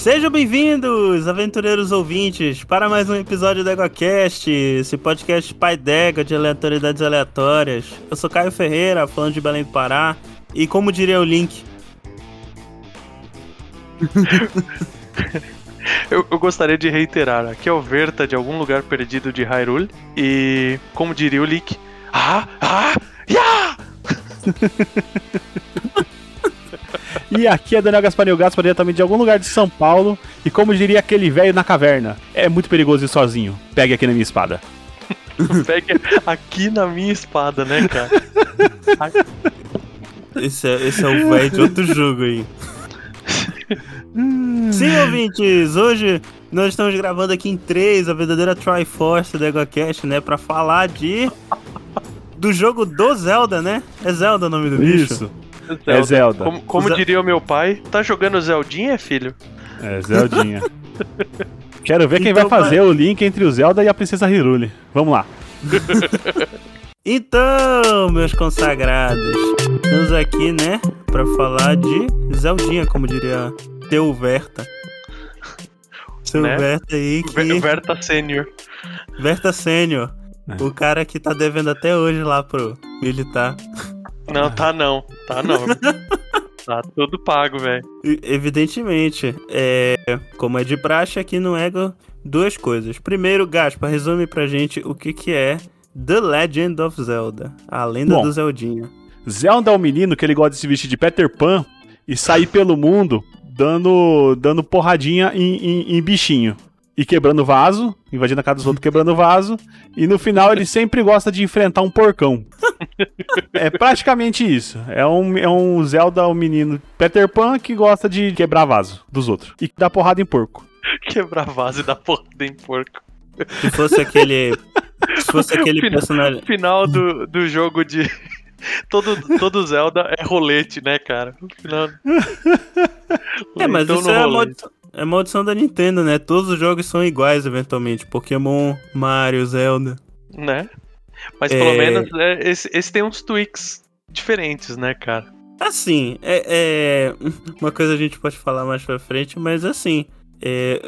Sejam bem-vindos, aventureiros ouvintes, para mais um episódio do EgoCast, esse podcast pai d'égua de aleatoriedades aleatórias. Eu sou Caio Ferreira, falando de Belém do Pará, e como diria o Link... eu, eu, gostaria de reiterar, aqui é o Verta de algum lugar perdido de Hyrule, e como diria o Link... Ah, ah, ya! E aqui é Daniel Gasparinho Gaspar, diretamente de algum lugar de São Paulo. E como diria aquele velho na caverna, é muito perigoso ir sozinho. Pegue aqui na minha espada. Pegue aqui na minha espada, né, cara? Esse é, esse é o velho de outro jogo aí. Sim, ouvintes, hoje nós estamos gravando aqui em três a verdadeira Triforce do EgoCast, né? Pra falar de. do jogo do Zelda, né? É Zelda o nome do bicho? Isso. Zelda. É Zelda. Como, como diria o meu pai, tá jogando Zeldinha, filho? É, Zeldinha. Quero ver quem então, vai fazer o link entre o Zelda e a Princesa Hirule. Vamos lá. então, meus consagrados, estamos aqui, né, pra falar de Zeldinha, como diria Teu Verta. Seu né? Verta aí que... Verta Sênior. Verta Sênior. É. O cara que tá devendo até hoje lá pro militar. Não, tá não. Tá não. tá tudo pago, velho. Evidentemente. É, como é de praxe aqui no Ego, duas coisas. Primeiro, Gaspa, resume pra gente o que, que é The Legend of Zelda. A lenda Bom, do Zeldinha. Zelda é um menino que ele gosta de se vestir de Peter Pan e sair pelo mundo dando, dando porradinha em, em, em bichinho e quebrando vaso, invadindo a casa dos outros, quebrando vaso. E no final ele sempre gosta de enfrentar um porcão. é praticamente isso. É um, é um Zelda, um menino Peter Pan que gosta de quebrar vaso dos outros. E dar porrada em porco. Quebrar vaso e dar porrada em porco. Se fosse aquele. Se fosse aquele final, personagem. Final do, do jogo de. Todo, todo Zelda é rolete, né, cara? Final... É, mas então isso é a é maldição da Nintendo, né? Todos os jogos são iguais, eventualmente. Pokémon, Mario, Zelda. Né? Mas pelo é... menos é, esse, esse tem uns tweaks diferentes, né, cara? Assim, é, é, Uma coisa a gente pode falar mais pra frente, mas assim. É...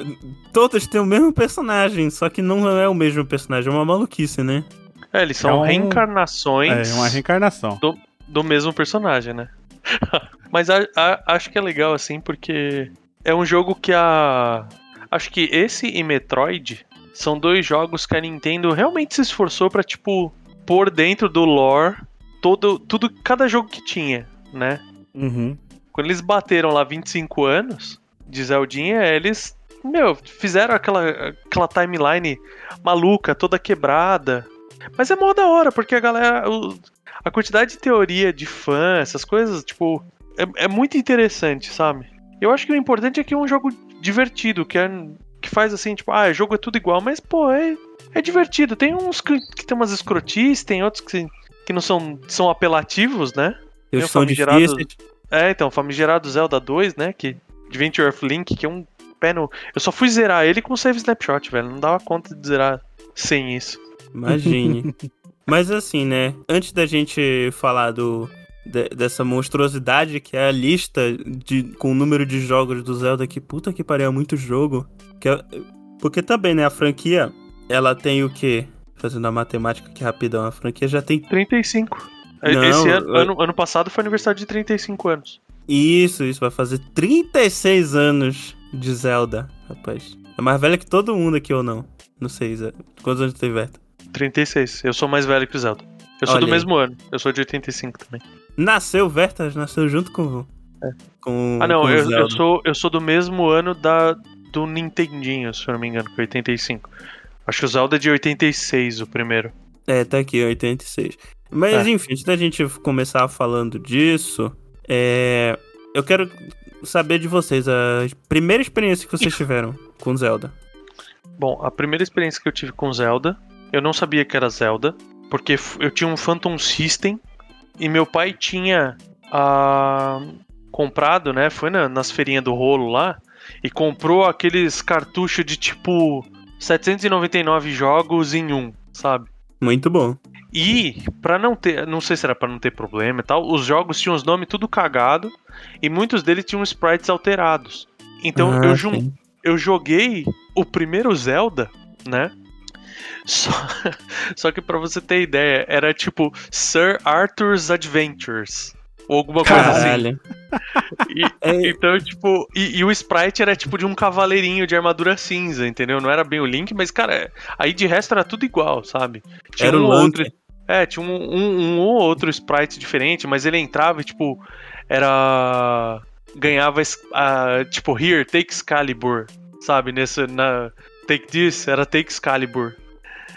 Todos têm o mesmo personagem, só que não é o mesmo personagem, é uma maluquice, né? É, eles são é um... reencarnações. É, uma reencarnação. Do, do mesmo personagem, né? mas a, a, acho que é legal, assim, porque é um jogo que a. Acho que esse e Metroid são dois jogos que a Nintendo realmente se esforçou para tipo, pôr dentro do lore todo, tudo, cada jogo que tinha, né? Uhum. Quando eles bateram lá 25 anos de Zeldinha, eles, meu, fizeram aquela, aquela timeline maluca, toda quebrada. Mas é mó da hora, porque a galera. O, a quantidade de teoria de fã, essas coisas, tipo, é, é muito interessante, sabe? Eu acho que o importante é que é um jogo divertido, que, é, que faz assim, tipo, ah, o jogo é tudo igual, mas, pô, é, é divertido. Tem uns que, que tem umas escrotices, tem outros que, que não são, são apelativos, né? Eu sou difíceis. É, então, famigerado Zelda 2, né? Que Adventure of Link, que é um pé no. Eu só fui zerar ele com save snapshot, velho. Não dava conta de zerar sem isso. Imagine. Mas assim, né? Antes da gente falar do, de, dessa monstruosidade que é a lista de, com o número de jogos do Zelda, que puta que pariu, é muito jogo. Que é, porque também, né, a franquia, ela tem o quê? Fazendo a matemática aqui rapidão, a franquia já tem... 35. É, Não, Esse ano, eu... ano, ano passado foi aniversário de 35 anos. Isso, isso, vai fazer 36 anos de Zelda, rapaz. É mais velha que todo mundo aqui ou não? Não sei, Zé. Quantos anos tem Verta? 36. Eu sou mais velho que o Zelda. Eu sou Olha do aí. mesmo ano. Eu sou de 85 também. Nasceu, Vertas nasceu junto com. É. com ah, não, com eu, eu, sou, eu sou do mesmo ano da, do Nintendinho, se eu não me engano, que é 85. Acho que o Zelda é de 86, o primeiro. É, tá aqui, 86. Mas é. enfim, antes da gente começar falando disso, é... eu quero saber de vocês a primeira experiência que vocês tiveram com Zelda. Bom, a primeira experiência que eu tive com Zelda, eu não sabia que era Zelda, porque eu tinha um Phantom System e meu pai tinha ah, comprado, né? Foi na, nas feirinhas do rolo lá e comprou aqueles cartuchos de tipo 799 jogos em um, sabe? Muito bom. E para não ter, não sei se era para não ter problema e tal, os jogos tinham os nomes tudo cagado e muitos deles tinham sprites alterados. Então Ah, eu, eu joguei o primeiro Zelda, né? Só, só que pra você ter ideia, era tipo Sir Arthur's Adventures. Ou alguma coisa assim. Caralho. E- É, então, tipo, e, e o sprite era tipo de um cavaleirinho de armadura cinza, entendeu? Não era bem o Link, mas, cara, aí de resto era tudo igual, sabe? Era o um outro. É, tinha um, um, um ou outro sprite diferente, mas ele entrava e, tipo, era. Ganhava, a, tipo, here, take Excalibur, sabe? Nessa. Na, take this, era take Excalibur.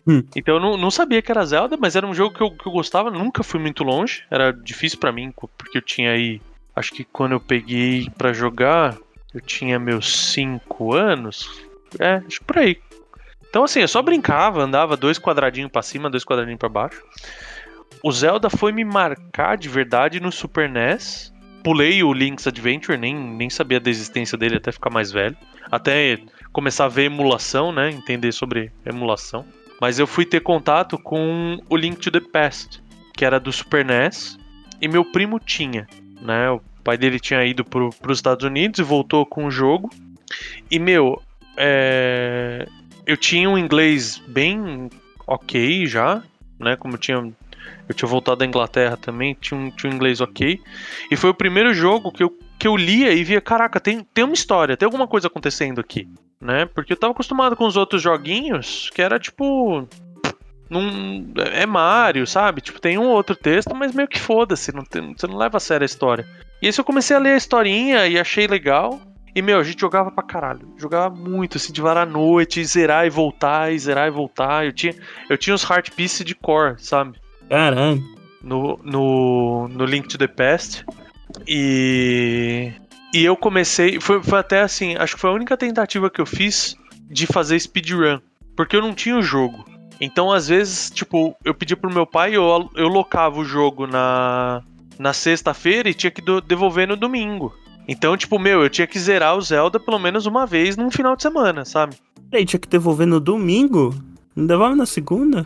Hum. Então eu não, não sabia que era Zelda, mas era um jogo que eu, que eu gostava, nunca fui muito longe. Era difícil pra mim, porque eu tinha aí. Acho que quando eu peguei pra jogar, eu tinha meus 5 anos. É, acho que por aí. Então, assim, eu só brincava, andava dois quadradinhos pra cima, dois quadradinhos pra baixo. O Zelda foi me marcar de verdade no Super NES. Pulei o Link's Adventure, nem, nem sabia da existência dele até ficar mais velho. Até começar a ver emulação, né? Entender sobre emulação. Mas eu fui ter contato com o Link to the Past, que era do Super NES. E meu primo tinha, né? O pai dele tinha ido pro, pros Estados Unidos e voltou com o jogo. E, meu, é, eu tinha um inglês bem ok já, né? Como eu tinha, eu tinha voltado da Inglaterra também, tinha um, tinha um inglês ok. E foi o primeiro jogo que eu, que eu lia e via, caraca, tem, tem uma história, tem alguma coisa acontecendo aqui, né? Porque eu tava acostumado com os outros joguinhos, que era tipo. Num, é Mario, sabe? Tipo, tem um ou outro texto, mas meio que foda-se, não tem- você não leva a sério a história. E aí eu comecei a ler a historinha e achei legal. E, meu, a gente jogava pra caralho. Jogava muito, assim, de varar a noite, e zerar e voltar, e zerar e voltar. Eu tinha, eu tinha os Heart Piece de core, sabe? Caralho. No, no, no Link to the Past. E. E eu comecei. Foi, foi até assim, acho que foi a única tentativa que eu fiz de fazer speedrun. Porque eu não tinha o jogo. Então, às vezes, tipo, eu pedia pro meu pai, eu, eu locava o jogo na, na sexta-feira e tinha que do- devolver no domingo. Então, tipo, meu, eu tinha que zerar o Zelda pelo menos uma vez num final de semana, sabe? Peraí, tinha que devolver no domingo? Não devolve na segunda?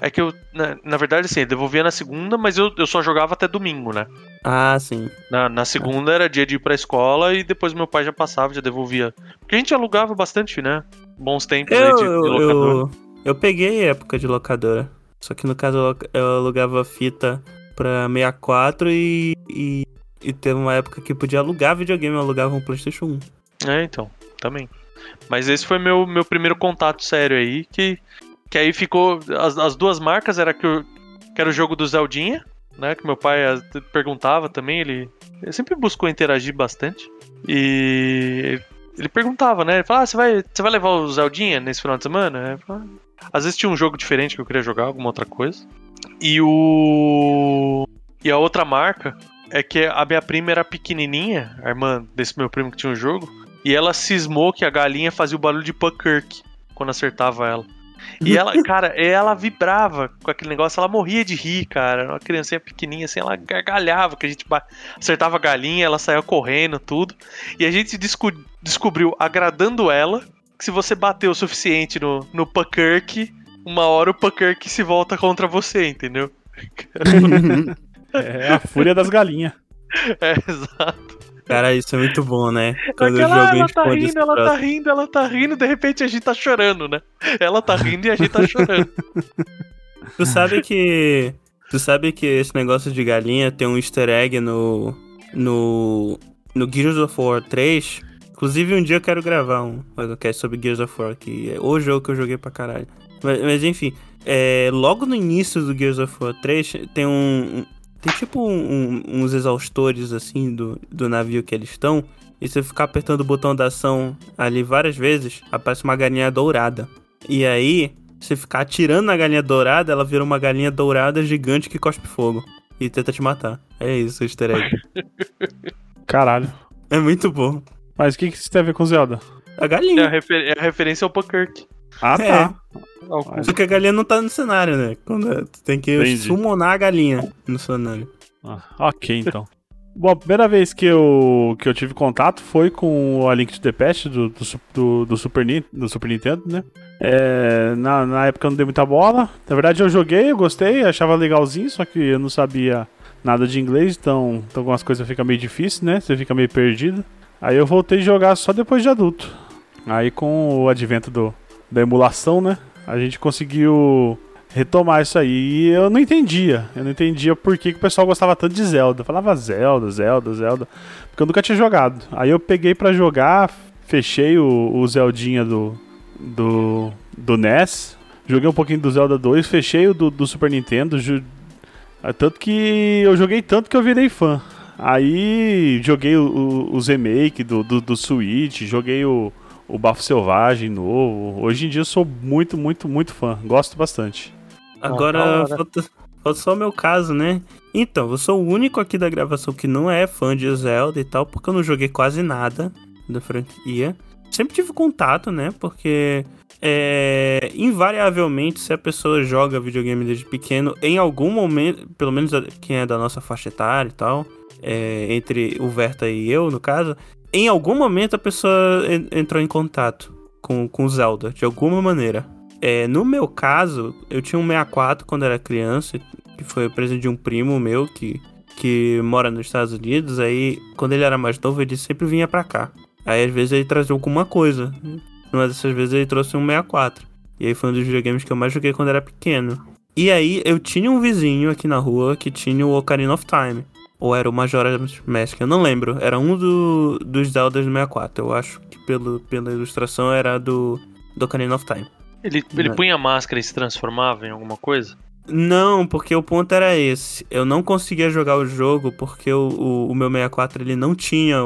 É que eu, na, na verdade, assim, eu devolvia na segunda, mas eu, eu só jogava até domingo, né? Ah, sim. Na, na segunda era dia de ir pra escola e depois meu pai já passava, já devolvia. Porque a gente alugava bastante, né? Bons tempos aí Eu, de, de eu, locador. eu, eu peguei época de locadora. Só que no caso eu, eu alugava fita pra 64 e, e, e teve uma época que podia alugar videogame, eu alugava um Playstation 1. É, então, também. Mas esse foi meu, meu primeiro contato sério aí, que, que aí ficou. As, as duas marcas era que, eu, que era o jogo do Zeldinha, né? Que meu pai ah, perguntava também, ele, ele sempre buscou interagir bastante. E ele perguntava, né? Ele falava, ah, você vai, você vai levar o Zeldinha nesse final de semana? Falava. Às vezes tinha um jogo diferente que eu queria jogar, alguma outra coisa. E o. E a outra marca é que a minha prima era pequenininha, a irmã desse meu primo que tinha um jogo. E ela cismou que a galinha fazia o barulho de Puckirk quando acertava ela. E ela, cara, ela vibrava com aquele negócio, ela morria de rir, cara. Uma criancinha pequenininha assim, ela gargalhava que a gente acertava a galinha, ela saía correndo, tudo. E a gente desco- descobriu, agradando ela, que se você bater o suficiente no, no Puckirk, uma hora o Puckirk se volta contra você, entendeu? É a fúria das galinhas. É, exato. Cara, isso é muito bom, né? Quando o Aquela, jogo ela tá responde rindo, esse ela tá rindo, ela tá rindo, de repente a gente tá chorando, né? Ela tá rindo e a gente tá chorando. Tu sabe que. Tu sabe que esse negócio de galinha tem um easter egg no. No. No Gears of War 3. Inclusive, um dia eu quero gravar um podcast sobre Gears of War, que é o jogo que eu joguei pra caralho. Mas, mas, enfim, é, logo no início do Gears of War 3, tem um. Tem tipo um- um- uns exaustores assim do, do navio que eles estão. E se você ficar apertando o botão da ação ali várias vezes, aparece uma galinha dourada. E aí, se ficar atirando na galinha dourada, ela vira uma galinha dourada gigante que cospe fogo. E tenta te matar. É isso, o easter egg. Caralho. é muito bom. Mas o que, que isso tem a ver com Zelda? A É a, galinha. refer- é a referência ao Puckirk. Ah, É. tá. Mas- Só que a galinha não tá no cenário, né? Quando é- tu tem que Entendi. summonar a galinha no cenário. Ah, ok, então. Bom, a primeira vez que eu, que eu tive contato foi com o A Link to the Past do, do, do, do Super, do Super Nintendo, né? É, na, na época eu não dei muita bola. Na verdade eu joguei, eu gostei, achava legalzinho, só que eu não sabia nada de inglês, então, então algumas coisas ficam meio difíceis, né? Você fica meio perdido. Aí eu voltei a jogar só depois de adulto. Aí com o advento do, da emulação, né? A gente conseguiu retomar isso aí. E eu não entendia. Eu não entendia por que, que o pessoal gostava tanto de Zelda. Eu falava Zelda, Zelda, Zelda. Porque eu nunca tinha jogado. Aí eu peguei para jogar, fechei o, o Zeldinha do, do, do NES. Joguei um pouquinho do Zelda 2, fechei o do, do Super Nintendo. Ju... Tanto que eu joguei tanto que eu virei fã. Aí joguei o, o, os remake do, do, do Switch, joguei o, o Bafo Selvagem novo. Hoje em dia eu sou muito, muito, muito fã. Gosto bastante. Agora falta, falta só o meu caso, né? Então, eu sou o único aqui da gravação que não é fã de Zelda e tal, porque eu não joguei quase nada da franquia. Sempre tive contato, né? Porque é, invariavelmente, se a pessoa joga videogame desde pequeno, em algum momento, pelo menos quem é da nossa faixa etária e tal, é, entre o Verta e eu, no caso, em algum momento a pessoa entrou em contato com, com Zelda, de alguma maneira. É, no meu caso, eu tinha um 64 quando era criança, que foi presente de um primo meu que, que mora nos Estados Unidos. Aí, quando ele era mais novo, ele sempre vinha pra cá. Aí, às vezes, ele trazia alguma coisa. Uma dessas vezes, ele trouxe um 64. E aí, foi um dos videogames que eu mais joguei quando era pequeno. E aí, eu tinha um vizinho aqui na rua que tinha o Ocarina of Time. Ou era o Majora's Mask, eu não lembro. Era um do, dos Zeldas do 64. Eu acho que pelo, pela ilustração era do, do Ocarina of Time. Ele, ele punha máscara e se transformava em alguma coisa? Não, porque o ponto era esse. Eu não conseguia jogar o jogo porque o, o, o meu 64 ele não tinha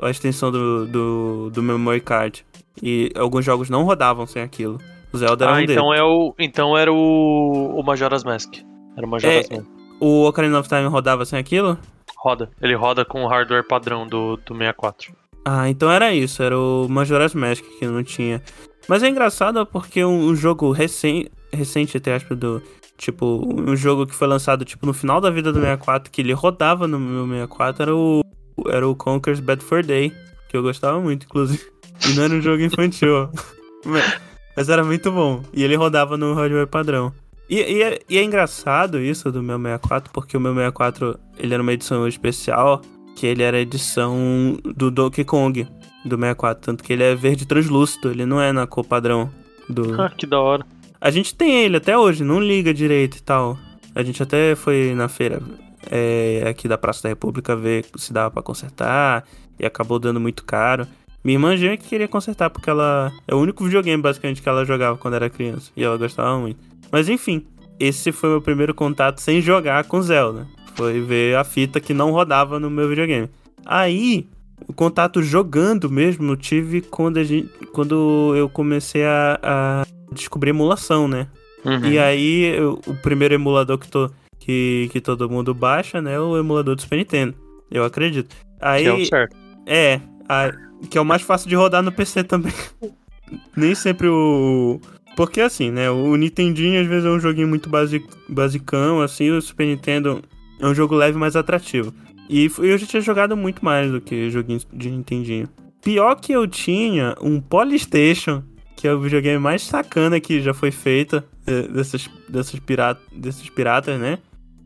a extensão do, do, do memory card. E alguns jogos não rodavam sem aquilo. O Zelda era ah, um então deles. é o então era o, o Majora's Mask. Era o Majora's É. Mask. O Ocarina of Time rodava sem aquilo? Roda. Ele roda com o hardware padrão do, do 64. Ah, então era isso. Era o Majora's Mask que não tinha. Mas é engraçado porque um, jogo recém, recente, até aspas, do. Tipo, um jogo que foi lançado tipo no final da vida do 64, que ele rodava no meu 64, era o. Era o Conker's Bad Day. Que eu gostava muito, inclusive. E não era um jogo infantil. ó. Mas- Mas era muito bom. E ele rodava no hardware padrão. E, e é, e é engraçado isso do meu 64, porque o meu 64 ele era uma edição especial, que ele era a edição do Donkey Kong do 64. Tanto que ele é verde translúcido, ele não é na cor padrão do. Ah, que da hora. A gente tem ele até hoje, não liga direito e tal. A gente até foi na feira é, aqui da Praça da República ver se dava pra consertar e acabou dando muito caro. Minha irmã já que queria consertar porque ela é o único videogame basicamente que ela jogava quando era criança e ela gostava muito. Mas enfim, esse foi meu primeiro contato sem jogar com Zelda. Foi ver a fita que não rodava no meu videogame. Aí, o contato jogando mesmo eu tive quando, a gente, quando eu comecei a, a descobrir emulação, né? Uhum. E aí, eu- o primeiro emulador que, to, que, que todo mundo baixa, né? É o emulador do Super Nintendo. Eu acredito. Aí, Que é o certo. é, a- que é o mais fácil de rodar no PC também. Nem sempre o. Porque assim, né? O Nintendinho às vezes é um joguinho muito basic, basicão, assim, o Super Nintendo é um jogo leve mais atrativo. E eu já tinha jogado muito mais do que joguinhos de Nintendinho. Pior que eu tinha um Polystation, que é o videogame mais sacana que já foi feita eh, desses, desses, pirata, desses piratas, né?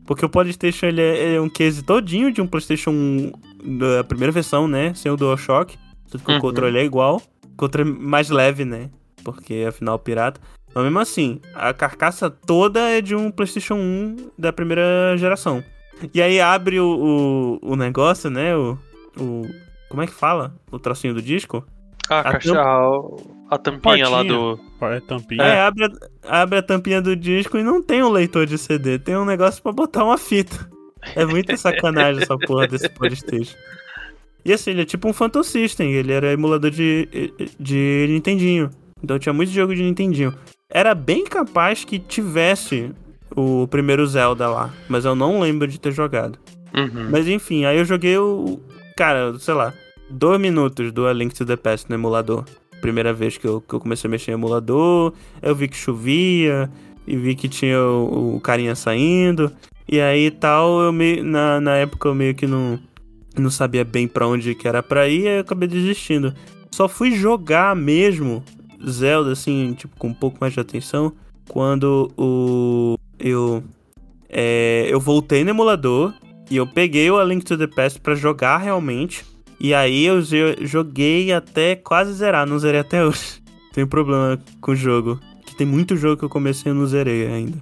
Porque o Polystation ele é, ele é um case todinho de um PlayStation 1 da primeira versão, né? Sem o DualShock. Tudo que Uhum. o controle é igual. O controle é mais leve, né? Porque afinal pirata. Mas mesmo assim, a carcaça toda é de um PlayStation 1 da primeira geração. E aí abre o, o, o negócio, né? O, o. Como é que fala? O trocinho do disco? Ah, A caixa, a, a tampinha lá Portinha. do. É tampinha. É, abre, a, abre a tampinha do disco e não tem um leitor de CD, tem um negócio pra botar uma fita. É muita sacanagem essa porra desse Polystation. E assim, ele é tipo um Phantom System, ele era emulador de, de Nintendinho. Então tinha muito jogo de Nintendinho. Era bem capaz que tivesse o primeiro Zelda lá, mas eu não lembro de ter jogado. Uhum. Mas enfim, aí eu joguei o. Cara, sei lá, dois minutos do A Link to the Past no emulador. Primeira vez que eu, que eu comecei a mexer em emulador, eu vi que chovia, e vi que tinha o, o carinha saindo. E aí tal, eu me, na, na época eu meio que não, não sabia bem pra onde que era pra ir, aí eu acabei desistindo. Só fui jogar mesmo Zelda, assim, tipo, com um pouco mais de atenção, quando o. Eu. É, eu voltei no emulador e eu peguei o A Link to the Past pra jogar realmente. E aí eu jo- joguei até quase zerar, não zerei até hoje. Tenho problema com o jogo. Que tem muito jogo que eu comecei e não zerei ainda.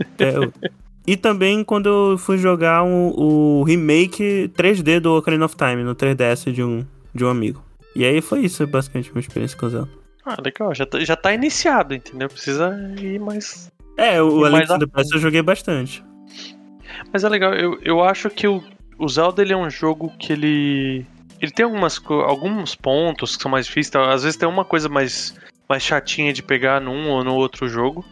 Até eu- E também quando eu fui jogar um- o remake 3D do Ocarina of Time no 3DS de um, de um amigo. E aí foi isso, basicamente, minha experiência com o Zelda. Ah, legal, já tá, já tá iniciado, entendeu? Precisa ir mais. É, o E A Link mais to a the Past eu joguei bastante. Mas é legal, eu, eu acho que o, o Zelda ele é um jogo que ele. Ele tem algumas, alguns pontos que são mais difíceis. tá? Às vezes tem uma coisa mais, mais chatinha de pegar num ou no outro jogo.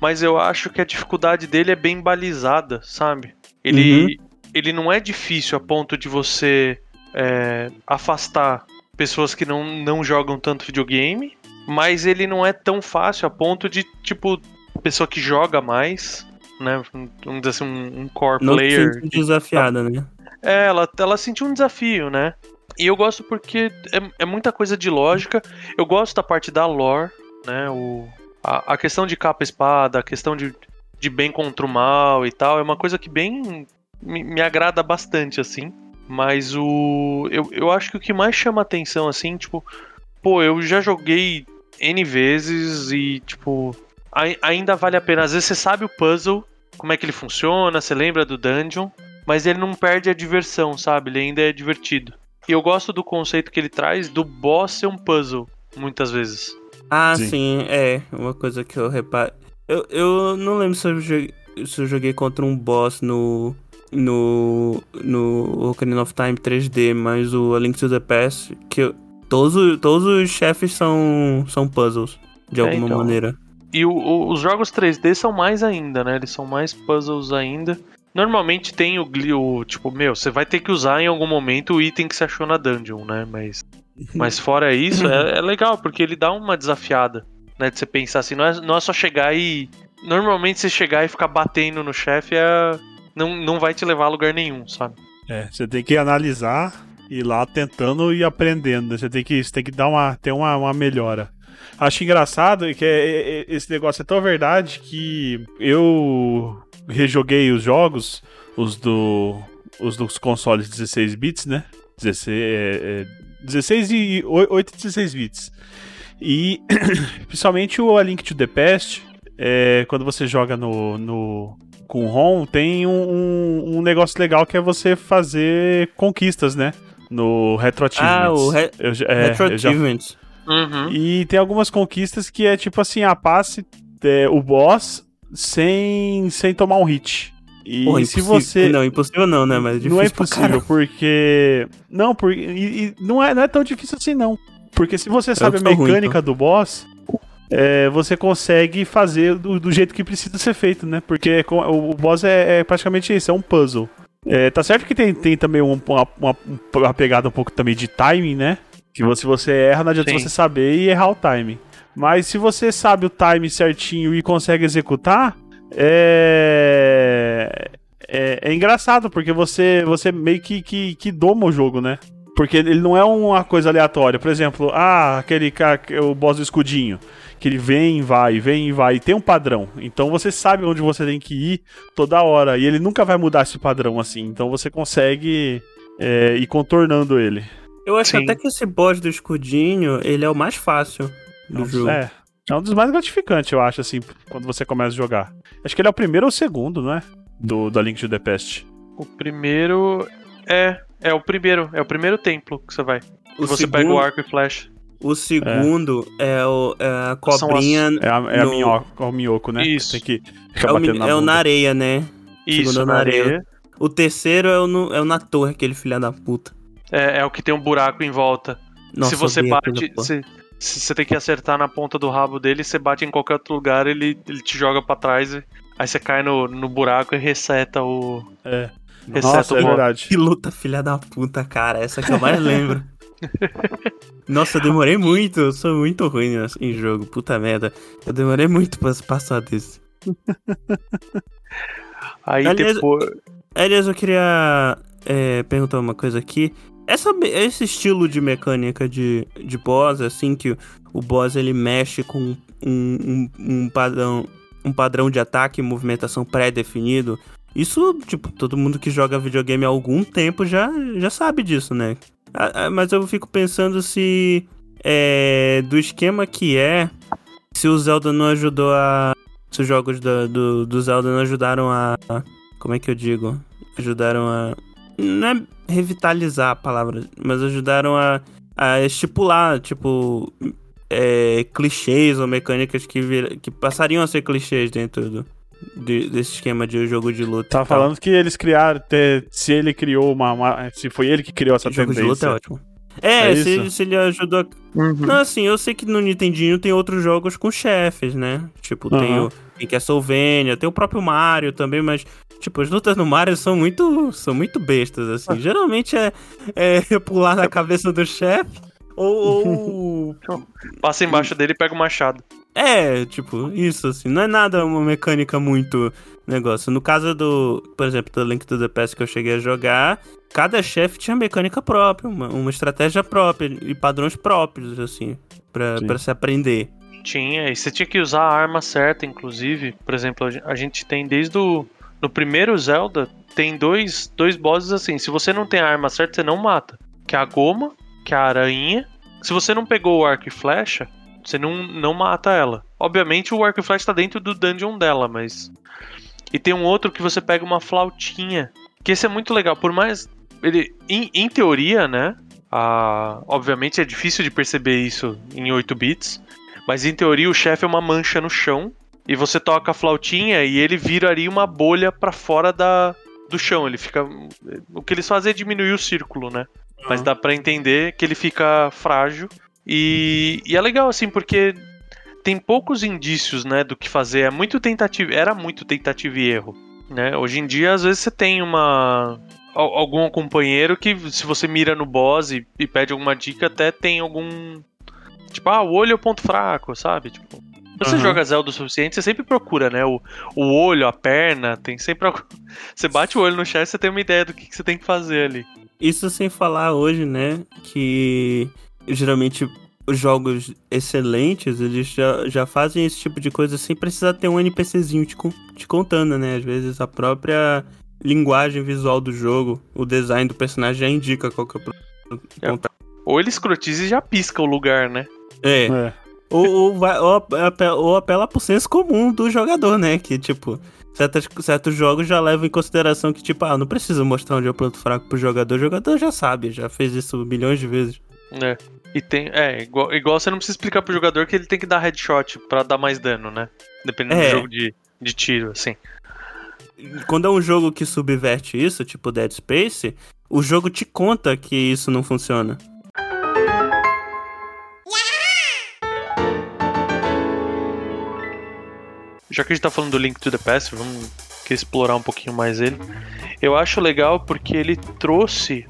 Mas eu acho que a dificuldade dele é bem balizada, sabe? Ele, ele não é difícil a ponto de você é, afastar pessoas que não, não jogam tanto videogame. Mas ele não é tão fácil a ponto de, tipo, pessoa que joga mais, né? Vamos dizer assim, um, um core Não player. sinto desafiada, né? É, ela, ela sentiu um desafio, né? E eu gosto porque é, é muita coisa de lógica. Eu gosto da parte da lore, né? O, a, a questão de capa e espada, a questão de, de bem contra o mal e tal, é uma coisa que bem me, me agrada bastante, assim. Mas o. Eu, eu acho que o que mais chama atenção, assim, tipo, pô, eu já joguei N vezes e, tipo, ai- ainda vale a pena. Às vezes você sabe o puzzle, como é que ele funciona, você lembra do dungeon mas ele não perde a diversão, sabe? Ele ainda é divertido. E eu gosto do conceito que ele traz do boss ser um puzzle, muitas vezes. Ah, Sim. sim, é. Uma coisa que eu reparo. Eu, eu não lembro se eu, joguei, se eu joguei contra um boss no. No. No Ocarina of Time 3D, mas o A Link to the Past, que todos, os- todos os chefes são, são puzzles, de É, alguma então. maneira. E o- o- os jogos 3D são mais ainda, né? Eles são mais puzzles ainda. Normalmente tem o, o tipo, meu, você vai ter que usar em algum momento o item que você achou na dungeon, né? Mas, mas fora isso, é, é legal, porque ele dá uma desafiada, né? De você pensar assim, não é, não é só chegar e. Normalmente você chegar e ficar batendo no chefe é. Não, não vai te levar a lugar nenhum, sabe? É, você tem que analisar e lá tentando e aprendendo. né? Você tem que, você tem que dar uma, ter uma, uma melhora. Acho engraçado que é- é- é- esse negócio é tão verdade que eu rejoguei os jogos, os do os dos consoles 16 bits, né? 16, é, é, 16 e 8 e 16 bits. E principalmente o A Link to the Past, é, quando você joga no, no com o ROM, tem um, um, um negócio legal que é você fazer conquistas, né? No Retro Achievements. Ah, o Re- Eu é, Retro eu já Achievements. Uhum. e tem algumas conquistas que é tipo assim, a passe é, o boss sem, sem tomar um hit. E Porra, se impossível- você. Não, impossível não, né? Mas não é difícil pra impossível, porque. Não, por... e, e não, é, não é tão difícil assim, não. Porque se você sabe a sou ruim, mecânica do boss, é, você consegue fazer do, do jeito que precisa ser feito, né? Porque com- o, o boss é, é praticamente isso, é um puzzle. É, tá certo que tem, tem também um- uma, uma, uma pegada um pouco também de timing, né? Que você, você erra, não adianta Sim. você saber e errar o timing. Mas se você sabe o time certinho e consegue executar, é. É, é engraçado, porque você, você meio que, que, que doma o jogo, né? Porque ele não é uma coisa aleatória. Por exemplo, ah, aquele cara, o boss do escudinho, que ele vem e vai, vem e vai, e tem um padrão. Então você sabe onde você tem que ir toda hora. E ele nunca vai mudar esse padrão assim. Então você consegue é, ir contornando ele. Eu acho Sim. até que esse boss do escudinho, ele é o mais fácil do jogo. É. É um dos mais gratificantes, eu acho, assim, quando você começa a jogar. Acho que ele é o primeiro ou o segundo, não é? Do, da Link to the Past. O primeiro. É, é o primeiro. É o primeiro templo que você vai. O você segundo, pega o arco e flecha. O segundo é, o, é a cobrinha. É a, é a No- minhoco, é o minhoco, né? Isso. Tem que ficar É o, batendo na é o na areia, né? Isso, Segundo na na areia. areia. O terceiro é o, no- é o na torre, aquele filho da puta. É, é o que tem um buraco em volta. Nossa, se você bate. Se, se você tem que acertar na ponta do rabo dele, você bate em qualquer outro lugar, ele, ele te joga pra trás. Aí você cai no, no buraco e reseta o. É. Reseta Nossa, o é verdade. Que luta filha da puta, cara. Essa que eu mais lembro. Nossa, eu demorei muito. Eu sou muito ruim em jogo. Puta merda. Eu demorei muito pra passar desse. Aí Aliás- depois. Aliás, eu queria é, perguntar uma coisa aqui. Essa, esse estilo de mecânica de, de boss, assim, que o boss ele mexe com um, um, um padrão, um padrão de ataque e movimentação pré-definido, isso, tipo, todo mundo que joga videogame há algum tempo já, já sabe disso, né? Ah, ah, Mas eu fico pensando se. É, do esquema que é. Se o Zelda não ajudou a. Se os jogos da- do, do Zelda não ajudaram a. Como é que eu digo? Ajudaram a. Não é revitalizar a palavra, mas ajudaram a, a estipular, tipo. é, clichês ou mecânicas que, vir- que passariam a ser clichês dentro do, de- desse esquema de jogo de luta. Tá falando que eles criaram. te- se ele criou uma, uma- Se foi ele que criou essa jogo de luta é tendência. ótimo. É, É se, se ele ajudou. a- Não, assim, eu sei que no Nintendinho tem outros jogos com chefes, né? Tipo, tem Aham. o tem Castlevania, tem o próprio Mario também, mas, tipo, as lutas no Mario são muito, são muito bestas, assim. Geralmente é, é pular na cabeça do chefe ou, ou Passa embaixo dele e pega o machado. É, tipo, isso, assim. Não é nada uma mecânica muito negócio. No caso do, por exemplo, do Link to the Past que eu cheguei a jogar, cada chefe tinha mecânica própria, uma, uma estratégia própria e padrões próprios, assim, pra se aprender. Tinha, e você tinha que usar a arma certa, inclusive. Por exemplo, a gente tem desde o. No primeiro Zelda, tem dois, dois bosses assim. Se você não tem a arma certa, você não mata. Que é a goma, que é a aranha. Se você não pegou o arco e flecha, você não, não mata ela. Obviamente o arco e flecha tá dentro do dungeon dela, mas. E tem um outro que você pega uma flautinha. Que esse é muito legal. Por mais. Ele, em, em teoria, né? Ah, obviamente é difícil de perceber isso em 8 bits. Mas em teoria o chefe é uma mancha no chão. E você toca a flautinha e ele viraria uma bolha pra fora da, do chão. Ele fica. O que eles fazem é diminuir o círculo, né? Mas dá pra entender que ele fica frágil. E, e é legal, assim, porque tem poucos indícios, né, do que fazer. É muito tentativa. Era muito tentativa e erro. Né? Hoje em dia, às vezes, você tem uma. al- Algum companheiro que, se você mira no boss e, e pede alguma dica, até tem algum. Tipo, ah, o olho é o ponto fraco, sabe? Tipo. Você Aham. joga Zelda o suficiente, você sempre procura, né? O, o olho, a perna, tem sempre algo. Você bate o olho no chefe, você tem uma ideia do que, que você tem que fazer ali. Isso sem falar hoje, né, que geralmente os jogos excelentes, eles já, já fazem esse tipo de coisa sem precisar ter um NPCzinho te, te contando, né? Às vezes a própria linguagem visual do jogo, o design do personagem já indica qual que é o É. ponto. Ou ele escrotiza e já pisca o lugar, né? É, É. ou, ou, vai, ou, apela, ou apela pro senso comum do jogador, né? Que, tipo, certas, certos jogos já levam em consideração que, tipo, ah, não precisa mostrar onde é o ponto fraco pro jogador. O jogador já sabe, já fez isso milhões de vezes. É. E tem. É, igual, igual você não precisa explicar pro jogador que ele tem que dar headshot pra dar mais dano, né? Dependendo É. do jogo de, de tiro, assim. Quando é um jogo que subverte isso, tipo Dead Space, o jogo te conta que isso não funciona. Já que a gente tá falando do Link to the Past, vamos explorar um pouquinho mais ele. Eu acho legal porque ele trouxe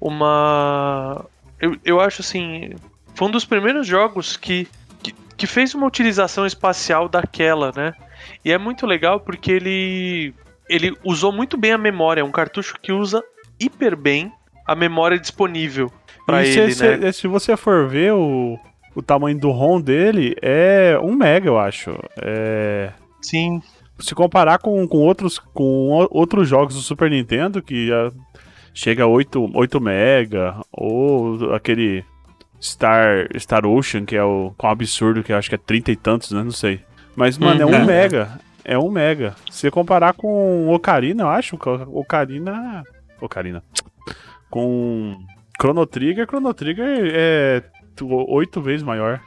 uma. Eu, eu acho assim. Foi um dos primeiros jogos que, que, que fez uma utilização espacial daquela, né? E é muito legal porque ele. Ele usou muito bem a memória. É um cartucho que usa hiper bem a memória disponível pra E ele, se, né? se, você for ver o, o tamanho do ROM dele, é um mega, eu acho. É, Sim. se comparar com, com, outros, com outros jogos do Super Nintendo, que chega a 8, 8 mega, ou aquele Star, Star Ocean, que é o com um absurdo, que eu acho que é 30 e tantos, né? Não sei. Mas, mano, é Uhum. um mega. É um mega. Se comparar com o Ocarina, eu acho que Ocarina. Ocarina. Com Chrono Trigger, Chrono Trigger é oito vezes maior.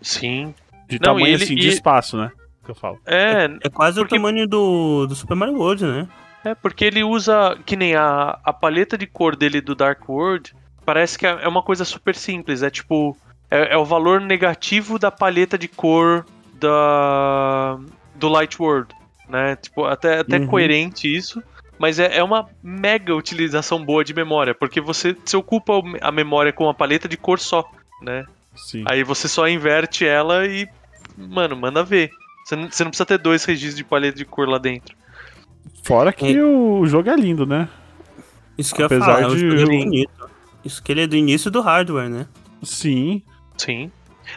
Sim. De Não, tamanho e ele- assim, de e- espaço, né? Que eu falo. É, É quase Porque- o tamanho do, do Super Mario World, né? É, porque ele usa, que nem a, a paleta de cor dele do Dark World, parece que é é uma coisa super simples. É tipo, é, é o valor negativo da paleta de cor da do Light World, né? Tipo, até, até Uhum. coerente isso. Mas é, é uma mega utilização boa de memória, porque você se ocupa a memória com uma paleta de cor só, né? Sim. Aí você só inverte ela e, mano, manda ver. Você não, você não precisa ter dois registros de paleta de cor lá dentro. Fora que É. o jogo é lindo, né? Isso que eu ia Apesar falar, o de- jogo é bonito. Isso que ele é do início do hardware, né? Sim. Sim.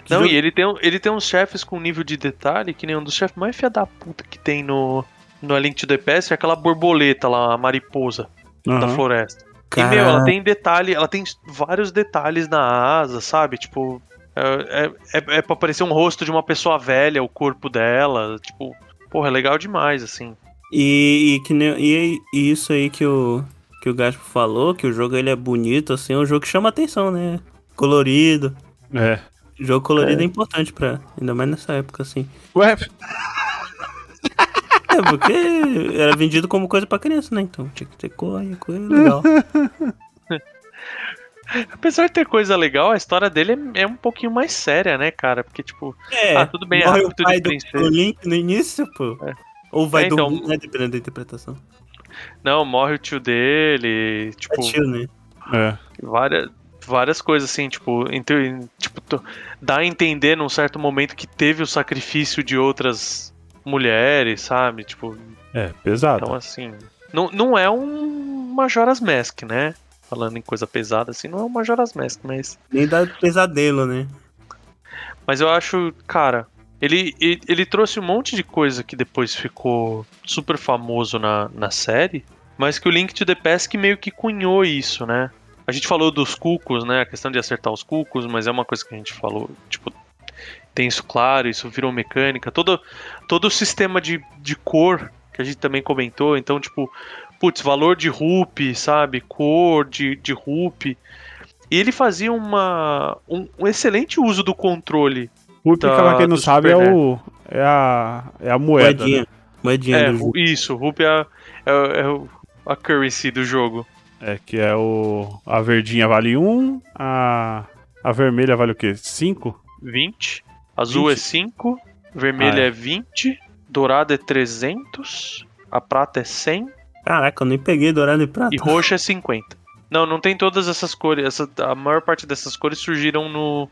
Que Não, jogo- e ele tem, ele tem uns chefes com nível de detalhe que nem um dos chefes mais fia da puta que tem no, no A Link to the Past é aquela borboleta lá, a mariposa da Aham. floresta. E, meu, ela tem detalhe, ela tem vários detalhes na asa, sabe? Tipo, é, é, é, é pra parecer um rosto de uma pessoa velha, o corpo dela. Tipo, porra, é legal demais, assim. E, e, que nem, e, e isso aí que o, que o Gaspo falou, que o jogo ele é bonito, assim, é um jogo que chama atenção, né? Colorido. É. Jogo colorido é, importante pra. Ainda mais nessa época, assim. Ué, É, porque era vendido como coisa pra criança, né? Então tinha que ter cor coisa legal. Apesar de ter coisa legal, a história dele é, é um pouquinho mais séria, né, cara? Porque, tipo, É, ah, tudo bem, morre a o Rapto pai de Princesa. do Link no início, pô. É. Ou vai É, então- dormir, né? Dependendo da interpretação. Não, morre o tio dele, tipo, É tio, né? é. várias, várias coisas assim, tipo, entre, tipo, dá a entender num certo momento que teve o sacrifício de outras mulheres, sabe? Tipo, É, pesado. então assim, não, não é um Majora's Mask, né? Falando em coisa pesada assim, não é um Majora's Mask, mas Nem dá pesadelo, né? Mas eu acho, cara, ele, ele, ele trouxe um monte de coisa que depois ficou super famoso na, na série, mas que o Link to the Past meio que cunhou isso, né? A gente falou dos cucos, né? A questão de acertar os cucos, mas é uma coisa que a gente falou, tipo, tem isso claro, isso virou mecânica. Todo, todo o sistema de, de cor que a gente também comentou, então, tipo, putz, valor de rupe, sabe? Cor de, de rupe. E ele fazia uma, um, um excelente uso do controle. Rupi, da- pra quem não do sabe, é, o, é, a, é a moeda. Moedinha. né? Moedinha É, do isso, rupe é, a- é, é a currency do jogo. É, que é o. A verdinha vale 1, a. A vermelha vale o quê? 5? 20. Azul 20? é 5. Vermelho Ah, é. é 20. Dourado é 300. A prata é 100. Caraca, eu nem peguei dourado e prata. E roxo é 50. Não, não tem todas essas cores. Essa, a maior parte dessas cores surgiram no.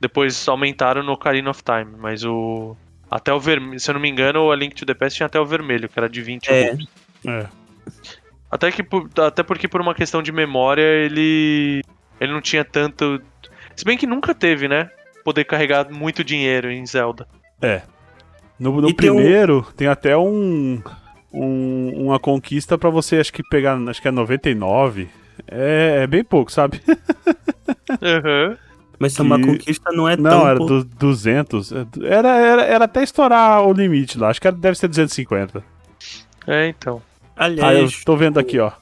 Depois aumentaram no Ocarina of Time. Mas o. Até o vermelho. Se eu não me engano, o A Link to the Past tinha até o vermelho, que era de 20 É. É. Até, que, por- até porque por uma questão de memória ele. Ele não tinha tanto. Se bem que nunca teve, né? Poder carregar muito dinheiro em Zelda. No, no E tem um- primeiro, tem até um, um- Uma conquista pra você, acho que pegar. Acho que é 99. É, é bem pouco, sabe? Aham. Mas se é uma que- conquista não é Não, tão... era pô- do 200. Era, era, era até estourar o limite lá. Acho que era- deve ser 250. É, então. Ah, eu Aliás, tô vendo aqui, ó.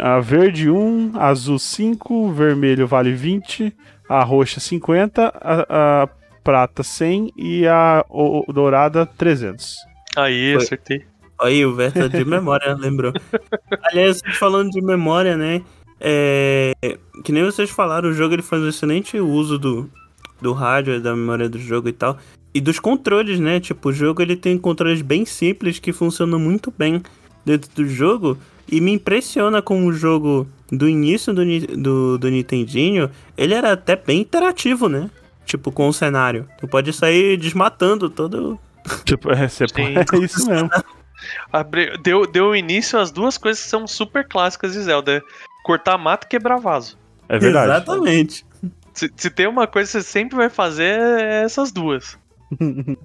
A verde 1, azul 5, vermelho vale 20, a roxa 50, a, a prata 100 e a o- o dourada 300. Aí, Foi. acertei. aí o Verta de memória, lembrou. Aliás, falando de memória, né? É, que nem vocês falaram, o jogo ele faz um excelente uso do, do rádio, da memória do jogo e tal. E dos controles, né? Tipo, o jogo ele tem controles bem simples que funcionam muito bem dentro do jogo. E me impressiona como o jogo do início do, do, do Nintendinho, ele era até bem interativo, né? Tipo, com o cenário. Tu pode sair desmatando todo. Tipo, é, você é isso mesmo. Deu, deu início às duas coisas que são super clássicas de Zelda: cortar mato e quebrar vaso. É verdade. Exatamente. Se, se tem uma coisa que você sempre vai fazer, é essas duas.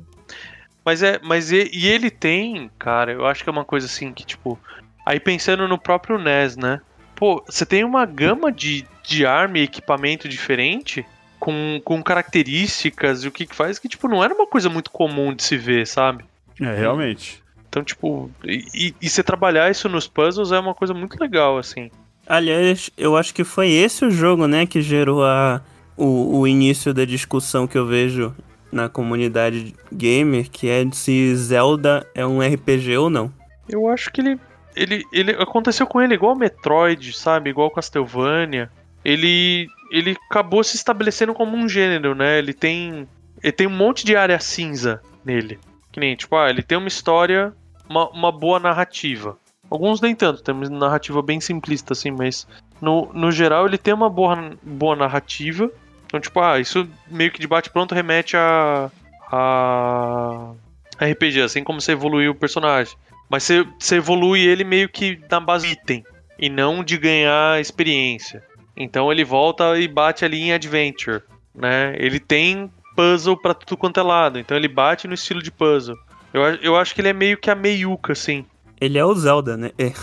Mas é. Mas e, e ele tem, cara, eu acho que é uma coisa assim que, tipo. Aí pensando no próprio NES, né? Pô, você tem uma gama de, de arma e equipamento diferente. Com, com características e o que que faz que, tipo, não era uma coisa muito comum de se ver, sabe? É, realmente. Então, tipo, e, e- e você trabalhar isso nos puzzles é uma coisa muito legal, assim. Aliás, eu acho que foi esse o jogo, né, que gerou a, o, o início da discussão que eu vejo na comunidade gamer, que é se Zelda é um RPG ou não. Eu acho que ele, ele, ele aconteceu com ele igual Metroid, sabe? Igual Castlevania. Ele, ele acabou se estabelecendo como um gênero, né? Ele tem, ele tem um monte de área cinza nele. Que nem, tipo, ah, ele tem uma história, uma, uma boa narrativa. Alguns nem tanto, tem uma narrativa bem simplista, assim, mas no, no geral ele tem uma boa, boa narrativa. Então, tipo, ah, isso meio que de bate-pronto remete a, a RPG, assim como você evoluiu o personagem. Mas você, você evolui ele meio que na base item, e não de ganhar experiência. Então ele volta e bate ali em adventure, né? Ele tem puzzle pra tudo quanto é lado, então ele bate no estilo de puzzle. Eu, eu acho que ele é meio que a meiuca, assim. Ele é o Zelda, né? É.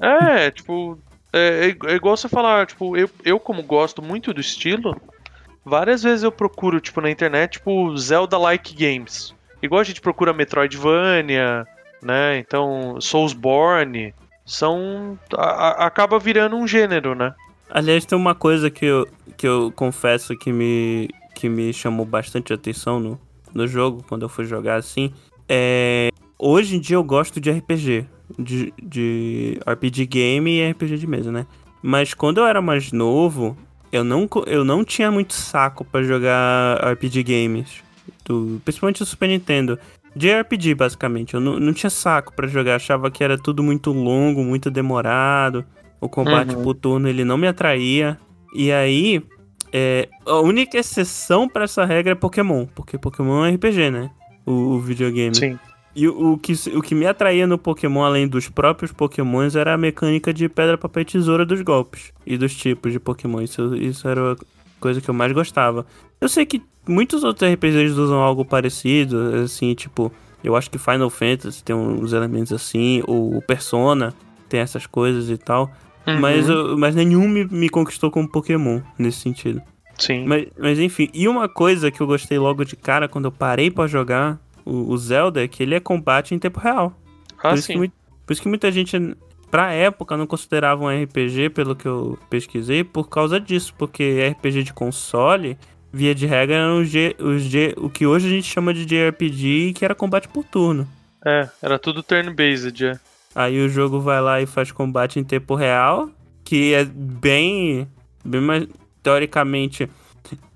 É, tipo, É, é, é igual você falar, tipo, eu, eu como gosto muito do estilo, várias vezes eu procuro, tipo, na internet, tipo, Zelda-like games. Igual a gente procura Metroidvania, né? Então, Soulsborne, são. A, a, acaba virando um gênero, né? Aliás, tem uma coisa que eu, que eu confesso que me, que me chamou bastante atenção no, no jogo, quando eu fui jogar assim. É, hoje em dia eu gosto de RPG. De, de RPG game e RPG de mesa, né? Mas quando eu era mais novo, eu não, eu não tinha muito saco para jogar RPG games. Do, principalmente do Super Nintendo. De RPG, basicamente. Eu não, não tinha saco para jogar. Achava que era tudo muito longo, muito demorado. O combate uhum. por turno ele não me atraía. E aí, é, a única exceção para essa regra é Pokémon. Porque Pokémon é RPG, né? O, o videogame. Sim. E o, o, que, o que me atraía no Pokémon, além dos próprios Pokémons, era a mecânica de pedra, papel e tesoura dos golpes. E dos tipos de Pokémon. Isso, isso era a coisa que eu mais gostava. Eu sei que muitos outros RPGs usam algo parecido, assim, tipo... Eu acho que Final Fantasy tem uns elementos assim, ou Persona tem essas coisas e tal. Uhum. Mas, mas nenhum me, me conquistou como Pokémon, nesse sentido. Sim. Mas, mas enfim, e uma coisa que eu gostei logo de cara quando eu parei para jogar o, o, Zelda é que ele é combate em tempo real. Ah, por, isso que, por isso que muita gente, pra época, não considerava um RPG, pelo que eu pesquisei, por causa disso. Porque RPG de console, via de regra, eram os, G, os G, o que hoje a gente chama de JRPG, que era combate por turno. É, era tudo turn-based, é. Aí o jogo vai lá e faz combate em tempo real, que é bem, bem mais teoricamente,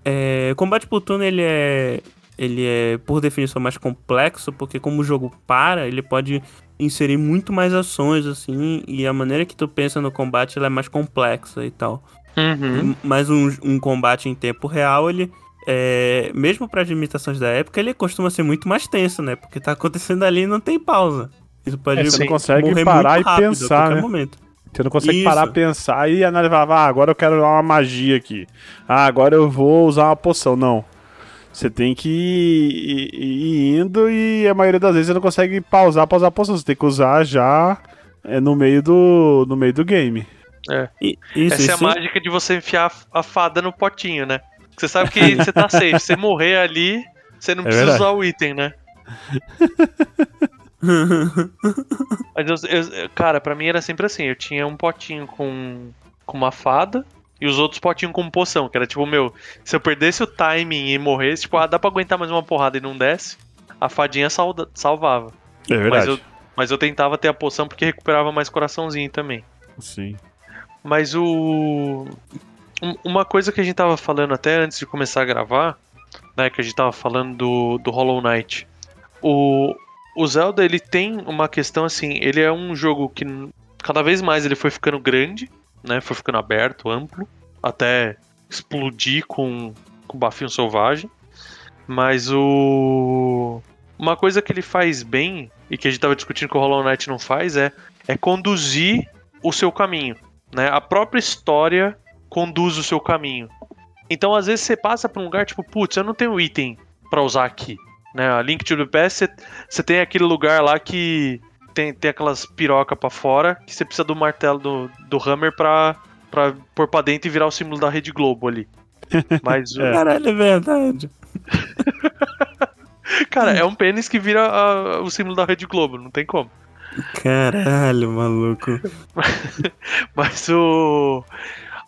é, combate por turno ele é ele é, por definição, mais complexo, porque como o jogo para, ele pode inserir muito mais ações, assim, e a maneira que tu pensa no combate ela é mais complexa e tal. Uhum. Mas um, um combate em tempo real, ele, é, mesmo para as limitações da época, ele costuma ser muito mais tenso, né? Porque tá acontecendo ali e não tem pausa. Isso pode é, você não consegue parar e pensar, né? Momento. Você não consegue Isso. parar, pensar e analisar, ah, agora eu quero usar uma magia aqui. Ah, agora eu vou usar uma poção. Não. Você tem que ir, ir, indo e a maioria das vezes você não consegue pausar pausar a poção. Você tem que usar já é, no, meio do, no meio do game. É. isso, Essa isso. é a mágica de você enfiar a fada no potinho, né? Você sabe que você tá safe. Se morrer ali, você não é precisa verdade. usar o item, né? Mas eu, eu, cara, pra mim era sempre assim. Eu tinha um potinho com, com uma fada e os outros potinhos com poção, que era tipo, meu, se eu perdesse o timing e morresse, tipo, ah, dá pra aguentar mais uma porrada e não desce, a fadinha salda, salvava. É verdade. Mas eu, mas eu tentava ter a poção porque recuperava mais coraçãozinho também. Sim. Mas o. Uma coisa que a gente tava falando até antes de começar a gravar, né? Que a gente tava falando do, do Hollow Knight. O, o Zelda, ele tem uma questão assim, ele é um jogo que cada vez mais ele foi ficando grande, né? Foi ficando aberto, amplo, até explodir com, com bafinho selvagem. Mas o. Uma coisa que ele faz bem, e que a gente tava discutindo que o Hollow Knight não faz, é, é conduzir o seu caminho. Né? A própria história conduz o seu caminho. Então, às vezes, você passa por um lugar tipo, putz, eu não tenho item para usar aqui. Né? A Link to the Past, você tem aquele lugar lá que tem, tem aquelas piroca para fora, que você precisa do martelo do, do Hammer pra, pra pôr pra dentro e virar o símbolo da Rede Globo ali. Mas o... É. Caralho, é verdade. Cara, é um pênis que vira a, o símbolo da Rede Globo, não tem como. Caralho, maluco. Mas o.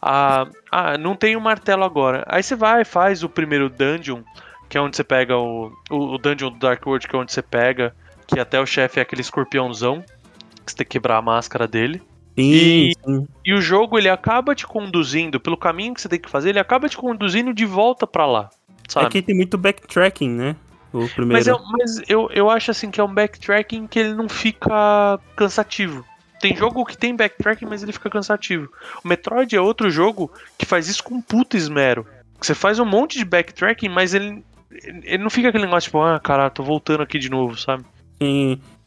A, ah, não tem o um martelo agora. Aí você vai, faz o primeiro dungeon, que é onde você pega o, o, o dungeon do Dark World, que é onde você pega que até o chefe é aquele escorpiãozão, que você tem que quebrar a máscara dele. E, e, o jogo ele acaba te conduzindo pelo caminho que você tem que fazer, ele acaba te conduzindo de volta para lá. Sabe? Aqui tem muito backtracking, né? O primeiro. Mas, eu, mas eu, eu acho assim que é um backtracking que ele não fica cansativo. Tem jogo que tem backtracking, mas ele fica cansativo. O Metroid é outro jogo que faz isso com puta esmero. Você faz um monte de backtracking, mas ele, ele não fica aquele negócio tipo, ah, cara, tô voltando aqui de novo, sabe?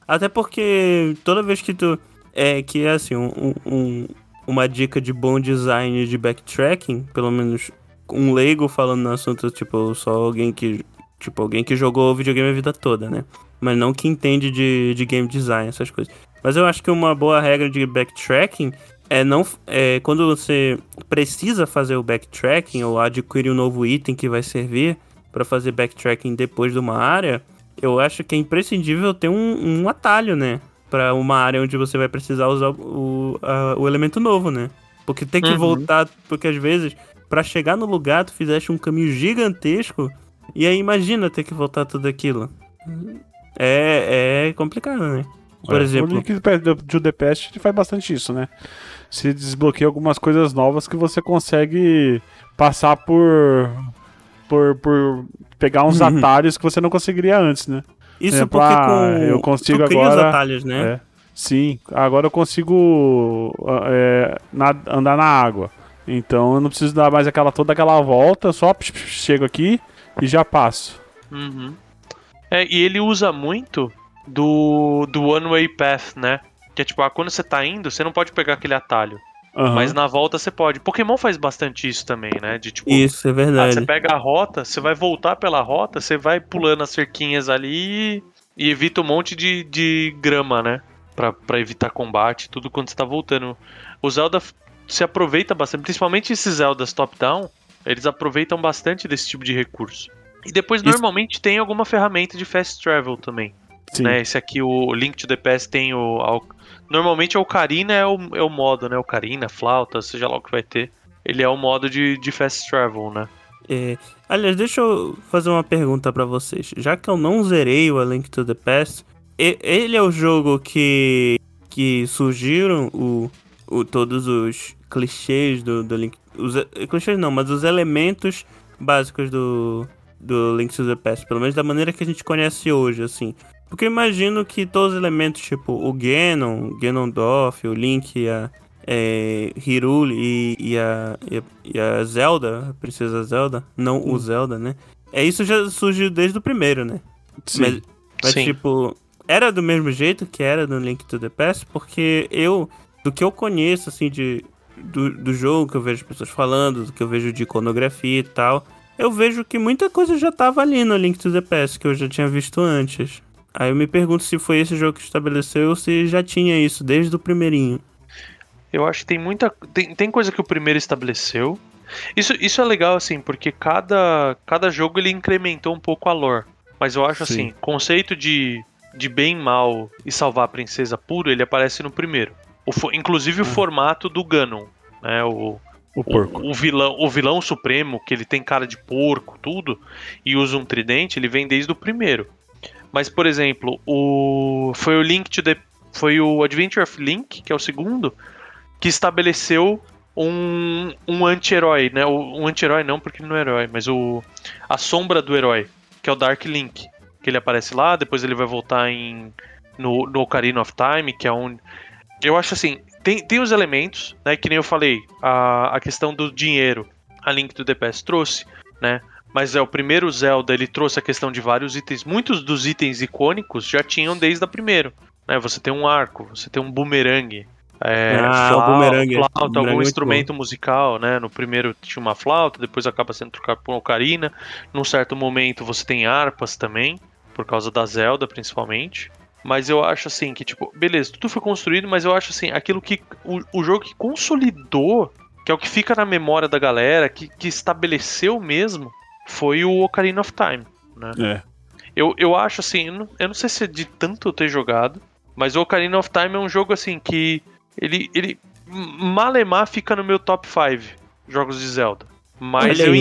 Até porque toda vez que tu. É que é assim, um, um, uma dica de bom design de backtracking, pelo menos um leigo falando no assunto, tipo, só alguém que. Tipo, alguém que jogou videogame a vida toda, né? Mas não que entende de, de game design, essas coisas. Mas eu acho que uma boa regra de backtracking é não é, quando você precisa fazer o backtracking ou adquirir um novo item que vai servir para fazer backtracking depois de uma área, eu acho que é imprescindível ter um, um atalho, né? Para uma área onde você vai precisar usar o, a, o elemento novo, né? Porque tem que uhum. voltar, porque às vezes, para chegar no lugar, tu fizeste um caminho gigantesco, e aí imagina ter que voltar tudo aquilo. É, é complicado, né? Por é, exemplo. O Link de The Past faz bastante isso, né? Se desbloqueia algumas coisas novas que você consegue passar por. por, por pegar uns uhum. atalhos que você não conseguiria antes, né? Isso Exemplo, porque com eu consigo agora, os atalhos, né? É, sim, agora eu consigo é, na, andar na água. Então eu não preciso dar mais aquela toda aquela volta, só chego aqui e já passo. Uhum. É, e ele usa muito do, do One Way Path, né? Que é tipo, ah, quando você tá indo, você não pode pegar aquele atalho. Uhum. Mas na volta você pode. Pokémon faz bastante isso também, né? De tipo. Isso, é verdade. Ah, você pega a rota, você vai voltar pela rota, você vai pulando as cerquinhas ali e evita um monte de, de grama, né? Pra, pra evitar combate, tudo quando você tá voltando. O Zelda se aproveita bastante, principalmente esses Zeldas top-down, eles aproveitam bastante desse tipo de recurso. E depois, isso... normalmente, tem alguma ferramenta de fast travel também. Sim. Né? Esse aqui, o Link to the Past, tem o. Normalmente a Ocarina é o, é o modo, né? Ocarina, flauta, seja lá o que vai ter. Ele é o modo de, de fast travel, né? É, aliás, deixa eu fazer uma pergunta para vocês. Já que eu não zerei o A Link to the Past, ele é o jogo que, que surgiram o, o, todos os clichês do, do Link. Os, clichês não, mas os elementos básicos do, do Link to the Past, pelo menos da maneira que a gente conhece hoje, assim. Porque eu imagino que todos os elementos, tipo o Ganon, Ganondorf, o Link e a é, Hyrule e, e, a, e, a, Zelda, a Princesa Zelda, não o Zelda, né? É isso já surgiu desde o primeiro, né? Sim. Mas, mas Sim. tipo, era do mesmo jeito que era no Link to the Past, porque eu, do que eu conheço, assim, de, do, do jogo, que eu vejo pessoas falando, do que eu vejo de iconografia e tal, eu vejo que muita coisa já tava ali no Link to the Past, que eu já tinha visto antes. Aí eu me pergunto se foi esse jogo que estabeleceu ou se já tinha isso desde o primeirinho. Eu acho que tem muita. Tem, tem coisa que o primeiro estabeleceu. Isso, isso é legal, assim, porque cada, cada jogo ele incrementou um pouco a lore. Mas eu acho Sim. assim, conceito de, de bem, mal e salvar a princesa puro, ele aparece no primeiro. O, inclusive o hum. formato do Ganon, né? O, o porco. O, o, vilão, o vilão supremo, que ele tem cara de porco, tudo, e usa um tridente, ele vem desde o primeiro. Mas, por exemplo, o foi o Link to the foi o Adventure of Link, que é o segundo, que estabeleceu um, um anti-herói, né? Um anti-herói não, porque ele não é herói, mas o a sombra do herói, que é o Dark Link, que ele aparece lá, depois ele vai voltar em no, no Ocarina of Time, que é onde eu acho assim, tem, tem os elementos, né, que nem eu falei, a, a questão do dinheiro, a Link to the Past trouxe, né? Mas é o primeiro Zelda, ele trouxe a questão de vários itens. Muitos dos itens icônicos já tinham desde a primeiro. Né? Você tem um arco, você tem um boomerang. É, ah, flauta, o boomerang. Flauta, boomerang algum é instrumento musical, né? No primeiro tinha uma flauta, depois acaba sendo trocado por uma ocarina. Num certo momento você tem harpas também, por causa da Zelda principalmente. Mas eu acho assim que, tipo, beleza, tudo foi construído, mas eu acho assim, aquilo que. O, o jogo que consolidou, que é o que fica na memória da galera, que, que estabeleceu mesmo, foi o Ocarina of Time, né? É. Eu, eu acho assim, eu não, eu não sei se é de tanto eu ter jogado, mas o Ocarina of Time é um jogo assim que ele, ele malemar fica no meu top 5 jogos de Zelda. Mas eu,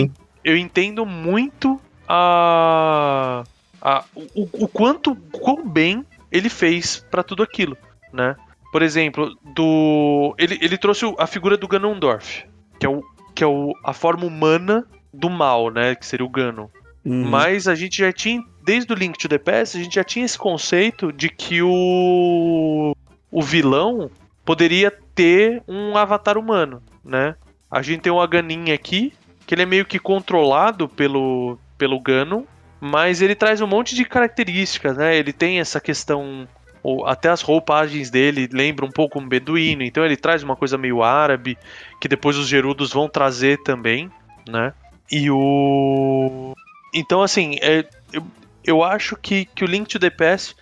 eu entendo muito a, a o, o quanto quão bem ele fez para tudo aquilo, né? Por exemplo, do ele, ele trouxe a figura do Ganondorf, que é o que é o, a forma humana do mal, né? Que seria o Ganon. Uhum. Mas a gente já tinha, desde o Link to the Past, a gente já tinha esse conceito de que o, o vilão poderia ter um avatar humano, né? A gente tem uma Ganinha aqui, que ele é meio que controlado pelo, pelo Ganon, mas ele traz um monte de características, né? Ele tem essa questão ou até as roupagens dele lembram um pouco um beduíno, então ele traz uma coisa meio árabe, que depois os gerudos vão trazer também, né? E o. Então, assim, é, eu, eu acho que, que o Link to the Past,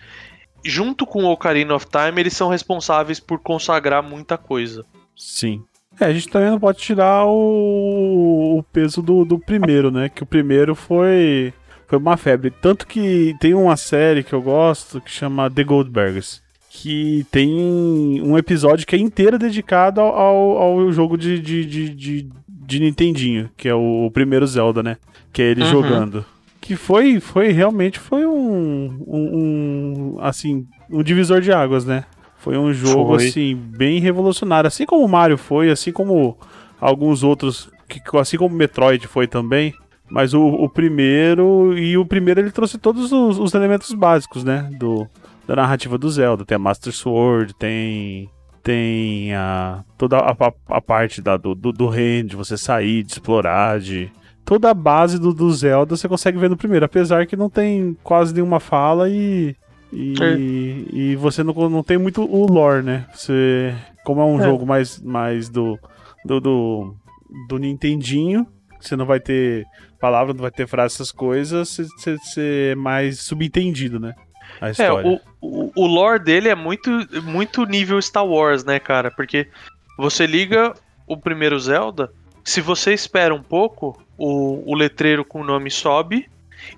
junto com o Ocarina of Time, eles são responsáveis por consagrar muita coisa, Sim. É, a gente também não pode tirar o, o peso do, do primeiro, né? Que o primeiro foi, foi uma febre. Tanto que tem uma série que eu gosto que chama The Goldbergs. Que tem um episódio que é inteiro dedicado ao, ao, ao jogo de, de, de, de, de Nintendinho, que é o, o primeiro Zelda, né? Que é ele Uhum. jogando. Que foi, foi realmente foi um, um, um, assim, um divisor de águas, né? Foi um jogo, Foi. assim, bem revolucionário. Assim como o Mario foi, assim como alguns outros, que, assim como o Metroid foi também. Mas o, o primeiro, e o primeiro ele trouxe todos os, os elementos básicos, né? Do, da narrativa do Zelda. Tem a Master Sword, tem tem a, toda a, a- a parte da, do, do, do reino, de você sair, de explorar, de... Toda a base do, do Zelda você consegue ver no primeiro, apesar que não tem quase nenhuma fala e... E, É. e você não, não tem muito o lore, né? Você, como é um É. jogo mais, mais do, do, do, do Nintendinho, você não vai ter palavra, não vai ter frase, essas coisas, você, você, você é mais subentendido, né? A É, história. o, o, o lore dele é muito, muito nível Star Wars, né, cara? Porque você liga o primeiro Zelda, se você espera um pouco, o, o letreiro com o nome sobe,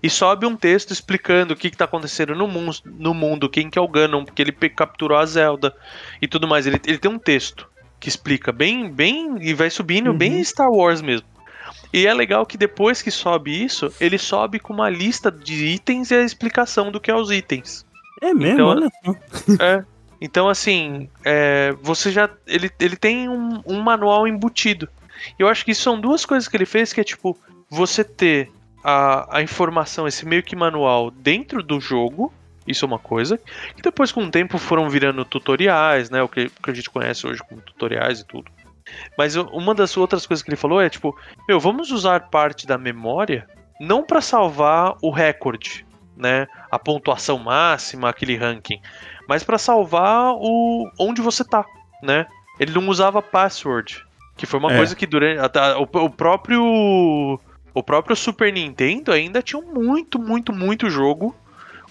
e sobe um texto explicando o que, que tá acontecendo no, mundo, no mundo, quem que é o Ganon, porque ele capturou a Zelda e tudo mais. Ele, ele tem um texto que explica bem, bem, e vai subindo Uhum. bem Star Wars mesmo. E é legal que depois que sobe isso, ele sobe com uma lista de itens e a explicação do que é os itens. É mesmo, Então- olha só. É. Então, assim, é, você já. Ele, ele tem um, um manual embutido. Eu acho que isso são duas coisas que ele fez, que é tipo, você ter a, a informação, esse meio que manual dentro do jogo. Isso é uma coisa. E depois, com o tempo, foram virando tutoriais, né? O que, o que a gente conhece hoje como tutoriais e tudo. Mas uma das outras coisas que ele falou é tipo, meu, vamos usar parte da memória não para salvar o recorde, né? A pontuação máxima, aquele ranking, mas para salvar o onde você tá, né? Ele não usava password, que foi uma É. coisa que durante até o, o próprio o próprio Super Nintendo ainda tinha muito, muito, muito jogo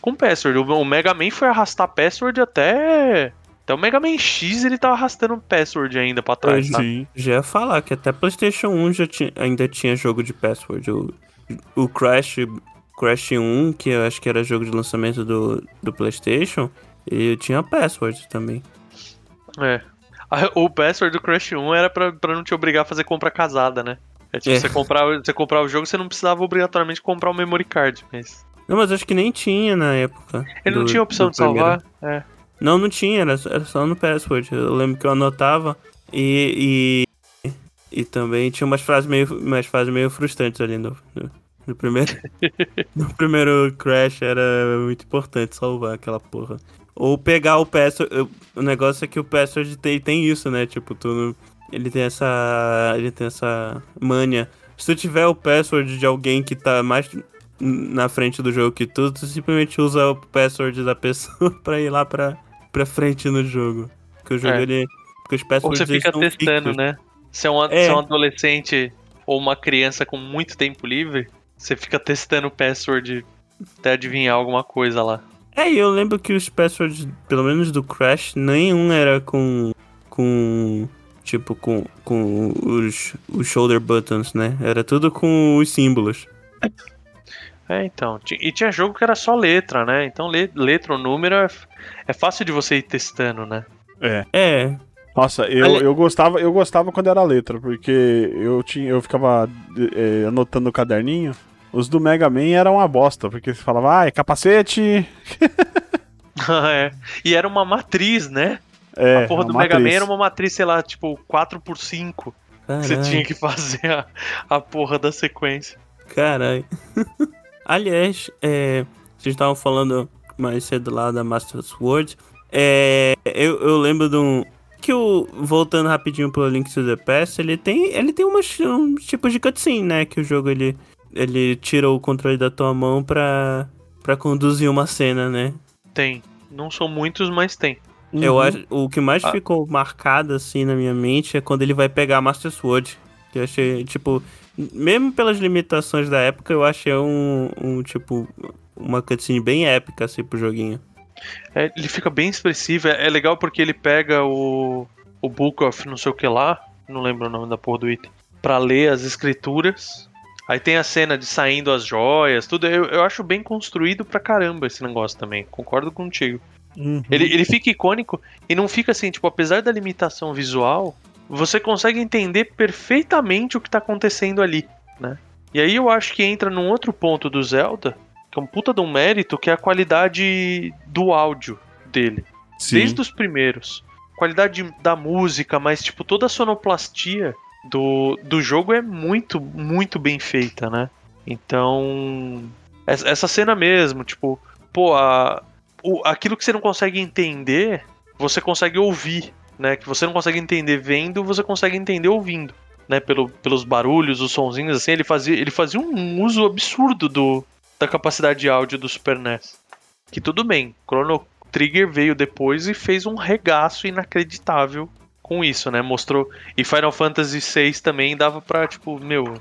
com password. O, o Mega Man foi arrastar password até até o Mega Man X ele tava arrastando password ainda pra trás, tá? Sim. Já ia falar que até PlayStation 1 já tinha, ainda tinha jogo de password. O, o Crash, Crash 1, que eu acho que era jogo de lançamento do, do PlayStation, ele tinha password também. É. O password do Crash 1 era pra, pra não te obrigar a fazer compra casada, né? É tipo, É. você, comprar, você comprar o jogo, você não precisava obrigatoriamente comprar o memory card, mas... Não, mas acho que nem tinha na época. Ele não do- tinha opção de salvar? primeiro. É. Não, não tinha, era, era só no password. Eu lembro que eu anotava e. E, e também tinha umas frases meio, umas frases meio frustrantes ali no, no, no primeiro. no primeiro Crash era muito importante salvar aquela porra. Ou pegar o password. O negócio é que o password tem, tem isso, né? Tipo, tu. não- Ele tem essa. Ele tem essa mania. Se tu tiver o password de alguém que tá mais na frente do jogo que tu, tu simplesmente usa o password da pessoa pra ir lá pra, pra frente no jogo. Porque o jogo É. ele. Porque os Ou passwords você fica testando, fixos. né? Se é, um, É. se é um adolescente ou uma criança com muito tempo livre, você fica testando o password até adivinhar alguma coisa lá. É, e eu lembro que os passwords, pelo menos do Crash, nenhum era com. com. Tipo, com, com os, os shoulder buttons, né? Era tudo com os símbolos. É, então. E tinha jogo que era só letra, né? Então le- letra ou número é, é fácil de você ir testando, né? É. É, Nossa, eu, eu gostava, eu gostava quando era letra, porque eu tinha, eu ficava eh, anotando no caderninho. Os do Mega Man eram uma bosta, porque você falava, ah, é capacete. é. E era uma matriz, né? É, a porra uma do Mega Man matriz. era uma matriz, sei lá, tipo 4x5. que Você tinha que fazer a, a porra da sequência. Caralho. Aliás, é, vocês estavam falando mais cedo lá da Master Sword. É, eu, eu lembro de um. Que o. Voltando rapidinho pro Link to the Past, ele tem. Ele tem umas, uns tipos de cutscene, né? Que o jogo ele. Ele tira o controle da tua mão pra. pra conduzir uma cena, né? Tem. Não são muitos, mas tem. Eu Uhum. acho. O que mais Ah. ficou marcado assim na minha mente é quando ele vai pegar a Master Sword. Que eu achei, tipo. Mesmo pelas limitações da época, eu achei um, um tipo. Uma cutscene bem épica, assim, pro joguinho. É, ele fica bem expressivo. É, é legal porque ele pega o. o Book of não sei o que lá, não lembro o nome da porra do item, pra ler as escrituras. Aí tem a cena de saindo as joias, tudo. Eu, eu acho bem construído pra caramba esse negócio também. Concordo contigo. Uhum. Ele, ele fica icônico e não fica assim, tipo, apesar da limitação visual, você consegue entender perfeitamente o que tá acontecendo ali, né? E aí eu acho que entra num outro ponto do Zelda, que é um puta de um mérito, que é a qualidade do áudio dele. Sim. Desde os primeiros. Qualidade da música, mas tipo, toda a sonoplastia do, do jogo é muito, muito bem feita, né? Então. es- Essa cena mesmo, tipo, pô, a, o, aquilo que você não consegue entender, você consegue ouvir, né? Que você não consegue entender vendo, você consegue entender ouvindo. Né, pelo, pelos barulhos, os sonzinhos, assim, ele fazia, ele fazia um uso absurdo do, da capacidade de áudio do Super NES. Que tudo bem, Chrono Trigger veio depois e fez um regaço inacreditável com isso, né? Mostrou. E Final Fantasy VI também dava pra, tipo, meu.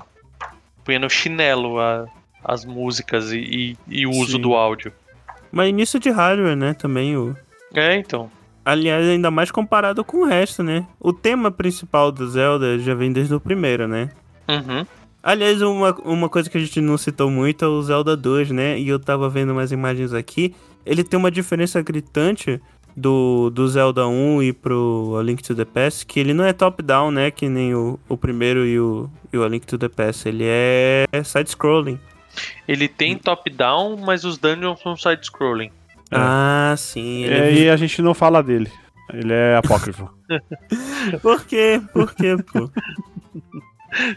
Punha no chinelo a- as músicas e, e- e o uso Sim. do áudio. Mas início de hardware, né? Também o. É, então. Aliás, ainda mais comparado com o resto, né? O tema principal do Zelda já vem desde o primeiro, né? Uhum. Aliás, uma, uma coisa que a gente não citou muito é o Zelda 2, né? E eu tava vendo umas imagens aqui. Ele tem uma diferença gritante do, do Zelda 1 e pro A Link to the Past, que ele não é top-down, né? Que nem o, o primeiro e o, e o A Link to the Past. Ele é side-scrolling. Ele tem top-down, mas os dungeons são side-scrolling. É. Ah, sim. Ele E é... aí a gente não fala dele. Ele é apócrifo. Por quê? Por quê, pô?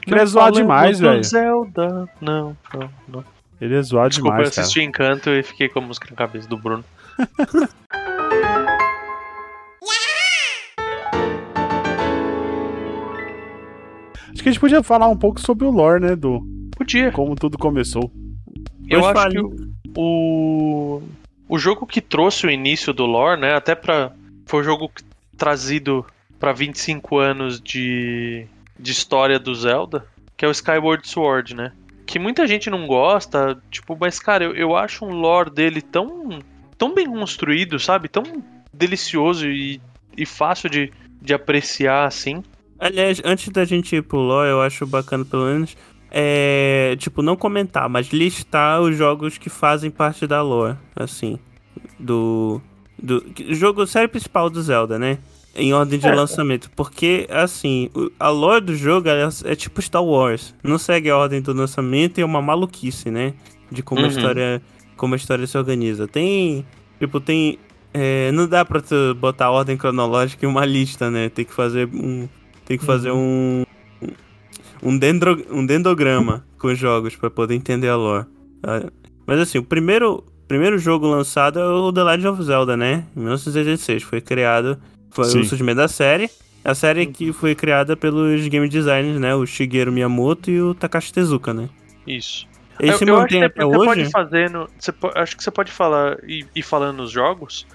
Ele é zoado demais, velho. Zelda. Não, não, não. Ele é zoado Desculpa, eu demais, cara. assisti Encanto e fiquei com a música na cabeça do Bruno. Acho que a gente podia falar um pouco sobre o lore, né? Do Podia. como tudo começou. Eu Mas acho fale. que o, o jogo que trouxe o início do lore, né? Até pra. Foi o jogo trazido pra 25 anos de, de história do Zelda, que é o Skyward Sword, né? Que muita gente não gosta, tipo, mas cara, eu, eu acho um lore dele tão, tão bem construído, sabe? Tão delicioso e, e fácil de, de apreciar, assim. Aliás, antes da gente ir pro lore, eu acho bacana, pelo menos, é, tipo, não comentar, mas listar os jogos que fazem parte da lore, assim, do, do jogo, série principal do Zelda, né? Em ordem de É. lançamento, porque, assim, a lore do jogo ela é, tipo Star Wars, não segue a ordem do lançamento e é uma maluquice, né? De como a Uhum. história, como a história se organiza. Tem, tipo, tem, é, não dá pra tu botar a ordem cronológica em uma lista, né? Tem que fazer um, tem que fazer um um, dendro, um dendograma com os jogos pra poder entender a lore. Ah, Mas assim, o primeiro, primeiro jogo lançado é o The Legend of Zelda, né? Em 1986. Foi criado. Foi Sim. o surgimento da série. A série que foi criada pelos game designers, né? O Shigeru Miyamoto e o Takashi Tezuka, né? Isso. Ele eu, se eu acho mantém que até você hoje. pode fazer no, você acho que você pode falar e ir falando nos jogos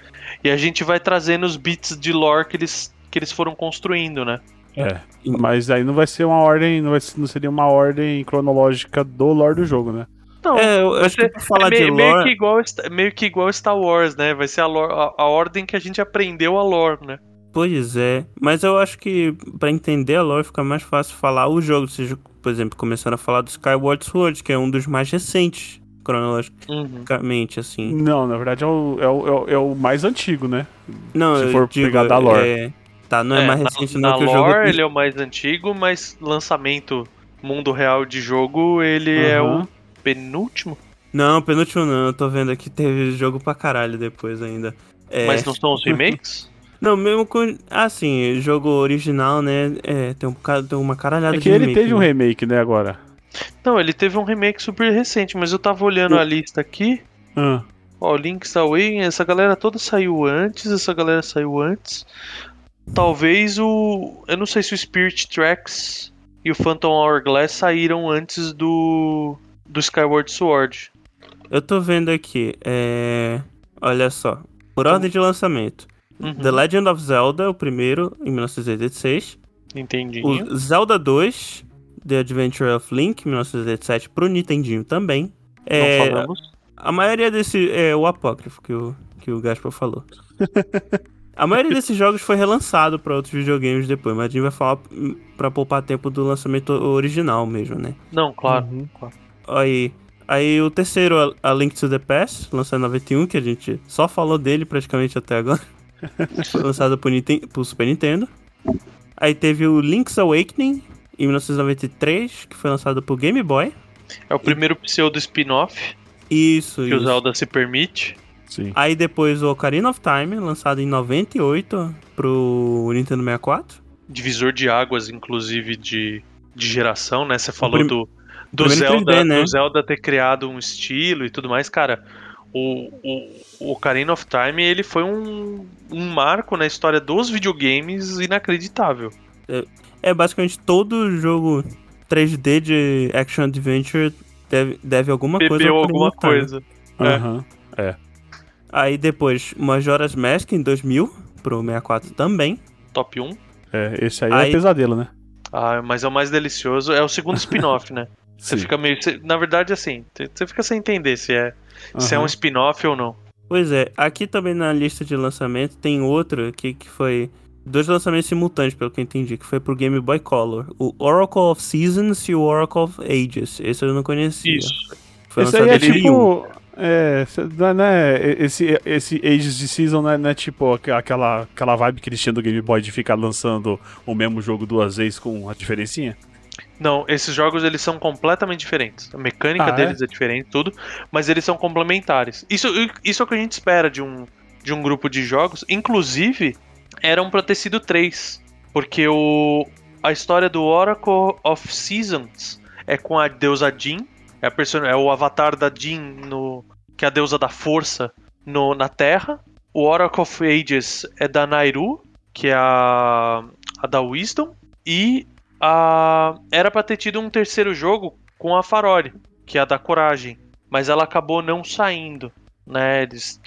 e a gente vai trazendo os bits de lore que eles, que eles foram construindo, né? É. Mas aí não vai ser uma ordem, não, vai, ser- não seria uma ordem cronológica do lore do jogo, né? Não, É, eu acho que pra falar é meio, de meio lore. que igual, meio que igual Star Wars, né? Vai ser a, lore- a- a ordem que a gente aprendeu a lore, né? Pois é, mas eu acho que pra entender a lore fica mais fácil falar o jogo. Vocês, por exemplo, começaram a falar do Skyward Sword, que é um dos mais recentes, cronologicamente, assim. Não, na verdade é o, é o, é o, é o mais antigo, né? Não, Se for digo, pegar da lore. é- Tá, não é, mais na- recente na, não que o lore jogo... tem- ele é o mais antigo, mas lançamento mundo real de jogo ele é Aham. o penúltimo. Não, penúltimo não, eu tô vendo aqui, teve jogo pra caralho depois ainda. É, Mas não são os remakes? Não, mesmo com... Ah, sim, jogo original, né, é, tem, um, tem uma caralhada É de que ele remake, teve um né? remake, né, agora. Não, ele teve um remake super recente, mas eu tava olhando O- a lista aqui. Ah, Ó, Link's Away, essa galera toda saiu antes, essa galera saiu antes. Talvez o. Eu não sei se o Spirit Tracks e o Phantom Hourglass saíram antes do. do Skyward Sword. Eu tô vendo aqui, é... Olha só, por ordem de lançamento. Uhum, The Legend of Zelda, o primeiro, em 1986. Entendi. O Zelda 2, The Adventure of Link, 1987, pro Nintendinho também. Não É, falamos. a maioria desse é o apócrifo que o, que o Gaspar falou. A maioria desses jogos foi relançado pra outros videogames depois, mas a gente vai falar pra poupar tempo do lançamento original mesmo, né? Não, claro. Uhum. claro. Aí, aí o terceiro, a- a Link to the Past, lançado em 91, que a gente só falou dele praticamente até agora. Foi lançado pro, pro Super Nintendo. Aí teve o Link's Awakening, em 1993, que foi lançado pro Game Boy. É o primeiro pseudo spin-off Isso, que o isso. Zelda se permite. Sim. Aí depois o Ocarina of Time, lançado em 98 pro Nintendo 64. Divisor de águas, inclusive, de, de geração, né? Você falou prim- do, do, Zelda, 3D, né? do Zelda ter criado um estilo e tudo mais, cara. O, o, o Ocarina of Time, ele foi um, um marco na história dos videogames inacreditável. É basicamente todo jogo 3D de Action Adventure deve, deve alguma coisa Bebeu ao Ocarina alguma coisa. É. Aham. Aí depois Majora's Mask em 2000 pro 64 também. Top 1. É, esse aí, Aí- é pesadelo, né? Ah, mas é o mais delicioso. É o segundo spin-off, né? Você Sim. fica meio. você- na verdade, assim, você fica sem entender se é, se é um spin-off ou não. Pois é, aqui também na lista de lançamento tem outro aqui que foi dois lançamentos simultâneos, pelo que eu entendi, que foi pro Game Boy Color. O Oracle of Seasons e o Oracle of Ages. Esse eu não conhecia. Isso. Foi Esse aí é em 2001. tipo. É, é- não é- esse, esse Ages de Season não é, não é tipo aqu- aquela, aquela vibe que eles tinham do Game Boy de ficar lançando o mesmo jogo duas vezes com a diferencinha? Não, esses jogos eles são completamente diferentes. A mecânica Ah, é? deles é? diferente, tudo, mas eles são complementares. Isso, isso é o que a gente espera de um, de um grupo de jogos. Inclusive, eram pra ter sido três. Porque o, a história do Oracle of Seasons é com a deusa Jin. É, a person é o avatar da Jin, no, que é a deusa da força no, na Terra. O Oracle of Ages é da Nairu, que é a, a da Wisdom. E a, era pra ter tido um terceiro jogo com a Faroli, que é a da Coragem. Mas ela acabou não saindo, né? Eles-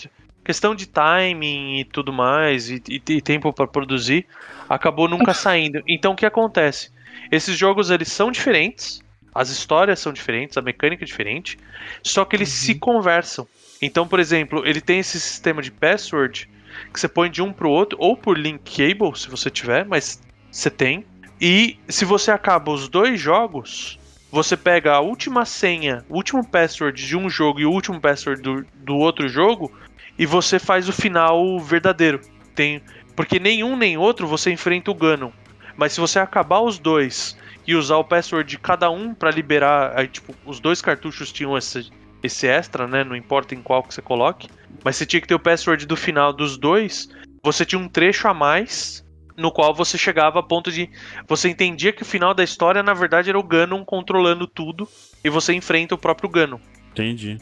questão de timing e tudo mais, e, e- e tempo pra produzir, acabou nunca saindo. Então o que acontece? Esses jogos eles são diferentes, as histórias são diferentes, a mecânica é diferente, só que eles se conversam. Então, por exemplo, ele tem esse sistema de password que você põe de um pro outro, ou por link cable, se você tiver, mas você tem. E se você acaba os dois jogos, você pega a última senha, o último password de um jogo e o último password do, do outro jogo, e você faz o final verdadeiro. Tem, porque nenhum nem outro você enfrenta o Ganon. Mas se você acabar os dois e usar o password de cada um pra liberar, aí tipo, os dois cartuchos tinham esse, esse extra, né? Não importa em qual que você coloque. Mas você tinha que ter o password do final dos dois. Você tinha um trecho a mais no qual você chegava a ponto de você entendia que o final da história na verdade era o Ganon controlando tudo e você enfrenta o próprio Ganon. Entendi.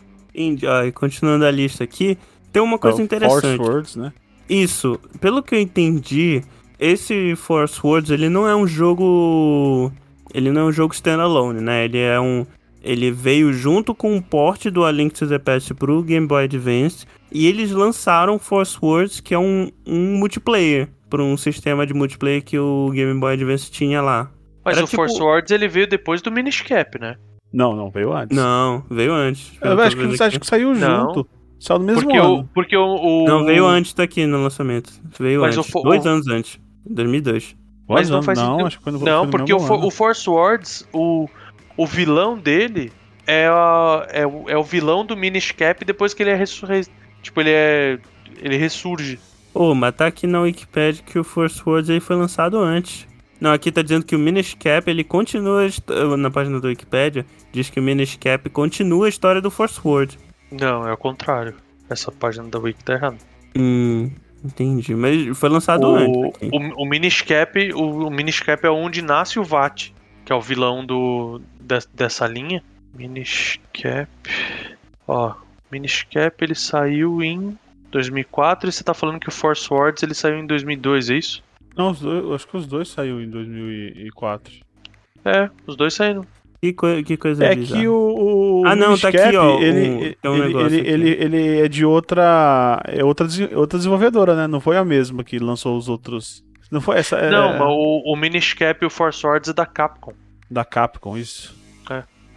Ó, e continuando a lista aqui, tem uma coisa Então, interessante. Force Words, né? Isso, pelo que eu entendi, esse Force Words, ele não é um jogo. Ele não é um jogo standalone, né? Ele é um. Ele veio junto com o port do A Link to the Past pro Game Boy Advance. E eles lançaram Force Words, que é um, um multiplayer. Para um sistema de multiplayer que o Game Boy Advance tinha lá. Mas Era o Force tipo- Words ele veio depois do Minish Cap, né? Não, não, veio antes. Não, veio antes. Eu que eu acho, que, aqui. acho que saiu Não. junto. Saiu no mesmo Porque, ano. o, porque o, o- Não, veio antes daqui no lançamento. Veio Mas o antes. fo- Dois o- anos antes. 2002. Mas não Não, faz não, acho que foi no Não, foi porque o, ano. o Force Words, o, o vilão dele é, a- é, o, é o vilão do Minish Cap depois que ele é. Tipo, ele é. Ele ressurge. Ô, mas tá aqui na Wikipedia que o Force Words aí foi lançado antes. Não, aqui tá dizendo que o Minish Cap, ele continua, na página da Wikipedia, diz que o Minish Cap continua a história do Force Word. Não, é o contrário. Essa página da Wiki tá errada. Hum, entendi. Mas foi lançado O, antes. aqui. o, o Minish Cap, o, o Minish Cap é onde nasce o Vat, que é o vilão do, de- dessa linha. Minish Cap. Ó, Minish Cap ele saiu em 2004 e você tá falando que o Force Words ele saiu em 2002, é isso? Não, os dois, acho que os dois saiu em 2004. É, os dois saíram. Que, coi- que coisa É bizarra. que o, o Ah, não, tá aqui, ó, Ele, um- ele, tem um negócio ele, aqui. ele, ele é de outra. É outra, outra desenvolvedora, né? Não foi a mesma que lançou os outros. Não foi essa. é, Não, mas o, o Minish Cap e o Force Words é da Capcom. Da Capcom, isso.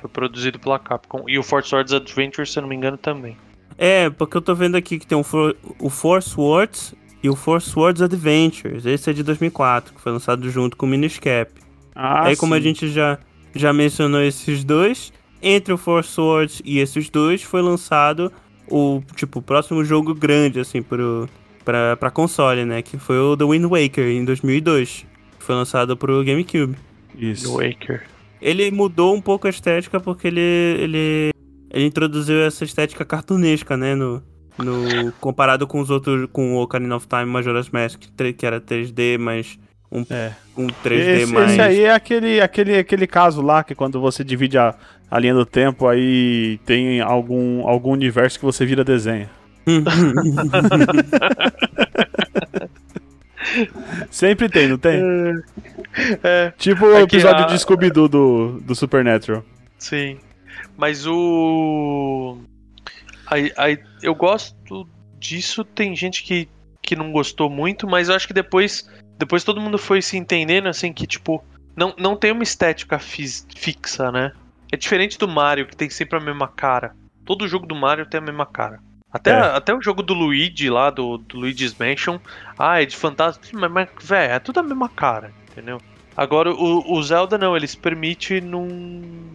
Foi produzido pela Capcom. E o Force Words Adventure, se eu não me engano, também. É, porque eu tô vendo aqui que tem um For- o Force Words e o Four Swords Adventures. Esse é de 2004, que foi lançado junto com o Miniscap. Ah, Aí, como a sim. gente já, já mencionou esses dois, entre o Four Swords e esses dois, foi lançado o, tipo, o próximo jogo grande, assim, pro, pra, pra console, né? Que foi o The Wind Waker, em 2002. Que foi lançado pro GameCube. Isso. Waker. Ele mudou um pouco a estética porque ele, ele, ele introduziu essa estética cartunesca, né? No, no, comparado com os outros, com o Ocarina of Time Majora's Mask, que era 3D, mas um, É. um 3D Esse, mais... esse aí é aquele, aquele, aquele caso lá que quando você divide a, a linha do tempo, aí tem algum, algum universo que você vira desenho. Sempre tem, não tem? É, Tipo o É episódio a- de Scooby-Doo do, do Supernatural. sim. Mas o. Aí, aí, eu gosto disso. Tem gente que, que não gostou muito, mas eu acho que depois. Depois todo mundo foi se entendendo assim que, tipo, não, não tem uma estética fis- fixa, né? É diferente do Mario, que tem sempre a mesma cara. Todo jogo do Mario tem a mesma cara. Até, É. até o jogo do Luigi lá, do, do Luigi's Mansion. Ah, é de fantasma. Mas, mas velho, é tudo a mesma cara, entendeu? Agora o, o Zelda não, ele se permite num.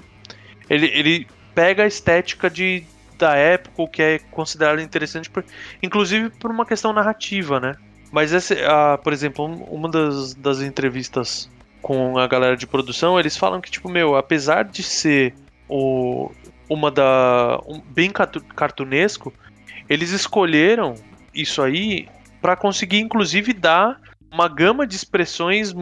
Ele, ele pega a estética de, da época, o que é considerado interessante, por, inclusive por uma questão narrativa, né? Mas, esse, ah, por exemplo, um- uma das, das entrevistas com a galera de produção, eles falam que, tipo, meu, apesar de ser o, uma da. Um, bem cartu- cartunesco, eles escolheram isso aí para conseguir, inclusive, dar uma gama de expressões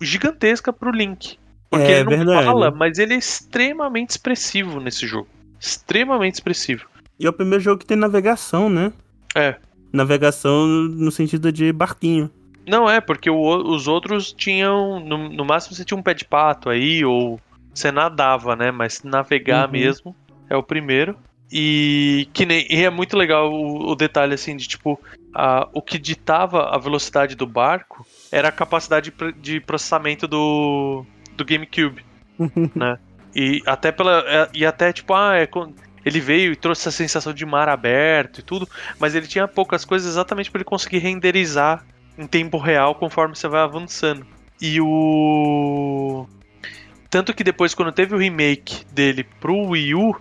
gigantesca pro Link. Porque É ele não verdade. fala, mas ele é extremamente expressivo nesse jogo. Extremamente expressivo. E é o primeiro jogo que tem navegação, né? É. Navegação no sentido de barquinho. Não é, porque o- os outros tinham. No, no máximo você tinha um pé de pato aí, ou você nadava, né? Mas navegar Uhum. mesmo é o primeiro. E que nem, e é muito legal o, o detalhe assim de tipo a, o que ditava a velocidade do barco era a capacidade de pro- de processamento do, do GameCube, né? E até pela é- e até tipo ah é, ele veio e trouxe essa sensação de mar aberto e tudo, mas ele tinha poucas coisas exatamente para ele conseguir renderizar em tempo real conforme você vai avançando. E o tanto que depois quando teve o remake dele pro Wii U,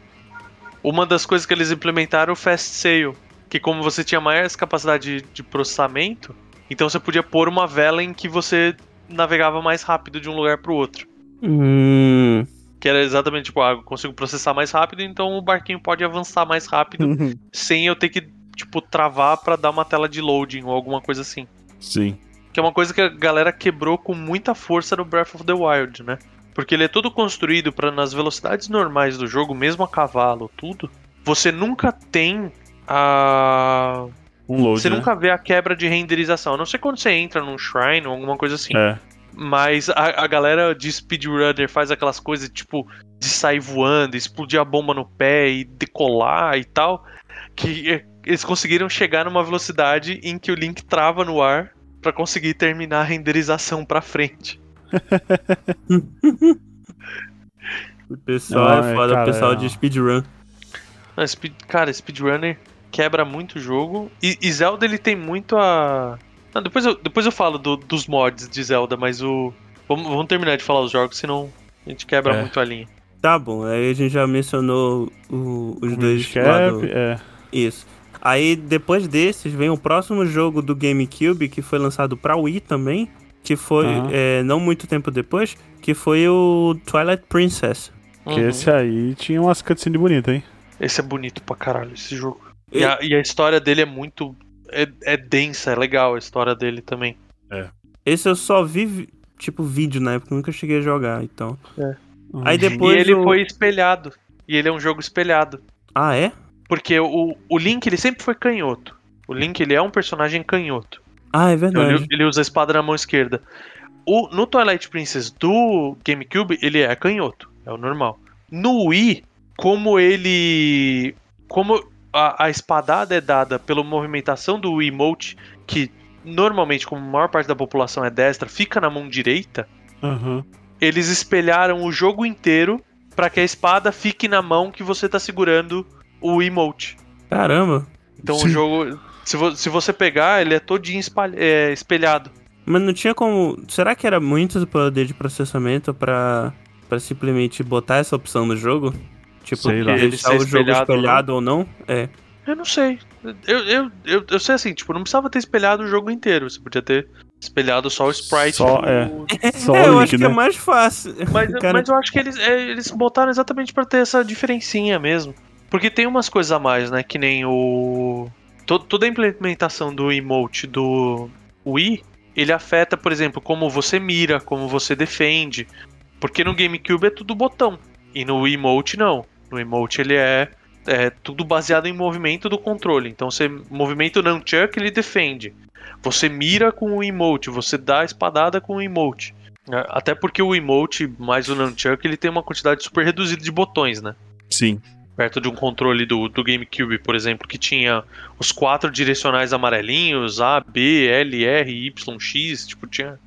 uma das coisas que eles implementaram o Fast Sail, que como você tinha mais capacidade de, de processamento, então você podia pôr uma vela em que você navegava mais rápido de um lugar pro outro. Hum. Que era exatamente tipo, ah, eu consigo processar mais rápido, então o barquinho pode avançar mais rápido sem eu ter que, tipo, travar pra dar uma tela de loading ou alguma coisa assim. Sim. Que é uma coisa que a galera quebrou com muita força no Breath of the Wild, né? Porque ele é todo construído para nas velocidades normais do jogo, mesmo a cavalo, tudo, você nunca tem a. Um load, Você né? nunca vê a quebra de renderização. A não ser quando você entra num shrine ou alguma coisa assim. É. Mas a, a galera de speedrunner faz aquelas coisas tipo de sair voando, explodir a bomba no pé e decolar e tal. Que eles conseguiram chegar numa velocidade em que o Link trava no ar pra conseguir terminar a renderização pra frente. O pessoal Não, é foda, cara, o pessoal é- de speedrun. Não, speed- cara, speedrunner quebra muito o jogo. E, e Zelda ele tem muito a. Não, depois, eu, depois eu falo do- dos mods de Zelda, mas o. Vamos, vamos terminar de falar os jogos, senão a gente quebra É. muito a linha. Tá bom, aí a gente já mencionou o- os dois Cap, do- é. Isso. Aí depois desses vem o próximo jogo do GameCube que foi lançado pra Wii também, que foi é, não muito tempo depois, que foi o Twilight Princess. Que Uhum. esse aí tinha umas cutscenes bonitas, hein? Esse é bonito pra caralho, esse jogo. E- E a, e a história dele é muito. É, é densa, é legal a história dele também. Esse eu só vi tipo vídeo na época, nunca cheguei a jogar, então. Aí e depois ele o- foi espelhado. E ele é um jogo espelhado. Ah, é? Porque o, o Link, ele sempre foi canhoto. O Link, ele é um personagem canhoto. Ah, é Então, verdade. ele, ele usa a espada na mão esquerda. O, no Twilight Princess do GameCube, ele é canhoto. É o normal. No Wii, como ele. Como a, a espadada é dada pela movimentação do Wiimote, que normalmente, como a maior parte da população é destra, fica na mão direita, Aham. eles espelharam o jogo inteiro para que a espada fique na mão que você tá segurando o Wiimote. Caramba. Então o Sim. jogo. Se, vo- se você pegar, ele é todinho espalha- é, espelhado. Mas não tinha como. Será que era muito do poder de processamento pra simplesmente botar essa opção no jogo? Tipo, Sei lá. Ele ser o jogo espelhado ou não? É. Eu não sei. Eu, eu, eu, eu sei assim, tipo, não precisava ter espelhado o jogo inteiro. Você podia ter espelhado só o sprite. Só, do- é. Só é, eu acho link, que né? é mais fácil. Mas, Cara, mas eu acho que eles, é, eles botaram exatamente pra ter essa diferencinha mesmo. Porque tem umas coisas a mais, né? Que nem o. to- toda a implementação do emote do Wii, ele afeta, por exemplo, como você mira, como você defende. Porque no GameCube é tudo botão. E no emote não. No emote ele é, é tudo baseado em movimento do controle. Então você movimenta o nunchuck, ele defende. Você mira com o emote, você dá a espadada com o emote. É, Até porque o emote mais o nunchuck ele tem uma quantidade super reduzida de botões, né? Sim. Perto de um controle do, do GameCube, por exemplo, que tinha os quatro direcionais amarelinhos, A, B, L, R, Y, X, tipo, tinha,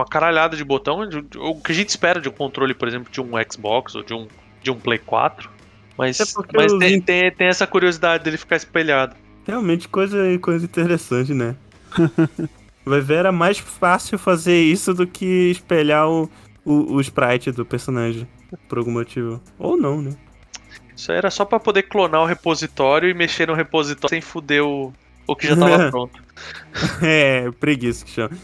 uma caralhada de botão, o que a gente espera de um controle, por exemplo, de um Xbox ou de um, de um Play 4. Mas, É mas tem, vi- tem, tem essa curiosidade dele ficar espelhado. Realmente coisa, coisa interessante, né? Vai ver, era mais fácil fazer isso do que espelhar o, o, o sprite do personagem. Por algum motivo. Ou não, né? Isso era só pra poder clonar o repositório e mexer no repositório sem fuder o, o que já tava pronto. É, preguiça que chama.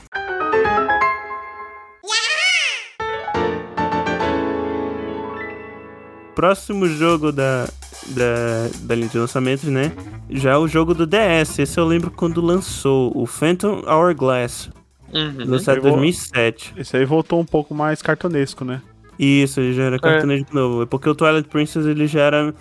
Próximo jogo da, da, da linha de lançamentos, né? Já é o jogo do DS. Esse eu lembro quando lançou, o Phantom Hourglass. Uhum. Lançado em Eu vou- 2007. Esse aí voltou um pouco mais cartonesco, né? Isso, ele já era cartunejo de novo. É porque o Twilight Princess ele já era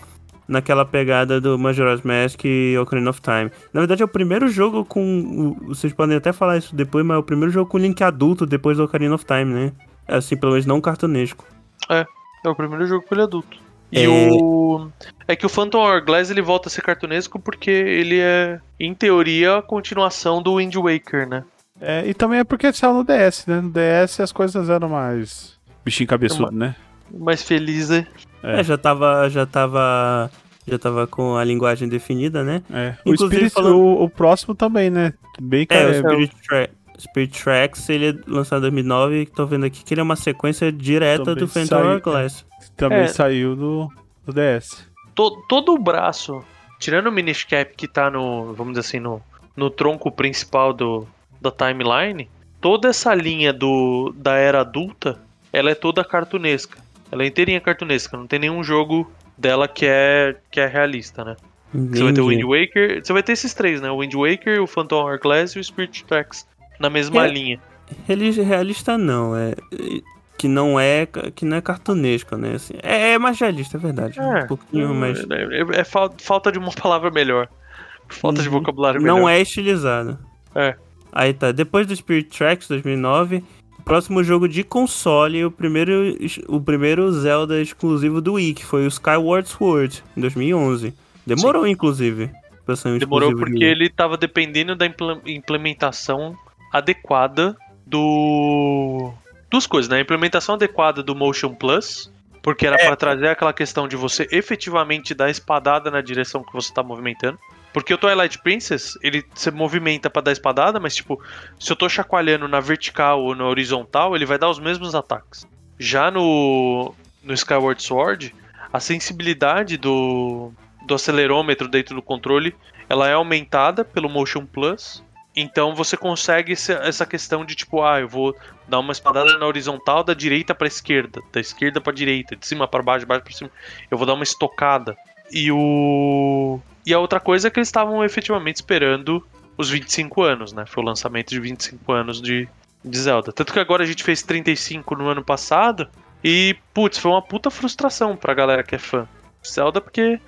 naquela pegada do Majora's Mask e Ocarina of Time. Na verdade é o primeiro jogo com... Vocês podem até falar isso depois, mas é o primeiro jogo com Link adulto depois do Ocarina of Time, né? É assim, pelo menos não cartunesco. É o primeiro jogo pra ele adulto. E É. o. É que o Phantom Hourglass ele volta a ser cartunesco porque ele é, em teoria, a continuação do Wind Waker, né? É, e também é porque saiu no DS, né? No DS as coisas eram mais bichinho cabeçudo, né? Mais feliz, né? É. É, já tava... Já tava... Já tava com a linguagem definida, né? É. O, Spirit, falando- o, o próximo também, né? Bem É, o cara, Spirit, Tra- Spirit Tracks, ele é lançado em 2009 e tô vendo aqui que ele é uma sequência direta Também do Phantom saiu- Hourglass. Também É. saiu do, do DS. To- todo o braço, tirando o Minish Cap que tá no, vamos dizer assim, no, no tronco principal do, da timeline, toda essa linha do, da era adulta, ela é toda cartunesca. Ela é inteirinha cartunesca, não tem nenhum jogo dela que é, que é realista, né? Você vai ter o Wind Entendi. Waker, você vai ter esses três, né? O Wind Waker, o Phantom Hourglass e o Spirit Tracks na mesma É. linha. Realista não, é que não é que não é cartunesco, né? Assim, é, é mais realista, é verdade. um pouquinho mais. É, é fal- falta de uma palavra melhor. Falta de Uhum. vocabulário melhor. Não é estilizado. É. Aí tá, depois do Spirit Tracks 2009, o próximo jogo de console, o primeiro o primeiro Zelda exclusivo do Wii, que foi o Skyward Sword em 2011. Demorou inclusive. pra ser um Demorou porque ele tava dependendo da impl- implementação adequada do. Duas coisas, né? A implementação adequada do Motion Plus, porque era É. pra trazer aquela questão de você efetivamente dar espadada na direção que você tá movimentando. Porque o Twilight Princess, ele se movimenta pra dar espadada, mas tipo, se eu tô chacoalhando na vertical ou na horizontal, ele vai dar os mesmos ataques. Já no, no Skyward Sword, a sensibilidade do, do acelerômetro dentro do controle ela é aumentada pelo Motion Plus. Então você consegue essa questão de tipo, ah, eu vou dar uma espadada na horizontal da direita para esquerda, da esquerda para direita, de cima para baixo, de baixo para cima. Eu vou dar uma estocada. E o e a outra coisa é que eles estavam efetivamente esperando os 25 anos, né? Foi o lançamento de 25 anos de, de Zelda. Tanto que agora a gente fez 35 no ano passado e putz, foi uma puta frustração pra galera que é fã. de Zelda porque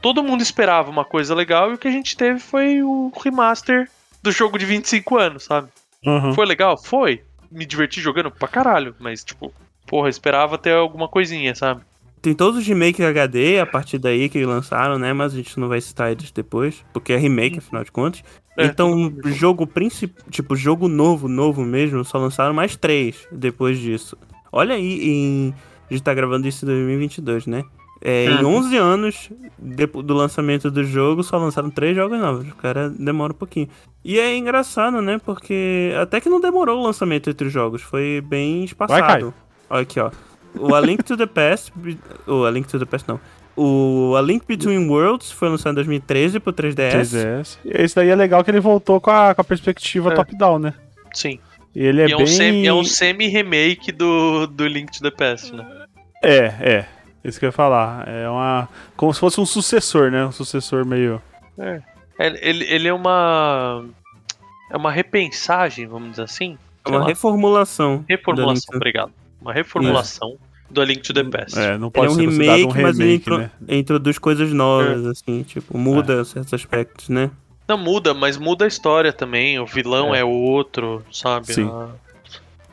todo mundo esperava uma coisa legal e o que a gente teve foi o remaster do jogo de 25 anos, sabe? Uhum. Foi legal? Foi. Me diverti jogando pra caralho, mas tipo, porra, esperava ter alguma coisinha, sabe? Tem todos os remakes HD a partir daí que lançaram, né? Mas a gente não vai citar eles depois, porque é remake, afinal de contas. É, então, jogo principal, tipo, jogo novo, novo mesmo, só lançaram mais três depois disso. Olha aí, em... a gente tá gravando isso em 2022, né? É, Em Uhum. 11 anos depo- do lançamento do jogo, só lançaram três jogos novos. O cara demora um pouquinho. E é engraçado, né? Porque até que não demorou o lançamento entre os jogos. Foi bem espaçado. Olha aqui, ó. O A Link to the Past... O A Link to the Past, não. O A Link Between Worlds foi lançado em 2013 pro 3DS. 3DS. E Esse daí é legal que ele voltou com a, com a perspectiva É. top-down, né? Sim. E ele é e é, bem. um semi, é um semi-remake do, do Link to the Past, né? É, é. Isso que eu ia falar. É uma. Como se fosse um sucessor, né? Um sucessor meio. É, Ele, ele é uma. É uma repensagem, vamos dizer assim. É uma lá, reformulação. reformulação, obrigado. Uma reformulação do A Link to the Past. É, não Ele pode é um ser considerado remake, um mas ele remake, intro- né? introduz coisas novas, assim, tipo, muda certos aspectos, né? Não muda, mas muda a história também. O vilão É. é, outro, sabe? Sim. Ah,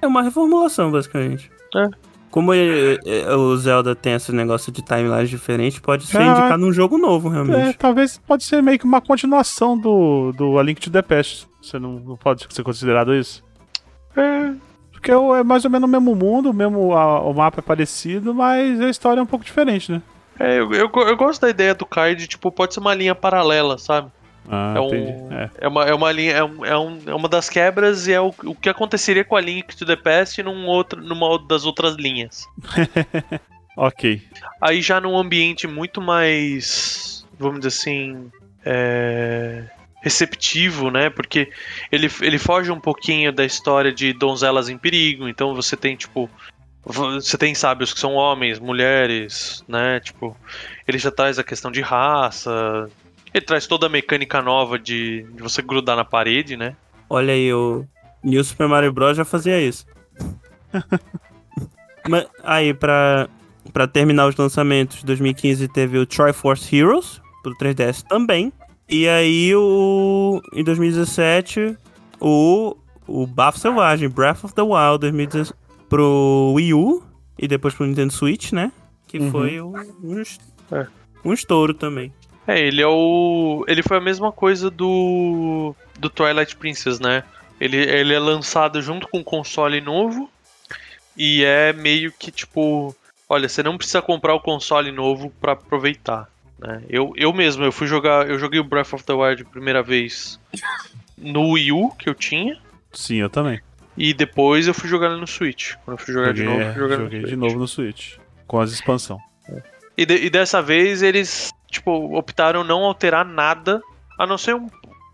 É uma reformulação, basicamente. É. Como ele- é, o Zelda tem esse negócio de timelines diferentes, pode ser Ah, indicado num jogo novo, É, realmente. talvez pode ser meio que uma continuação do, do A Link to the Past. Você não, não pode ser considerado isso? É, Porque é mais ou menos o mesmo mundo, o, mesmo, a- o mapa é parecido, mas a história é um pouco diferente, né? é, eu, eu, eu gosto da ideia do card, tipo, pode ser uma linha paralela, sabe? Ah, É, um. É. é. uma, é uma linha, é, um, é, um- é uma das quebras e é o, o que aconteceria com a Link to the Past num outro, numa das outras linhas. Ok. Aí já num ambiente muito mais, vamos dizer assim, é, receptivo, né? Porque ele, ele foge um pouquinho da história de donzelas em perigo. Então você tem, tipo. Você tem sábios que são homens, mulheres, né? Tipo, ele já traz a questão de raça. Ele traz toda a mecânica nova de, de você grudar na parede, né? Olha aí, o New Super Mario Bros. já fazia isso. Mas, aí, pra, pra terminar os lançamentos, 2015 teve o Triforce Heroes, pro 3DS também. E aí, o, em 2017, o, o Bafo Selvagem, Breath of the Wild, 2016, pro Wii U e depois pro Nintendo Switch, né? Que Uhum. foi um, um, É. um estouro também. É, ele é o. Ele foi a mesma coisa do. do Twilight Princess, né? Ele, ele é lançado junto com um console novo. E é meio que tipo. Olha, você não precisa comprar o console novo pra aproveitar. Né? Eu, eu mesmo, eu fui jogar. Eu joguei o Breath of the Wild a primeira vez no Wii U que eu tinha. Sim, eu também. E depois eu fui jogar no Switch. Quando eu fui jogar joguei de novo, é, fui jogar joguei no de Switch. novo no Switch. Com as expansão. E, de- e dessa vez eles, tipo, optaram não alterar nada, a não ser um,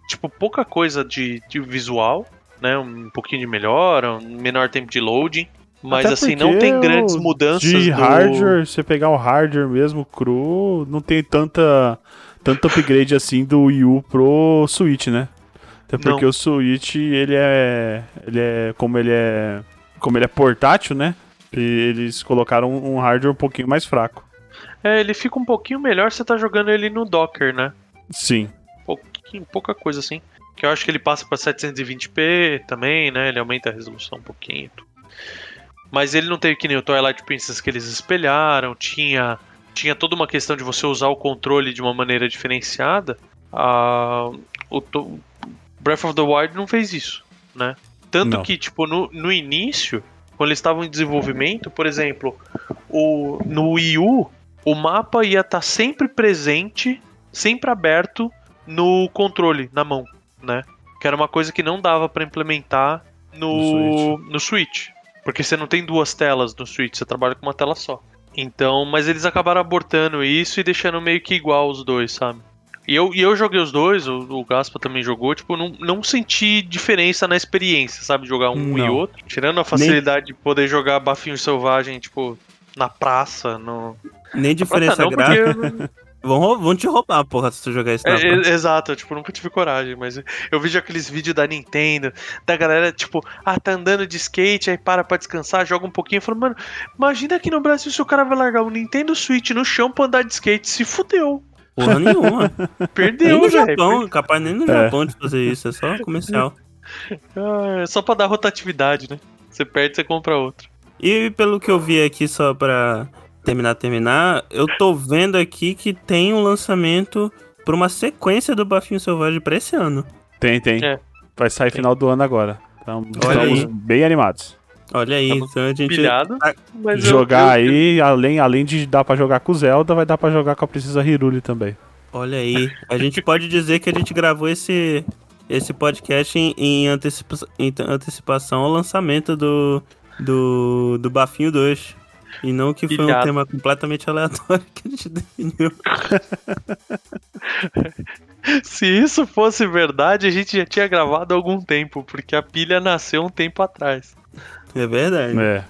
tipo, pouca coisa de, de visual, né? Um pouquinho de melhora, um menor tempo de loading. Mas Até assim, não tem grandes mudanças De do... hardware, você pegar o hardware mesmo cru, não tem tanta tanto upgrade assim do Wii U pro Switch, né? Até porque Não. o Switch, ele é ele é como ele é como ele é portátil, né? E eles colocaram um hardware um pouquinho mais fraco. É, ele fica um pouquinho melhor se você tá jogando ele no Docker, né? Sim. Pouquinho, pouca coisa assim. Que eu acho que ele passa pra 720p também, né? Ele aumenta a resolução um pouquinho. Mas ele não teve que nem o Twilight Princess que eles espelharam, tinha tinha toda uma questão de você usar o controle de uma maneira diferenciada. Ah, o Breath of the Wild não fez isso, né? Tanto Não. que, tipo, no, no início, quando eles estavam em desenvolvimento, por exemplo, o, no Wii U, o mapa ia estar sempre presente, sempre aberto no controle, na mão, né? Que era uma coisa que não dava pra implementar no, no Switch. Porque você não tem duas telas no Switch, você trabalha com uma tela só. Então, mas eles acabaram abortando isso e deixando meio que igual os dois, sabe? E eu, e eu joguei os dois, o, o Gaspa também jogou, tipo, não, não senti diferença na experiência, sabe? Jogar um e Não. outro. Tirando a facilidade de poder jogar bafinho selvagem, tipo, na praça, no. Nem diferença praça não, gráfica. porque Vão, vão te roubar, porra, se tu jogar isso na É, é, exato, eu, tipo, nunca tive coragem, mas eu vejo aqueles vídeos da Nintendo, da galera, tipo, ah, tá andando de skate, aí para pra descansar, joga um pouquinho, eu falo, mano, imagina aqui no Brasil se o cara vai largar o Nintendo Switch no chão pra andar de skate, se fudeu, Porra nenhuma. nem perdeu, no velho. Japão, capaz nem no É. Japão de fazer isso, é só comercial. Ah, é só pra dar rotatividade, né? Você perde, você compra outro. E pelo que eu vi aqui, só pra terminar, terminar, eu tô vendo aqui que tem um lançamento pra uma sequência do Bafinho Selvagem pra esse ano. Tem, tem. É. Vai sair final do ano agora. Então, Olha estamos aí. bem animados. Olha aí, então a gente. Pilhado. Mas eu- jogar eu- aí, além, além de dar pra jogar com o Zelda, vai dar pra jogar com a Princesa Hiruli também. Olha aí. A gente pode dizer que a gente gravou esse, esse podcast em, em antecipa- em antecipação ao lançamento do, do, do Bafinho 2. E não que foi um tema completamente aleatório que a gente definiu. Se isso fosse verdade, a gente já tinha gravado há algum tempo, porque a pilha nasceu um tempo atrás. É verdade. É.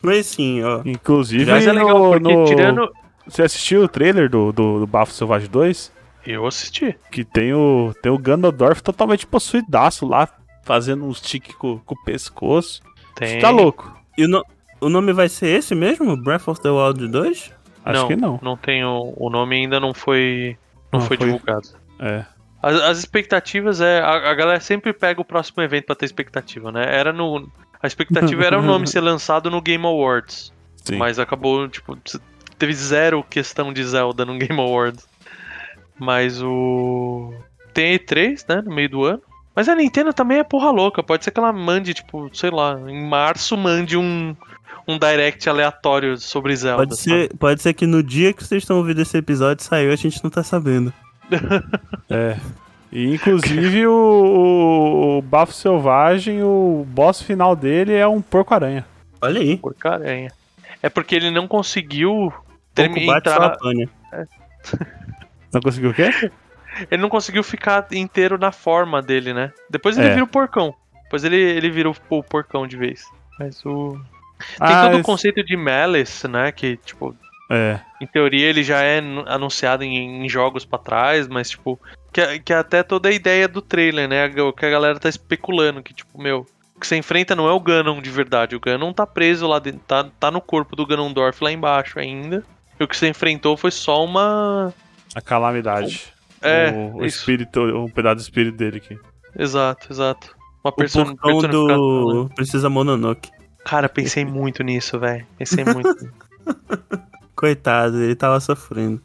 Mas sim, ó. Inclusive, Mas é legal, no, porque no- tirando. você assistiu o trailer do, do, do Bafo Selvagem 2? Eu assisti. Que tem o, tem o Ganondorf totalmente possuidaço lá, fazendo uns tique com, com o pescoço. Tem. Você tá louco? E o, no- o nome vai ser esse mesmo? Breath of the Wild 2? Acho não, que não. Não tem o, o nome ainda não foi. Não, Não foi, foi. divulgado. É. As, as expectativas é. A, a galera sempre pega o próximo evento pra ter expectativa, né? Era no. A expectativa era o nome ser lançado no Game Awards. Sim. Mas acabou, tipo, teve zero questão de Zelda no Game Awards. Mas o. Tem E3, né? No meio do ano. Mas a Nintendo também é porra louca. Pode ser que ela mande, tipo, sei lá, em março mande um, um direct aleatório sobre Zelda. Pode ser, pode ser que no dia que vocês estão ouvindo esse episódio saiu, a gente não tá sabendo. É. E inclusive o, o Bafo Selvagem, o boss final dele é um porco-aranha. Olha aí. Porcaria. É porque ele não conseguiu Pouco termi- bate só a entrar. pane. Não conseguiu o quê? Ele não conseguiu ficar inteiro na forma dele, né? Depois ele É. vira o porcão. Depois ele, ele vira o, o porcão de vez. Mas o. Tem Ah, todo o esse- conceito de Malice, né? Que, tipo, É. em teoria ele já é nu- anunciado em, em jogos pra trás, mas, tipo. Que, é- que é até toda a ideia do trailer, né? O que a galera tá especulando. Que, tipo, meu. O que você enfrenta não é o Ganon de verdade. O Ganon tá preso lá dentro. Tá, tá no corpo do Ganondorf lá embaixo ainda. E o que você enfrentou foi só uma. A calamidade. É, o, o isso. espírito, um pedaço do espírito dele aqui. Exato, exato. Uma O person porcão personificação, né? do Precisa Mononoke. Cara, pensei muito nisso, velho. Pensei muito. Coitado, ele tava sofrendo.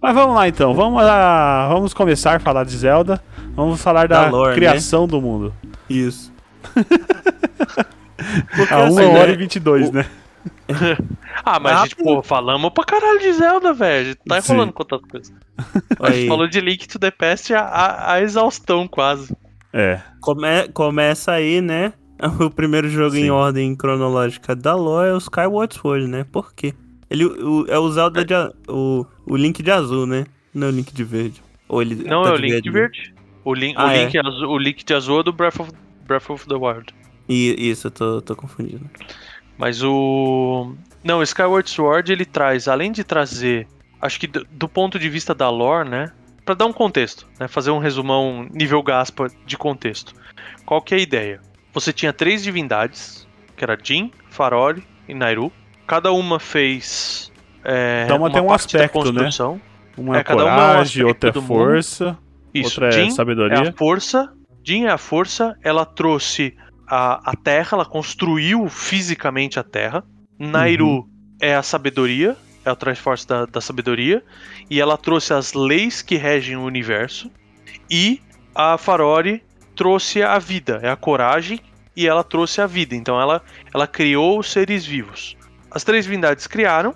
Mas vamos lá então, vamos, lá, vamos começar a falar de Zelda. Vamos falar da, Da lore, criação do mundo. Isso. A 1 assim, hora né, e 22, né? Ah, mas a gente, pô, falamos pra caralho de Zelda, velho. A gente tá Sim. enrolando com outras coisas. A gente falou de Link to the Past a, a, a exaustão, quase. É. come- começa aí, né? O primeiro jogo Sim. em ordem cronológica da lore é o Skyward Sword, né? Por quê? Ele o- é o Zelda de a- o, o Link de azul, né? Não é o Link de verde. Ou ele Não tá é o Link de né? verde? O Link, o, Ah, é. Link azul, o Link de azul é do Breath of, Breath of the Wild. E, isso, eu tô, tô confundindo. Mas o. Não, o Skyward Sword ele traz, além de trazer, acho que do, do ponto de vista da lore, né? Pra dar um contexto, né? Fazer um resumão nível Gaspa de contexto. Qual que é a ideia? Você tinha três divindades, que era Jin, Farore e Nairu. Cada uma fez. É, Cada uma tem um aspecto, né? construção. Uma é É, cada uma é coragem, outra é mundo. força, Isso, outra é Jin é sabedoria. a força. Jin é a força, ela trouxe a, a terra, ela construiu fisicamente a terra. Nairu Uhum. é a sabedoria, é o Triforce da, da sabedoria. E ela trouxe as leis que regem o universo. E a Farore trouxe a vida, é a coragem, e ela trouxe a vida. Então ela, ela criou os seres vivos. As três divindades criaram,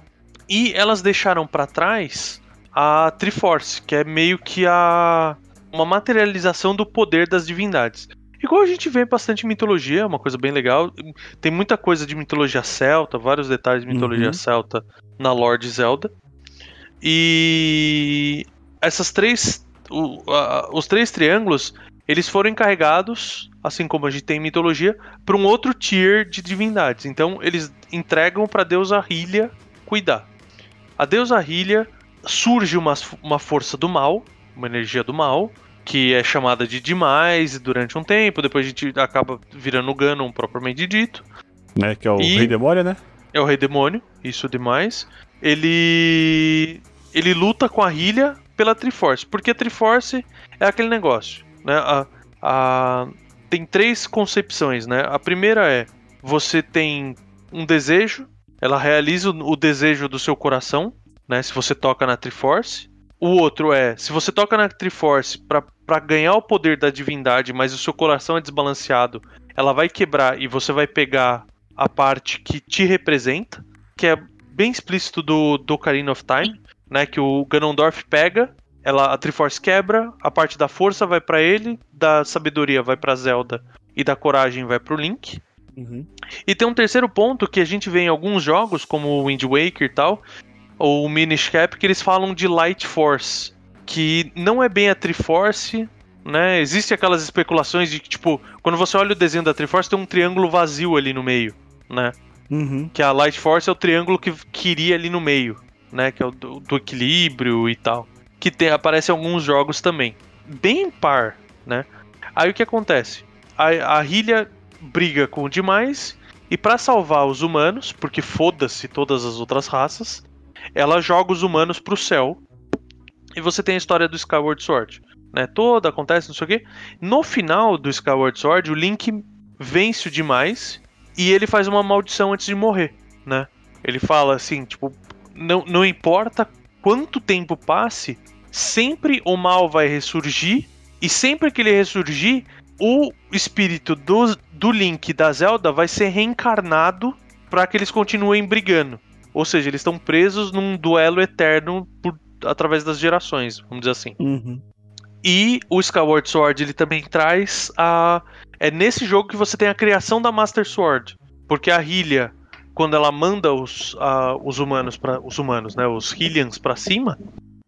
e elas deixaram para trás a Triforce, que é meio que a uma materialização do poder das divindades. Igual a gente vê bastante mitologia, é uma coisa bem legal. Tem muita coisa de mitologia celta, vários detalhes de mitologia Uhum. celta na lore de Zelda. E essas três, o- a- os três triângulos, eles foram encarregados, assim como a gente tem em mitologia, para um outro tier de divindades. Então eles entregam para a deusa Hylia cuidar. A deusa Hylia surge uma, uma força do mal, uma energia do mal, que é chamada de demais durante um tempo, depois a gente acaba virando o Ganon propriamente dito. né? Que é o E- Rei Demônio, né? É o Rei Demônio, isso demais. Ele ele luta com a Hylia pela Triforce, porque a Triforce é aquele negócio, né? A, a- tem três concepções, né? A primeira é você tem um desejo, ela realiza o, o desejo do seu coração, né? Se você toca na Triforce, O outro é, se você toca na Triforce pra ganhar o poder da divindade, mas o seu coração é desbalanceado, ela vai quebrar e você vai pegar a parte que te representa, que é bem explícito do, do Ocarina of Time, né? Que o Ganondorf pega, ela, a Triforce quebra, a parte da força vai pra ele, da sabedoria vai pra Zelda e da coragem vai pro Link. Uhum. E tem um terceiro ponto que a gente vê em alguns jogos, como o Wind Waker e tal, ou o Minish Cap, que eles falam de Light Force, que não é bem a Triforce, né? Existem aquelas especulações de que, tipo, quando você olha o desenho da Triforce, tem um triângulo vazio ali no meio, né? Uhum. Que a Light Force é o triângulo que queria ali no meio, né? Que é o do, do equilíbrio e tal. Que tem, aparece em alguns jogos também. Bem par, né? Aí o que acontece? A, a Hylia briga com o demais e pra salvar os humanos, porque foda-se todas as outras raças, ela joga os humanos pro céu. E você tem a história do Skyward Sword, né? Toda acontece, não sei o quê. No final do Skyward Sword, o Link vence o demais e ele faz uma maldição antes de morrer, né? Ele fala assim, tipo, não, não importa quanto tempo passe, sempre o mal vai ressurgir e sempre que ele ressurgir, o espírito do, do Link da Zelda vai ser reencarnado para que eles continuem brigando. Ou seja, eles estão presos num duelo eterno por, através das gerações, vamos dizer assim. Uhum. E o Skyward Sword ele também traz a. É nesse jogo que você tem a criação da Master Sword. Porque a Hylia, quando ela manda os, os humanos para os humanos, né, os Hylians pra cima,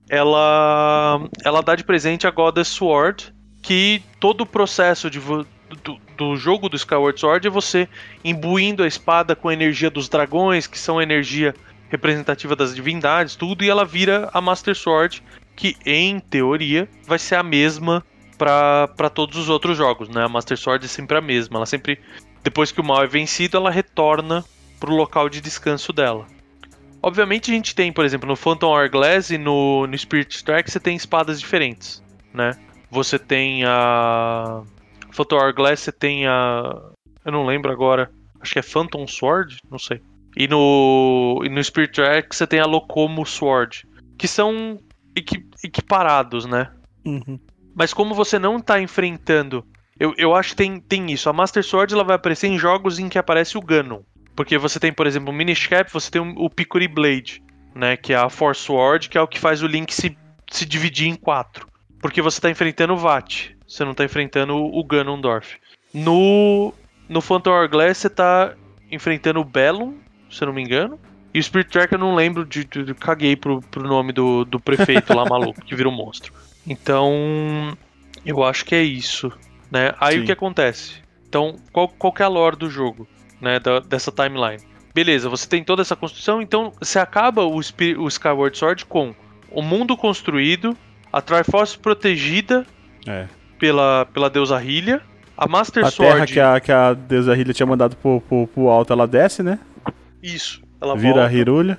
ela ela dá de presente a Goddess Sword, que todo o processo de do, do jogo do Skyward Sword é você imbuindo a espada com a energia dos dragões, que são a energia representativa das divindades, tudo, e ela vira a Master Sword, que em teoria vai ser a mesma para todos os outros jogos, né? A Master Sword é sempre a mesma, ela sempre depois que o mal é vencido, ela retorna pro local de descanso dela. Obviamente a gente tem, por exemplo, no Phantom Hourglass e no, no Spirit Track você tem espadas diferentes, né? Você tem a Phantom Hourglass, você tem a eu não lembro agora, acho que é Phantom Sword, não sei. E no e no Spirit Track você tem a Locomo Sword, que são equi- equiparados, né? Uhum. Mas como você não tá enfrentando. Eu, eu acho que tem, tem isso. A Master Sword ela vai aparecer em jogos em que aparece o Ganon. Porque você tem, por exemplo, o Minish Cap, você tem o, Picori Blade, né? Que é a Force Sword, que é o que faz o Link se, se dividir em quatro. Porque você tá enfrentando o Vat. Você não tá enfrentando o, Ganondorf. No, no Phantom Hourglass você tá enfrentando o Bellum, se eu não me engano. E o Spirit Track eu não lembro de. de- de- caguei pro, pro nome do, do prefeito lá maluco, que vira um monstro. Então, eu acho que é isso, né? Aí Sim. o que acontece? Então, qual, qual que é a lore do jogo, né? da- dessa timeline? Beleza, você tem toda essa construção, então você acaba o, Spi- o Skyward Sword com o mundo construído, a Triforce protegida É. pela, pela deusa Hylia, a Master A Sword... terra que a, que a deusa Hylia tinha mandado pro, pro, pro alto, ela desce, né? Isso, ela Vira volta. a Hirulha.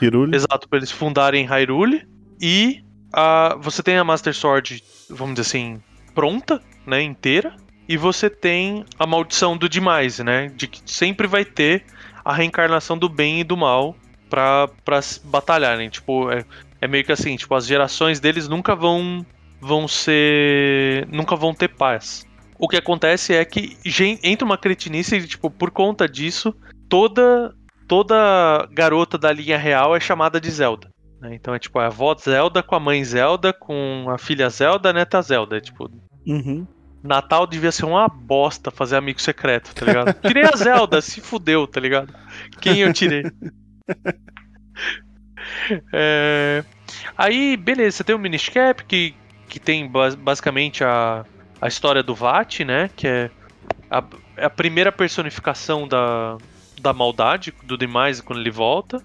Hirulha. Exato, pra eles fundarem Hyrule. E a, você tem a Master Sword, vamos dizer assim, pronta, né, inteira. E você tem a maldição do demais, né? De que sempre vai ter a reencarnação do bem e do mal pra, pra batalharem. Tipo, é, é meio que assim, tipo, as gerações deles nunca vão vão ser. nunca vão ter paz. O que acontece é que entra uma cretinice e, tipo, por conta disso, toda toda garota da linha real é chamada de Zelda. né? Então é tipo a avó Zelda com a mãe Zelda, com a filha Zelda, a neta Zelda. É, tipo, Uhum. Natal devia ser uma bosta fazer amigo secreto, tá ligado? Tirei a Zelda, se fudeu, tá ligado? Quem eu tirei? É, Aí, beleza, você tem o Minish Cap, que, que tem bas- basicamente a, a história do Vat, né? Que é a, é a primeira personificação da, da maldade do demais quando ele volta.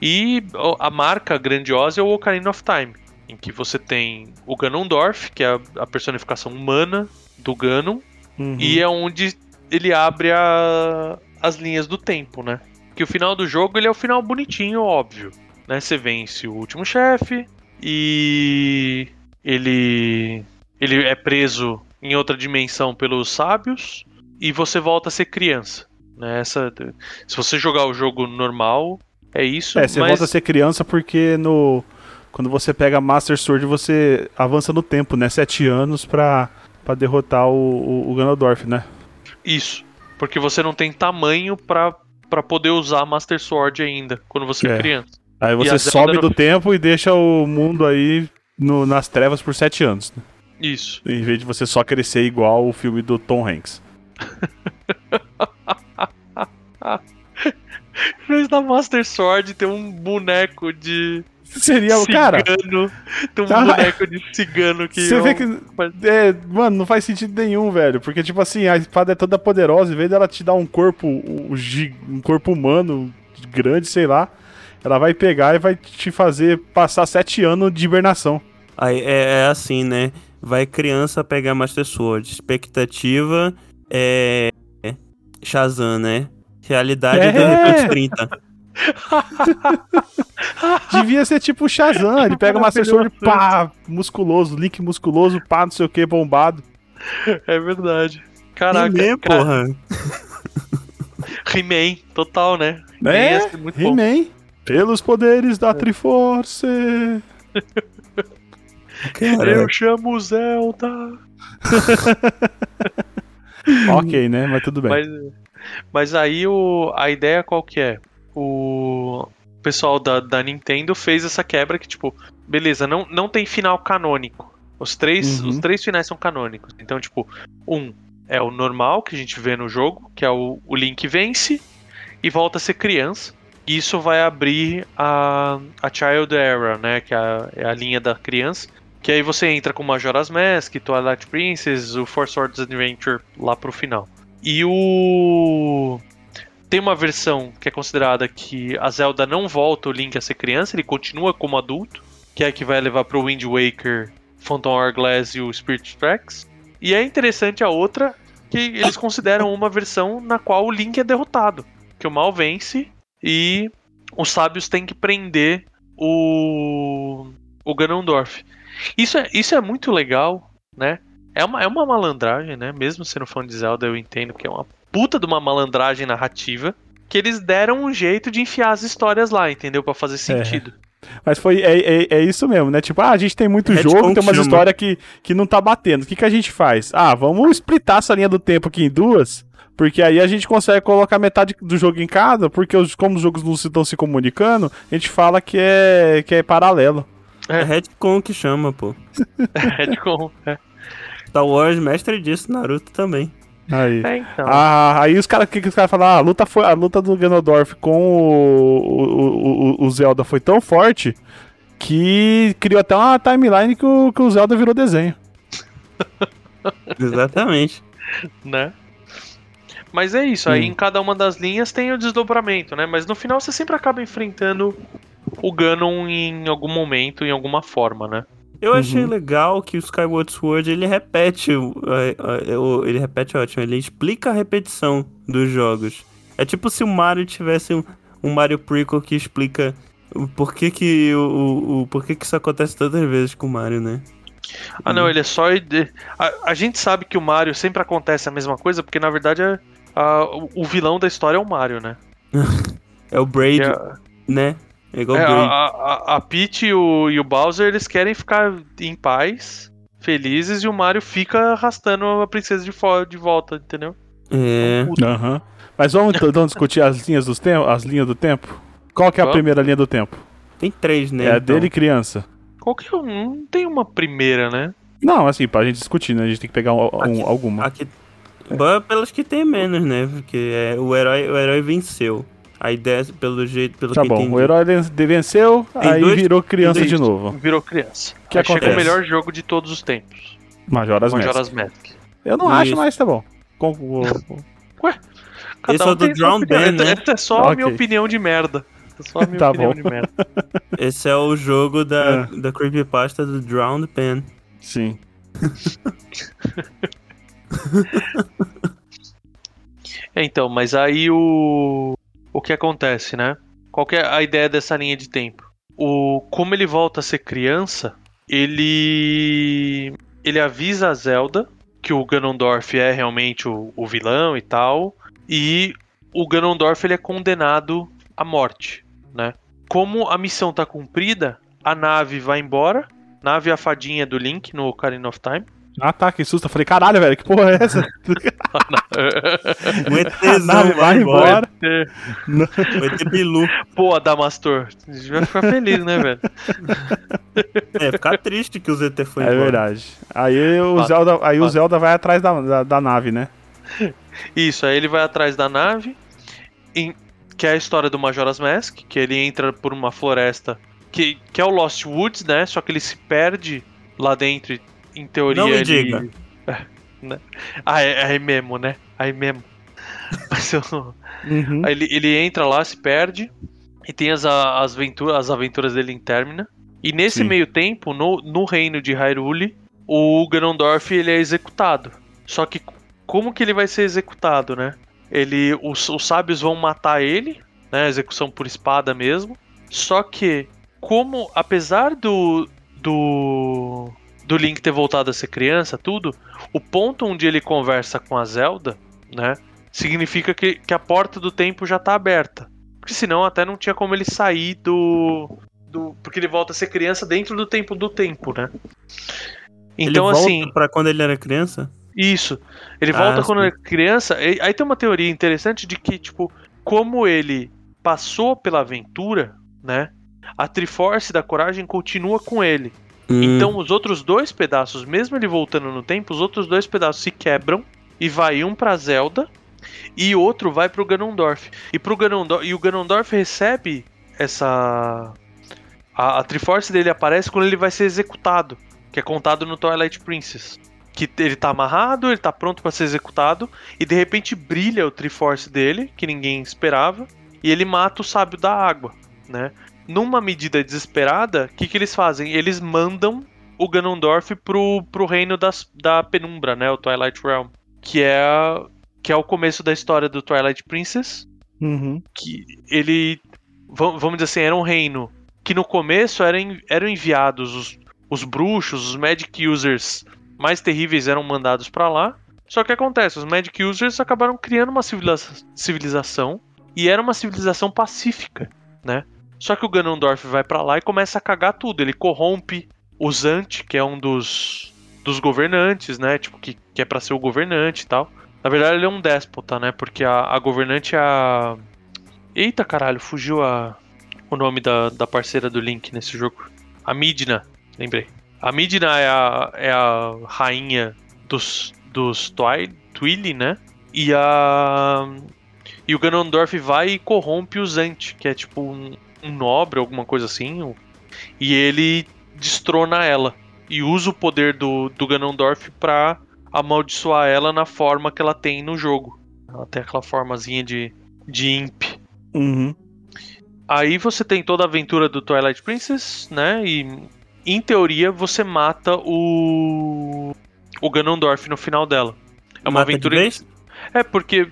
E a marca grandiosa é o Ocarina of Time, em que você tem o Ganondorf, que é a, a personificação humana do Ganon, Uhum. e é onde ele abre a- as linhas do tempo, né? Que o final do jogo ele é o final bonitinho, óbvio. Né? Você vence o último chefe e ele ele é preso em outra dimensão pelos sábios e você volta a ser criança. Né? Essa, se você jogar o jogo normal, é isso. É, você mas... volta a ser criança porque no. quando você pega Master Sword, você avança no tempo, né? Sete anos pra, pra derrotar o, o, o Ganondorf, né? Isso. Porque você não tem tamanho pra, pra poder usar Master Sword ainda, quando você é, É. criança. Aí você Zelda sobe do tempo e deixa o mundo aí no- nas trevas por sete anos. né? Isso. Em vez de você só crescer igual o filme do Tom Hanks. Em vez da Master Sword ter um boneco de Seria o cara. Tem um Ah, boneco de cigano que. Você é vê que. É, mano, não faz sentido nenhum, velho. Porque, tipo assim, a espada é toda poderosa, em vez dela te dar um corpo. Um, um corpo humano grande, sei lá. Ela vai pegar e vai te fazer passar sete anos de hibernação. Aí é, é assim, né? Vai criança pegar Master Sword. Expectativa é. é Shazam, né? Realidade É. de repente 30. Devia ser tipo o Shazam. Ele pega o Master Sword, pá, musculoso, link musculoso, pá, não sei o que, bombado. É verdade. Caraca, He-Man, cara, porra. He-Man, total, né? He-Man É, ia ser muito bom. Pelos poderes da Triforce. Cara, Eu chamo Zelda. ok, né? Mas tudo bem. Mas, mas aí o, a ideia qual que é? O pessoal da, da Nintendo fez essa quebra que, tipo, beleza, não, não tem final canônico. Os três, Uhum. os três finais são canônicos. Então, tipo, um é o normal que a gente vê no jogo, que é o, o Link vence e volta a ser criança. Isso vai abrir a, a Child Era, né? Que é a, é a linha da criança. Que aí você entra com Majora's Mask, Twilight Princess, o Four Swords Adventure lá pro final. E o. Tem uma versão que é considerada que a Zelda não volta o Link a ser criança, ele continua como adulto, que é a que vai levar pro Wind Waker, Phantom Hourglass e o Spirit Tracks. E é interessante a outra, que eles consideram uma versão na qual o Link é derrotado, que o mal vence e os sábios têm que prender o o Ganondorf. Isso é, isso é muito legal, né? É uma, é uma malandragem, né? Mesmo sendo fã de Zelda, eu entendo que é uma puta de uma malandragem narrativa. Que eles deram um jeito de enfiar as histórias lá, entendeu? Pra fazer sentido. Mas foi, é, é, é isso mesmo, né? Tipo, ah, a gente tem muito Retcon jogo, tem umas histórias que, que não tá batendo. O que, que a gente faz? Ah, vamos splitar essa linha do tempo aqui em duas, porque aí a gente consegue colocar metade do jogo em cada, porque os, como os jogos não estão se comunicando, a gente fala que é, que é paralelo. é retcon que chama, pô. Retcon. É. Star Wars, mestre disso, Naruto também. Aí. É, então. Ah, aí os caras, que, que os caras falam? Ah, a luta foi a luta do Ganondorf com o, o, o, o Zelda foi tão forte que criou até uma timeline que o, que o Zelda virou desenho. Exatamente. né? Mas é isso, aí Hum. em cada uma das linhas tem o desdobramento, né? Mas no final você sempre acaba enfrentando o Ganon em algum momento, em alguma forma, né? Eu achei Uhum. legal que o Skyward Sword ele repete, é, é, ele repete ótimo, ele explica a repetição dos jogos. É tipo se o Mario tivesse um, um Mario prequel que explica o porquê que o, o, o porquê que isso acontece tantas vezes com o Mario, né? Ah, não, ele é só. A, a gente sabe que o Mario sempre acontece a mesma coisa, porque na verdade é, a- o- vilão da história é o Mario, né? É o Braid, é- né? É igual é, o a, Braid. a, a Peach e o, e o Bowser eles querem ficar em paz, felizes, e o Mario fica arrastando a princesa de, de volta, entendeu? É. Aham. Mas vamos então discutir as linhas, dos tem as linhas do tempo? Qual que é a primeira linha do tempo? Tem três, né? é a então. dele criança. Qualquer um, não tem uma primeira, né? Não, assim, pra gente discutir, né? A gente tem que pegar um- um- Aqui- alguma. Aqui, Bom, pelas que tem menos, né? Porque é, o, herói, o herói venceu. A ideia, pelo jeito, pelo Tá que bom, entendi. o herói ven- venceu, Tem aí virou virou criança tem de dois- novo. Virou criança. Que Aí chega acontece? o melhor jogo de todos os tempos. Majora's Mask. Majora's Mask. Eu não acho, Isso. mas tá bom. Com- o- o- Cada Esse é o do tem sua Drown. Band, né? Essa é só a minha opinião de merda. É só a minha Tá opinião bom. de merda. Esse é o jogo da, É. da creepypasta do Drowned Pen. Sim. É, então, mas aí o. O que acontece, né? Qual é a ideia dessa linha de tempo? O como ele volta a ser criança, ele ele avisa a Zelda que o Ganondorf é realmente o, o vilão e tal, e o Ganondorf ele é condenado à morte, né? Como a missão tá cumprida, a nave vai embora. Nave e a fadinha do Link no Ocarina of Time. Ah tá, que susto. Eu falei, caralho, velho, que porra é essa? Um A ETzão nave vai embora. O ET Bilu. Pô, Adamastor. A gente vai ficar feliz, né, velho? É, ficar triste que o ZT foi É embora. verdade. Aí o Fato, Zelda, aí o. Zelda vai atrás da, da, da nave, né? Isso, aí ele vai atrás da nave, em- que é a história do Majora's Mask, que ele entra por uma floresta que, que é o Lost Woods, né? Só que ele se perde lá dentro, e, em teoria. Não me ele... diga. É, né? Ah, é, aí mesmo, né? Aí mesmo. Mas eu- Uhum. Aí ele, ele entra lá, se perde, e tem as, as, aventuras, as aventuras dele em Termina. E nesse Sim. meio tempo, no, no reino de Hyrule, o Ganondorf ele é executado. Só que como que ele vai ser executado, né? Ele, os, os sábios vão matar ele, né? Execução por espada mesmo. Só que como apesar do do do Link ter voltado a ser criança, tudo, o ponto onde ele conversa com a Zelda, né? significa que, que a porta do tempo já tá aberta. Porque senão até não tinha como ele sair do. do porque ele volta a ser criança dentro do tempo do tempo, né? Ele Então, volta assim, pra quando ele era criança? isso. Ele Ah, volta quando sim. ele é criança. e- Aí tem uma teoria interessante de que, tipo, como ele passou pela aventura, né? A Triforce da coragem continua com ele. Hum, Então os outros dois pedaços, mesmo ele voltando no tempo, os outros dois pedaços se quebram e vai um pra Zelda e outro vai pro Ganondorf. E pro Ganondorf, e o Ganondorf recebe essa a, a Triforce dele aparece quando ele vai ser executado, que é contado no Twilight Princess. Que ele tá amarrado, ele tá pronto pra ser executado e de repente brilha o Triforce dele, que ninguém esperava, e ele mata o sábio da água, né? Numa medida desesperada, o que, que eles fazem? Eles mandam o Ganondorf pro, pro reino das, da penumbra, né? O Twilight Realm. Que é, que é o começo da história do Twilight Princess. Uhum. Que ele. va- Vamos dizer assim, era um reino que no começo eram, eram enviados os, os bruxos, os Magic Users mais terríveis eram mandados pra lá. Só que acontece, os Magic Users acabaram criando uma civiliza- civilização e era uma civilização pacífica, né? Só que o Ganondorf vai pra lá e começa a cagar tudo. Ele corrompe o Zant, que é um dos, dos governantes, né? Tipo, que, que é pra ser o governante e tal. Na verdade, ele é um déspota, né? Porque a, a governante é a. Eita caralho, fugiu a, o nome da, da parceira do Link nesse jogo. A Midna, lembrei. A Midna é a, é a rainha dos, dos Twi- Twili, né? E a. E o Ganondorf vai e corrompe o Zant, que é tipo um, um nobre, alguma coisa assim. E ele destrona ela. E usa o poder do, do Ganondorf pra amaldiçoar ela na forma que ela tem no jogo. Ela tem aquela formazinha de, de imp. Uhum. Aí você tem toda a aventura do Twilight Princess, né? E em teoria você mata o. O Ganondorf no final dela. É uma Mata de aventura. vez? É, porque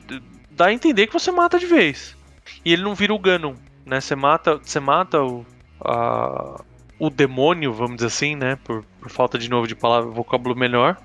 dá a entender que você mata de vez. E ele não vira o Ganon, né? Você mata, você mata o, a- o demônio, vamos dizer assim, né? Por, por falta de novo de palavra, vocábulo melhor.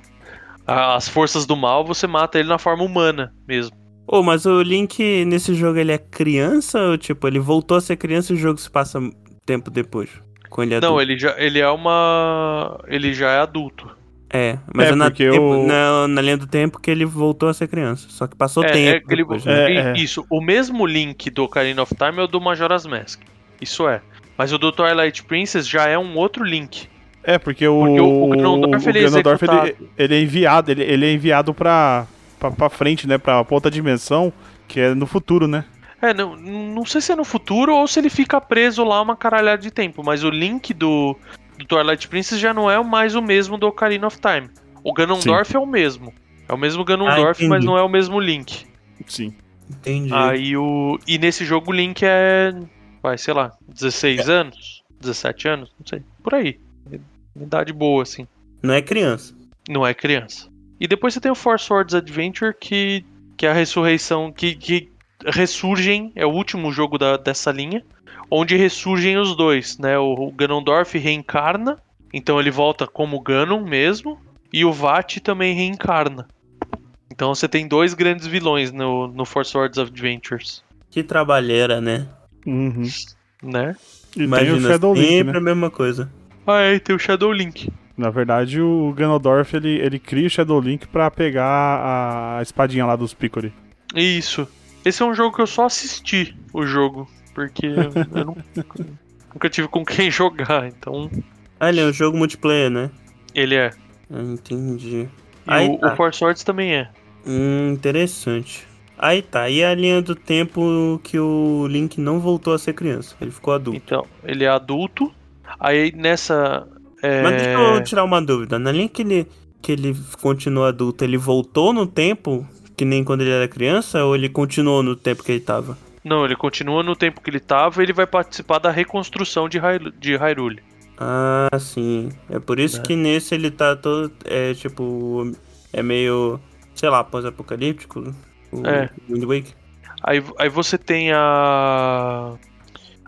As forças do mal, você mata ele na forma humana mesmo. Ô, mas o Link nesse jogo ele é criança ou tipo, ele voltou a ser criança e o jogo se passa tempo depois? Com ele adulto? Não, ele já, ele é uma. Ele já é adulto. É, mas É, é, na, porque tempo- o- na, na linha do tempo que ele voltou a ser criança. Só que passou É, é tempo. aquele- depois, né? É, é. Isso, o mesmo link do Ocarina of Time é o do Majora's Mask. Isso é. Mas o do Twilight Princess já é um outro link. É, porque o, Porque o- o Ganondorf, ele é Ganondorf, ele, ele é enviado, ele, ele é enviado pra, pra, pra frente, né? Pra outra dimensão, que é no futuro, né? É, não, não sei se é no futuro ou se ele fica preso lá uma caralhada de tempo, mas o link do, do Twilight Princess já não é mais o mesmo do Ocarina of Time. O Ganondorf é o mesmo. É o mesmo Ganondorf, Ah, mas não é o mesmo Link. Sim. Entendi. Aí o. E nesse jogo o Link é. Vai, sei lá, 16 anos? 17 anos? Não sei. Por aí. Idade boa, assim. Não é criança. Não é criança. E depois você tem o Four Swords Adventure, que, que é a ressurreição. Que, que ressurgem. É o último jogo da, dessa linha. Onde ressurgem os dois, né? O, Ganondorf reencarna. Então ele volta como Ganon mesmo. E o Vat também reencarna. Então você tem dois grandes vilões no, no Four Swords Adventures. Que trabalheira, né? Uhum. Né? E tem o Imagina, Shadow Link, sempre né? a mesma coisa. Ah, é, tem o Shadow Link. Na verdade, o Ganondorf, ele, ele cria o Shadow Link pra pegar a, a espadinha lá dos Picori. Isso. Esse é um jogo que eu só assisti o jogo. Porque eu não- nunca tive com quem jogar, então Ah, ele é um jogo multiplayer, né? ele é. Ah, entendi. E Aí o, tá. o Four Swords também é. Hum, interessante. Aí tá, e a linha do tempo que o Link não voltou a ser criança, ele ficou adulto. Então, ele é adulto. Aí nessa. é, Mas deixa eu tirar uma dúvida, na linha que ele, que ele continua adulto, ele voltou no tempo, que nem quando ele era criança, ou ele continuou no tempo que ele tava? Não, ele continua no tempo que ele tava ele vai participar da reconstrução de, Hyru- de Hyrule. Ah, sim. É por isso É. que nesse ele tá todo, é tipo, é meio, sei lá, pós-apocalíptico, o É. Wind Waker. Aí, aí você tem a.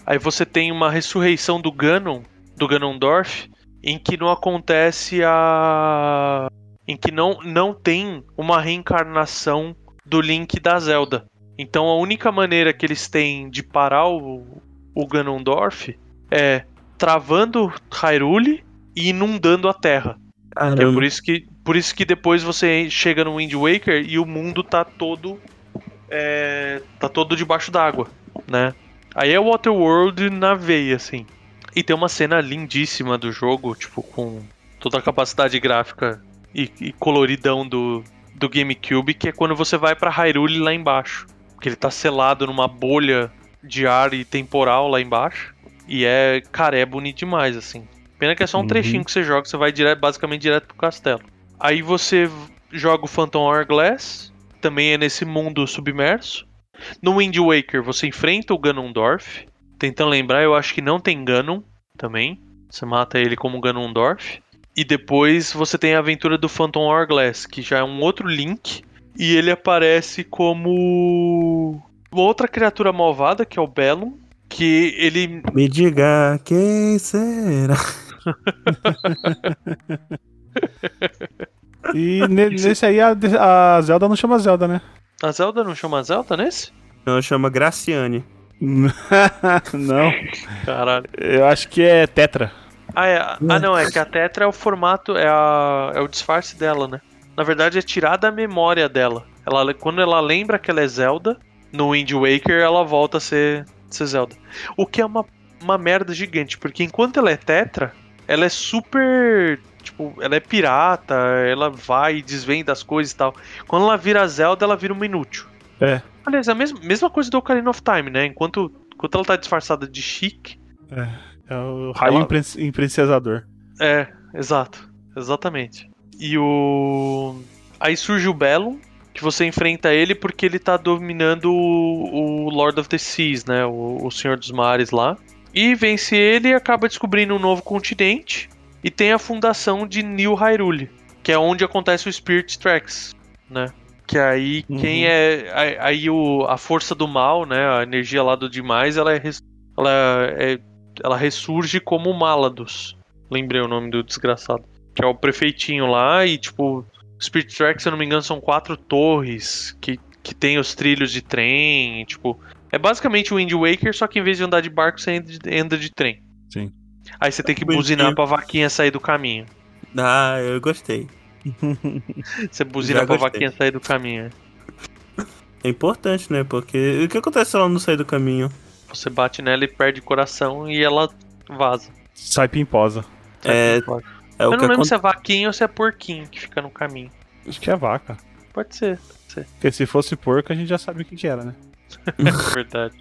Aí você tem uma ressurreição do Ganon, do Ganondorf, em que não acontece a. Em que não, não tem uma reencarnação do Link da Zelda. Então a única maneira que eles têm de parar o, o Ganondorf é travando Hyrule e inundando a Terra. Que é Caramba. por isso que, por isso que depois você chega no Wind Waker e o mundo tá todo. é, tá todo debaixo d'água, né? Aí é Waterworld na veia, assim. E tem uma cena lindíssima do jogo, tipo, com toda a capacidade gráfica e, e coloridão do, do GameCube, que é quando você vai pra Hyrule lá embaixo. Que ele tá selado numa bolha de ar e temporal lá embaixo. E é, cara, é bonito demais, assim. Pena que é só um Uhum. trechinho que você joga, você vai direto, basicamente direto pro castelo. Aí você joga o Phantom Hourglass, também é nesse mundo submerso. No Wind Waker você enfrenta o Ganondorf. Tentando lembrar, eu acho que não tem Ganon também. Você mata ele como Ganondorf. E depois você tem a aventura do Phantom Hourglass, que já é um outro Link. E ele aparece como uma outra criatura malvada, que é o Bellum. Que ele Me diga quem será. E ne- nesse aí a, a Zelda não chama Zelda, né? A Zelda não chama Zelda nesse? Não, chama Graciane. não, Caralho. eu acho que é Tetra. Ah, é, ah, não, é que a Tetra é o formato, é, a, é o disfarce dela, né? Na verdade, é tirar da memória dela. Ela, quando ela lembra que ela é Zelda, no Wind Waker ela volta a ser, ser Zelda. O que é uma, uma merda gigante, porque enquanto ela é Tetra, ela é super. Tipo, ela é pirata, ela vai e desvenda as coisas e tal. Quando ela vira Zelda, ela vira uma inútil. É. Aliás, a mesma, mesma coisa do Ocarina of Time, né? Enquanto, enquanto ela tá disfarçada de chique, É o raio Ela-. É, exato. Exatamente. E o. Aí surge o Bellum, que você enfrenta ele porque ele tá dominando o, o Lord of the Seas, né? O, o Senhor dos Mares lá. E vence ele e acaba descobrindo um novo continente. E tem a fundação de New Hyrule, que é onde acontece o Spirit Tracks, né? Que aí Uhum. quem é. Aí, o, a força do mal, né? A energia lá do demais, ela é. Ela é ela ressurge como Malados. Lembrei o nome do desgraçado. Que é o prefeitinho lá e, tipo, Spirit Track, se eu não me engano, são quatro torres que, que tem os trilhos de trem. e, tipo, é basicamente o Wind Waker, só que em vez de andar de barco, você anda de, anda de trem. Sim. Aí você tem que buzinar pra vaquinha sair do caminho. Ah, eu gostei. Você buzina Já pra gostei. vaquinha sair do caminho. É importante, né? Porque o que acontece se ela não sair do caminho? Você bate nela e perde o coração e ela vaza. Sai pimposa. É, é Eu o não que lembro se é vaquinha ou se é porquinho que fica no caminho. Acho que é vaca. Pode ser, Porque se fosse porco, a gente já sabe o que, que era, né? é verdade.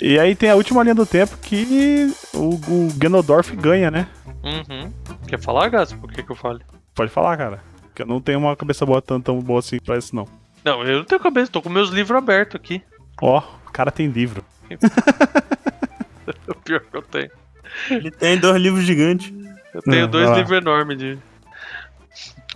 E aí tem a última linha do tempo que o, o Ganondorf ganha, né? Uhum. Quer falar, Gas? Por que, que eu falo? Pode falar, cara. Que eu não tenho uma cabeça boa tão, tão boa assim pra isso, não. Não, eu não tenho cabeça, tô com meus livros abertos aqui. Ó, o cara tem livro. É o pior que eu tenho. Ele tem dois livros gigantes. Eu tenho Não, dois livros enormes de.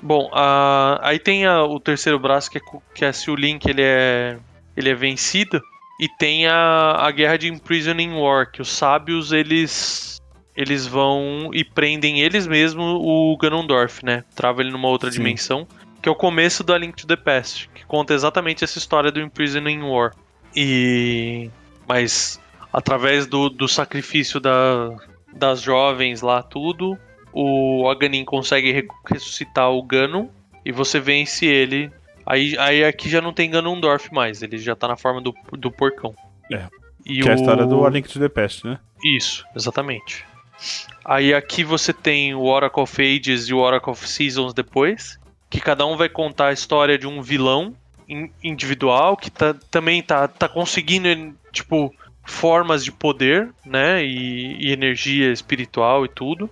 Bom, a- aí tem a- o terceiro braço que é, que é se o Link ele é, ele é vencido. E tem a, a guerra de Imprisoning War, que os sábios eles eles vão e prendem eles mesmos o Ganondorf, né? Trava ele numa outra Sim. dimensão. que é o começo do A Link to the Past, que conta exatamente essa história do Imprisoning War. E mas através do, do sacrifício da, das jovens lá tudo, o Aganin consegue re- ressuscitar o Ganon e você vence ele. Aí, aí aqui já não tem Ganondorf mais, ele já tá na forma do, do porcão. É. E Que é a o- história do A Link to the Past, né? Isso, exatamente. Aí aqui você tem o Oracle of Ages e o Oracle of Seasons depois, que cada um vai contar a história de um vilão individual que tá, também tá, tá conseguindo, tipo, formas de poder, né, e, e energia espiritual e tudo.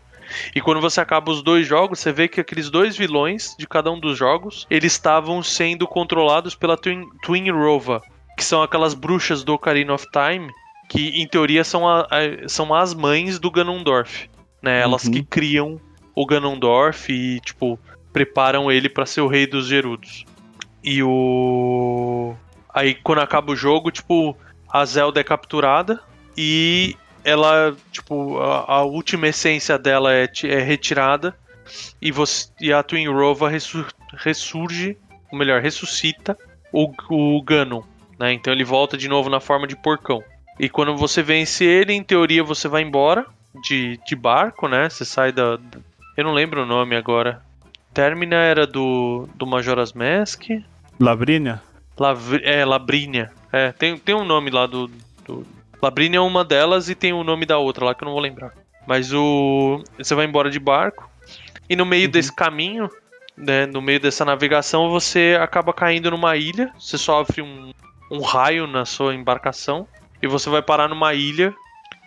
E quando você acaba os dois jogos, você vê que aqueles dois vilões de cada um dos jogos, eles estavam sendo controlados pela Twin, Twin Rova, que são aquelas bruxas do Ocarina of Time, que em teoria são, a- a- são as mães do Ganondorf, né? Elas Uhum. que criam o Ganondorf e, tipo, preparam ele pra ser o rei dos Gerudos. E o... Aí quando acaba o jogo, tipo, a Zelda é capturada e ela, tipo, a, a última essência dela é, é retirada e, você, e a Twin Rova ressu- ressurge, ou melhor, ressuscita o, o Ganon, né? Então ele volta de novo na forma de porcão. E quando você vence ele, em teoria você vai embora de, de barco, né? Você sai da. Eu não lembro o nome agora. Termina era do, do Majora's Mask. Labrinia? Lavri- é, Labrínia. É, tem, tem um nome lá do, do. Labrínia é uma delas e tem o nome da outra lá que eu não vou lembrar. Mas o. Você vai embora de barco. E no meio desse caminho, né, no meio dessa navegação, você acaba caindo numa ilha. Você sofre um, um raio na sua embarcação. E você vai parar numa ilha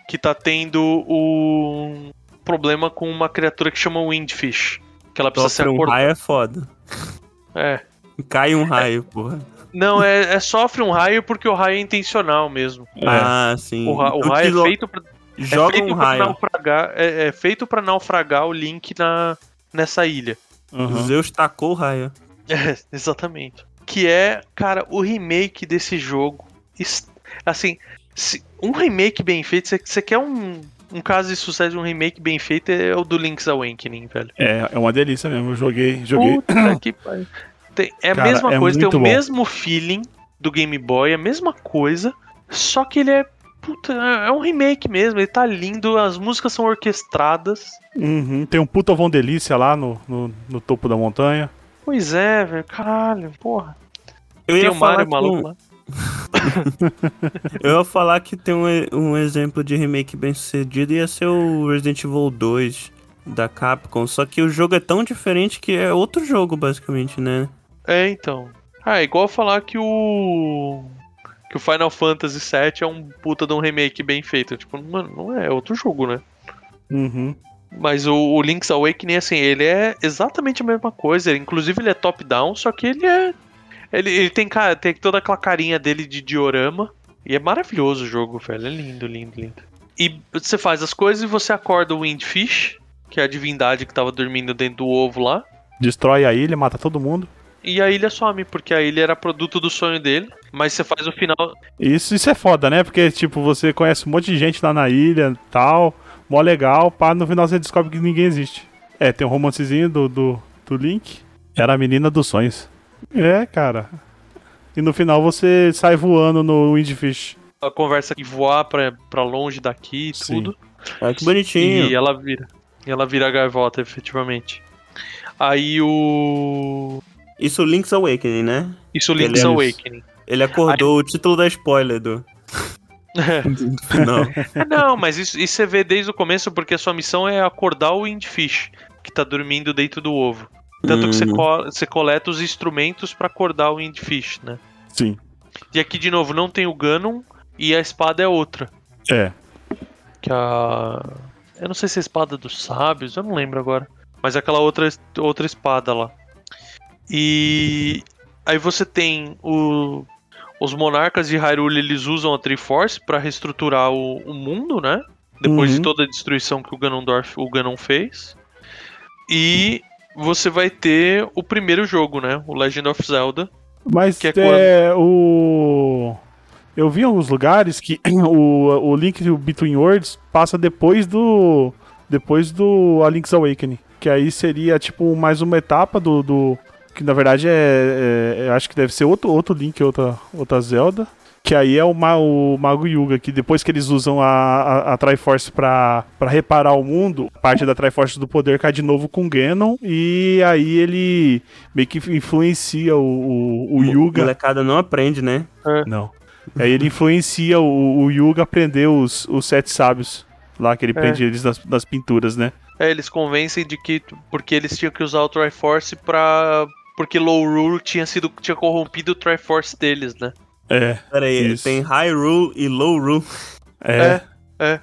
que tá tendo um problema com uma criatura que chama Windfish. Que ela precisa ser Sofre um acordada. raio é foda. É. Cai um raio, porra. Não, é, é sofre um raio porque o raio é intencional mesmo. Ah, sim. O, ra- o raio que é lo- feito pra, é Joga feito um pra raio. naufragar. É, é feito para naufragar o Link na, nessa ilha. Uhum. Zeus tacou o raio. É, exatamente. Que é, cara, o remake desse jogo. Assim, se- um remake bem feito, você- você quer um, um caso de sucesso de um remake bem feito, é o do Link's Awakening, velho. É, é uma delícia mesmo. Eu joguei, joguei. Puta que pariu. Tem- É a Cara, mesma é coisa, tem o bom. mesmo feeling do Game Boy, a mesma coisa, só que ele é. Puta, é um remake mesmo, ele tá lindo, as músicas são orquestradas. Uhum, Tem um puta Von Delícia lá no, no, no topo da montanha. Pois é, velho, caralho, porra. Eu Tem ia o falar Mario maluco um- lá. Eu ia falar que tem um, um exemplo de remake bem sucedido ia ser o Resident Evil 2 da Capcom, só que o jogo é tão diferente que é outro jogo, basicamente, né? É, então. Ah, é igual falar que o. Que o Final Fantasy VII é um puta de um remake bem feito. Tipo, mano, não é, é outro jogo, né? Uhum. Mas o, o Link's Awakening, assim, ele é exatamente a mesma coisa. Ele, inclusive, ele é top-down, só que ele é. Ele, ele tem, cara, tem toda aquela carinha dele de diorama. E é maravilhoso o jogo, velho. É lindo, lindo, lindo. E você faz as coisas e você acorda o Windfish, que é a divindade que tava dormindo dentro do ovo lá. Destrói a ilha, mata todo mundo. E a ilha some, porque a ilha era produto do sonho dele. Mas você faz o final. Isso, isso é foda, né? Porque, tipo, você conhece um monte de gente lá na ilha tal, mó legal, pá, no final você descobre que ninguém existe. É, tem um romancezinho do, do, do Link. Era a menina dos sonhos. É, cara. E no final você sai voando no Windfish. A conversa e voar pra, pra longe daqui e tudo. Ah, que bonitinho. E ela vira. E ela vira a gaivota, efetivamente. Aí o. Isso Link's Awakening, né? Isso Link's Beleza. Awakening. Ele acordou o título da spoiler do. É, não, mas isso, isso você vê desde o começo, porque a sua missão é acordar o Windfish, que tá dormindo dentro do ovo. Tanto que você, Hum. co- você coleta os instrumentos pra acordar o Windfish, né? Sim. E aqui, de novo, não tem o Ganon e a espada é outra. É. Que a. Eu não sei se é a espada dos sábios, eu não lembro agora. Mas é aquela outra, outra espada lá. E aí você tem o, os monarcas de Hyrule, eles usam a Triforce pra reestruturar o, o mundo, né? Depois Uhum. de toda a destruição que o Ganondorf, o Ganon fez. E você vai ter o primeiro jogo, né? O Legend of Zelda. Mas Que é é, o. Eu vi em alguns lugares que o, o Link Between Worlds passa depois do. Depois do A Link's Awakening. Que aí seria tipo mais uma etapa do, do, que na verdade é, é- eu acho que deve ser outro, outro Link, outra, outra Zelda. Que aí é o, Ma- o Mago Yuga, que depois que eles usam a, a, a Triforce pra, pra reparar o mundo, parte da Triforce do poder cai de novo com o Ganon, e aí ele meio que influencia o, o, o Yuga. Molecada não aprende, né? Não. Aí ele influencia o, o Yuga a aprender os, os sete sábios. Lá que ele prende eles nas, nas pinturas, né? É, eles convencem de que porque eles tinham que usar o Triforce pra. Porque Low Rule tinha sido tinha corrompido o Triforce deles, né? É. Pera aí, Isso. tem High Rule e Low Rule. É. É.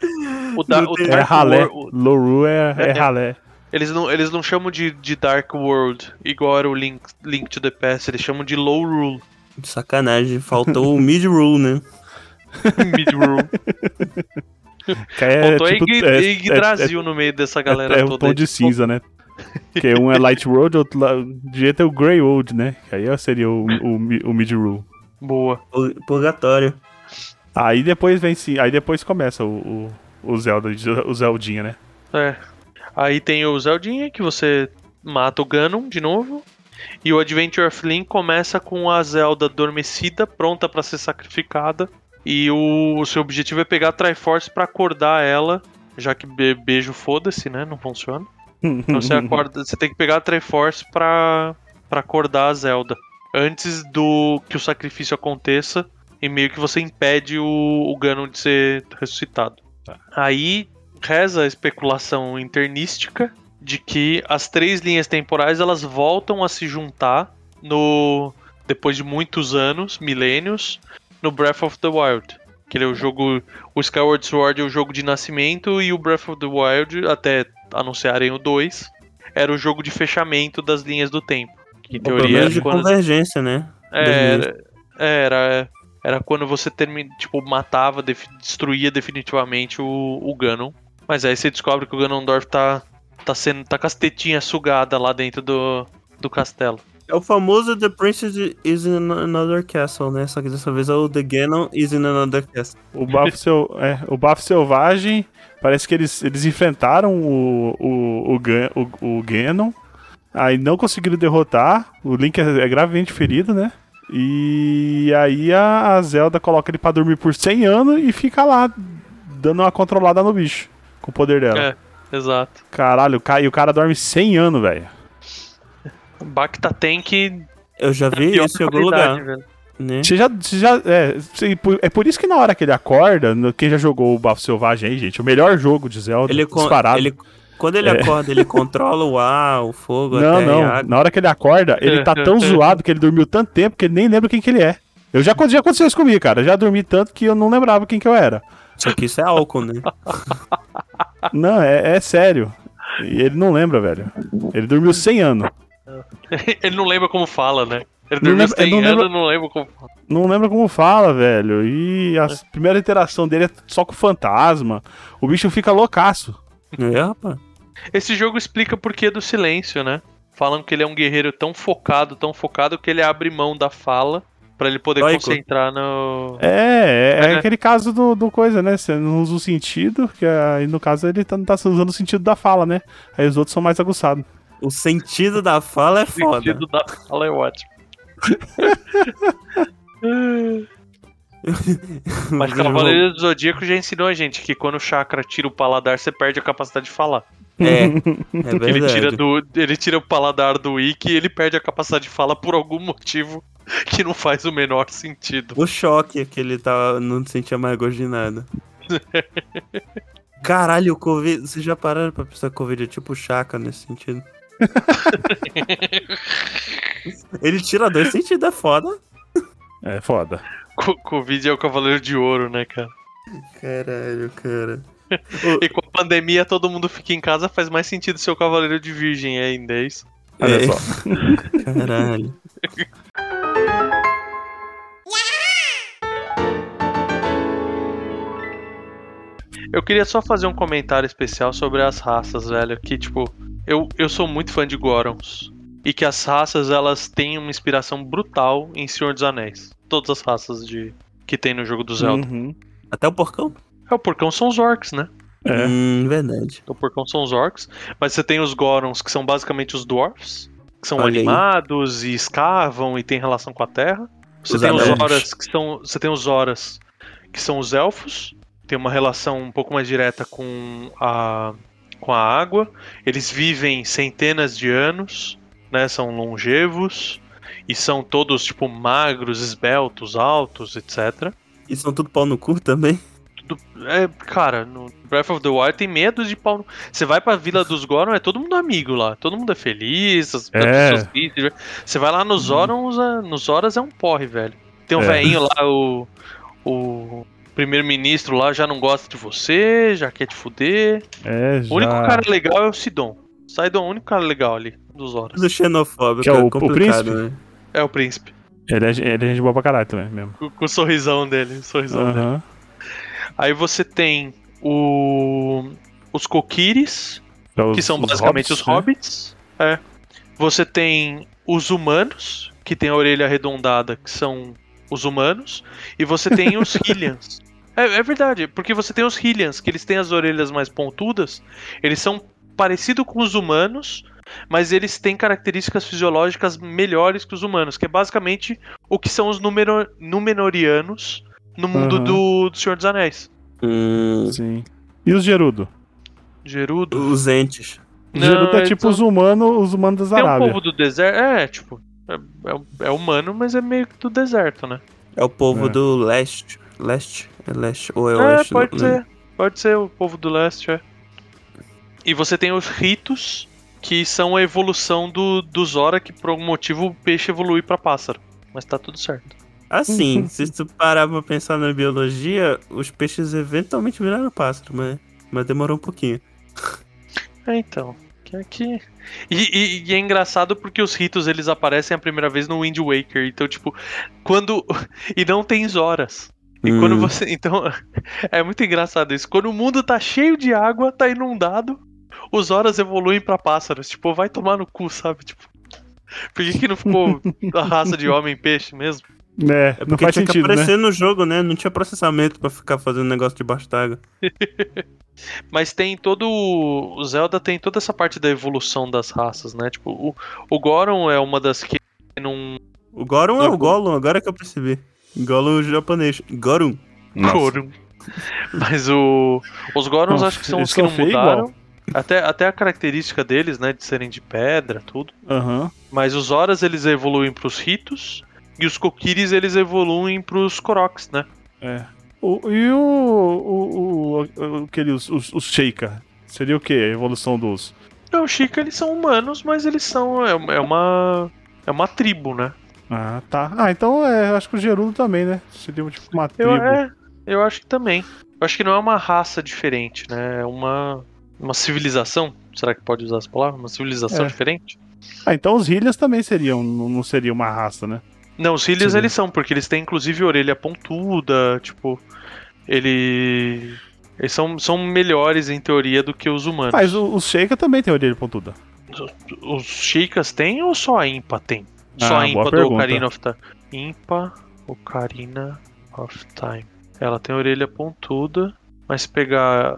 O, da, o É, Dark ralé. World- Loru é, é É. ralé. eles, não, eles não chamam de, de Dark World, igual era o Link, Link to the Past, eles chamam de Low Rule. Sacanagem, faltou o Mid Rule, né? Mid Rule. É, Faltou tipo, Ig- é- Yggdrasil no meio dessa galera é, é um toda. tom de cinza, né? Que um é Light Road, outro jeito é o Grey Road, né? Que aí seria o, o, o Mid Rule. Boa. Pur- Purgatório. Aí depois vem sim, aí depois começa o, o, o Zelda, o Zeldinha, né? É. Aí tem o Zeldinha, que você mata o Ganon de novo. E o Adventure of Link começa com a Zelda adormecida, pronta pra ser sacrificada. E o, o seu objetivo é pegar a Triforce pra acordar ela, já que be- beijo foda-se, né? Não funciona. Então você acorda, você tem que pegar a Triforce pra, pra acordar a Zelda. Antes do que o sacrifício aconteça, e meio que você impede o, o Ganon de ser ressuscitado. Aí reza a especulação internística de que as três linhas temporais elas voltam a se juntar no depois de muitos anos, milênios, no Breath of the Wild. Que ele é o jogo, o Skyward Sword é o jogo de nascimento e o Breath of the Wild, até anunciarem o 2, era o jogo de fechamento das linhas do tempo. Que em pelo teoria era de quando convergência, né? é, era, era, era quando você termina, tipo, matava, defi- destruía definitivamente o, o Ganon. Mas aí você descobre que o Ganondorf tá, tá, sendo, tá com as tetinhas sugadas lá dentro do, do castelo. É o famoso The Princess is in another castle, né? Só que dessa vez é o The Ganon is in another castle. O bafo, sel- é, o bafo selvagem, parece que eles, eles enfrentaram o, o, o, o, o Ganon, aí não conseguiram derrotar, o Link é, é gravemente ferido, né? E aí a, a Zelda coloca ele pra dormir por 100 anos e fica lá, dando uma controlada no bicho, com o poder dela. É, exato. Caralho, o ca- e o cara dorme 100 anos, velho. Bacta Tank Eu já vi isso em algum lugar, velho. né? Você já, você já é, você- por- é por isso que na hora que ele acorda, quem já jogou o Bafo Selvagem aí, gente, o melhor jogo de Zelda, Ele, disparado. ele Quando ele É. acorda, ele controla o ar, o fogo, Não, a terra e a não. água. Na hora que ele acorda, ele tá tão zoado que ele dormiu tanto tempo que ele nem lembra quem que ele é. Eu já, já aconteceu isso comigo, cara. Eu já dormi tanto que eu não lembrava quem que eu era. Só que isso é álcool, né? Não, é, é sério. E ele não lembra, velho. Ele dormiu 100 anos. Ele não lembra como fala, né? Ele Não dormiu lembra- 100 não anos, lembra- não lembra como fala. Não lembra como fala, velho. E a primeira interação dele é só com o fantasma. O bicho fica loucaço. É, rapaz. Esse jogo explica o porquê do silêncio, né? Falam que ele é um guerreiro tão focado, tão focado, que ele abre mão da fala pra ele poder concentrar no. É, é, é É. aquele caso do, do coisa, né? Você não usa o sentido, que aí no caso ele tá, não tá usando o sentido da fala, né? Aí os outros são mais aguçados. O sentido da fala é O foda. sentido da fala é ótimo. Mas Cavaleiro do Zodíaco já ensinou a gente que quando o chakra tira o paladar, você perde a capacidade de falar. É, é Ele tira, verdade. do, ele tira o paladar do Ikki e ele perde a capacidade de fala por algum motivo que não faz o menor sentido. O choque é que ele tava, não sentia mais gosto de nada. Caralho, o Covid. Vocês já pararam pra pensar que o Covid é tipo chaca nesse sentido? ele tira dois sentidos, é foda. É foda. Co- Covid é o Cavaleiro de Ouro, né, cara? Caralho, cara. E com a pandemia todo mundo fica em casa, faz mais sentido ser o Cavaleiro de Virgem ainda, é isso? Olha É, só. Caralho. Eu queria só fazer um comentário especial sobre as raças, velho. Que, tipo, eu, eu sou muito fã de Gorons. E que as raças, elas têm uma inspiração brutal em Senhor dos Anéis. Todas as raças de que tem no jogo do Zelda. Uhum. Até o porcão? É, o porcão são os orcs, né? É. Hum, verdade. O porcão são os orcs. Mas você tem os Gorons, que são basicamente os dwarfs. que são Olha aí. animados e escavam e tem relação com a Terra. Você Os tem os anões. Horas, que são. Você tem os Horas, que são os elfos. Tem uma relação um pouco mais direta com a, com a água. Eles vivem centenas de anos, né? São longevos. E são todos, tipo, magros, esbeltos, altos, etc. E são tudo pau no cu também. Tudo- É, cara, no Breath of the Wild tem medo de pau. no- Você vai pra Vila dos Goron, é todo mundo amigo lá. Todo mundo é feliz, as É. pessoas tristes. Você vai lá nos Zorons, é- nos Horas é um porre, velho. Tem um É. velhinho lá, o. O primeiro-ministro lá já não gosta de você, já quer te fuder. É, O único já- cara legal é o Sidon. Sidon é o único cara legal ali, dos Horas. Do xenofóbico. Que é o- o complicado, príncipe? né? É o príncipe. Ele é, ele é gente boa pra caralho também, mesmo. Com, com o sorrisão dele, o sorrisão dele. Aí você tem o. Os Kokiris, É os- que são os basicamente os né? hobbits. É. Você tem os humanos, que tem a orelha arredondada, que são os humanos. E você tem os Hylians. É, é verdade, porque você tem os Hylians, que eles têm as orelhas mais pontudas. Eles são parecidos com os humanos, mas eles têm características fisiológicas melhores que os humanos, que é basicamente o que são os numero, Númenóreanos no mundo Aham. do, do Senhor dos Anéis. né? Hum, Sim. E os Gerudo? Gerudo. os entes. Os Gerudo é eles tipo são- os humanos, os humanos das É um Arábia. povo do deserto. É, tipo. É, é- é humano, mas é meio que do deserto, né? É o povo É. do leste. Leste? É leste ou é É, oeste? pode ser. Pode ser o povo do leste, é. E você tem os ritos, que são a evolução do, do Zora, que por algum motivo o peixe evolui pra pássaro. Mas tá tudo certo. Assim, se tu parar pra pensar na biologia, os peixes eventualmente viraram pássaro, mas, mas demorou um pouquinho. É, então. Que é que... E, e- e é engraçado porque os ritos eles aparecem a primeira vez no Wind Waker. Então, tipo, quando. E não tem Zoras. E Hum. quando você. Então, é muito engraçado isso. Quando o mundo tá cheio de água, tá inundado, os horas evoluem pra pássaros. Tipo, vai tomar no cu, sabe? Tipo. Por que, que não ficou a raça de homem-peixe mesmo? É, É não porque faz tinha sentido, que né? aparecer no jogo, né? Não tinha processamento pra ficar fazendo negócio debaixo d'água. Mas tem todo. O Zelda tem toda essa parte da evolução das raças, né? Tipo, o, o Goron é uma das que não. O Goron é o Gollum, agora que eu percebi. Gollum japonês. Gorum. Goron. Mas o. Os Gorons acho que são os que não mudaram. Até, até a característica deles, né? De serem de pedra, tudo. Aham. Mas os Horas eles evoluem pros ritos. E os Kokiris eles evoluem pros Koroks, né? É. O, e o. o, o, o aquele, os, os, os Sheikah? Seria o quê? A evolução dos. Não, Chica, eles são humanos, mas eles são. É, é uma. É uma tribo, né? Ah, tá. Ah, então é, acho que o Gerudo também, né? Seria tipo uma tribo. Eu, é, eu acho que também. Eu acho que não é uma raça diferente, né? É uma. Uma civilização. Será que pode usar essa palavra? Uma civilização É. diferente? Ah, então os Hylians também seriam, não seria uma raça, né? Não, os Sim. eles são, porque eles têm inclusive orelha pontuda, tipo. Ele. Eles são, são melhores em teoria do que os humanos. Mas o- os Sheikah também tem orelha pontuda. Os Chicas têm ou só a Impa tem? Só Ah, a Impa do pergunta. Ocarina of Time. Impa Ocarina of Time. Ela tem orelha pontuda, mas se pegar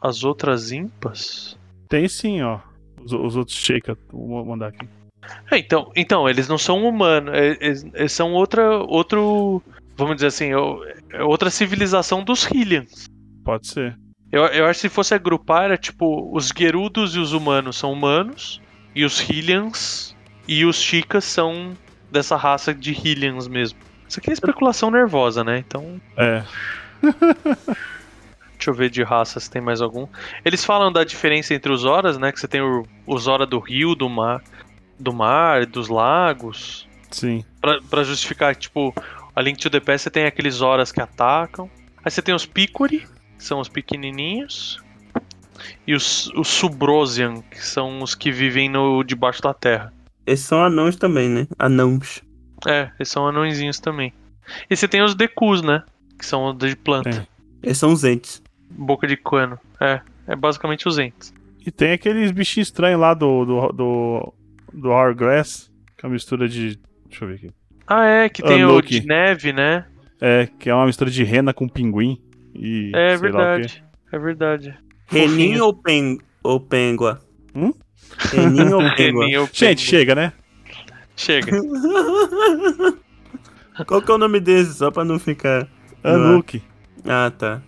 as outras Impas. Tem sim, ó. Os, os outros Sheikah, vou mandar aqui. É, então, então, eles não são humanos, é- eles, eles são outra. outro. Vamos dizer assim, é outra civilização dos Hylians. Pode ser. Eu, eu acho que se fosse agrupar, era tipo, os Gerudos e os humanos são humanos, e os Hylians e os Chicas são dessa raça de Hylians mesmo. Isso aqui é especulação nervosa, né? Então, É. deixa eu ver de raça se tem mais algum. Eles falam da diferença entre os Horas, né? Que você tem o, os Hora do rio, do mar, do mar, dos lagos. Sim. Pra, pra justificar, tipo, a Link to the Past você tem aqueles Horas que atacam. Aí você tem os Picori, que são os pequenininhos. E os, os Subrosian, que são os que vivem no debaixo da terra. Esses são anões também, né? Anãos. É, eles são anõezinhos também. E você tem os Decus, né? Que são de planta. Esses são os entes. Boca de cano. É, é basicamente os entes. E tem aqueles bichinhos estranhos lá do, do, do, do Hourglass, que é uma mistura de. Deixa eu ver aqui. Ah, é, que tem Anuki. o de neve, né? É, que é uma mistura de rena com pinguim. E É sei lá o quê. verdade. É verdade. Renin Fofinho. ou, pen... ou pengua? Ou Gente, chega, né? Chega. Qual que é o nome desse, só pra não ficar... no ar? Anuki. Ah, tá.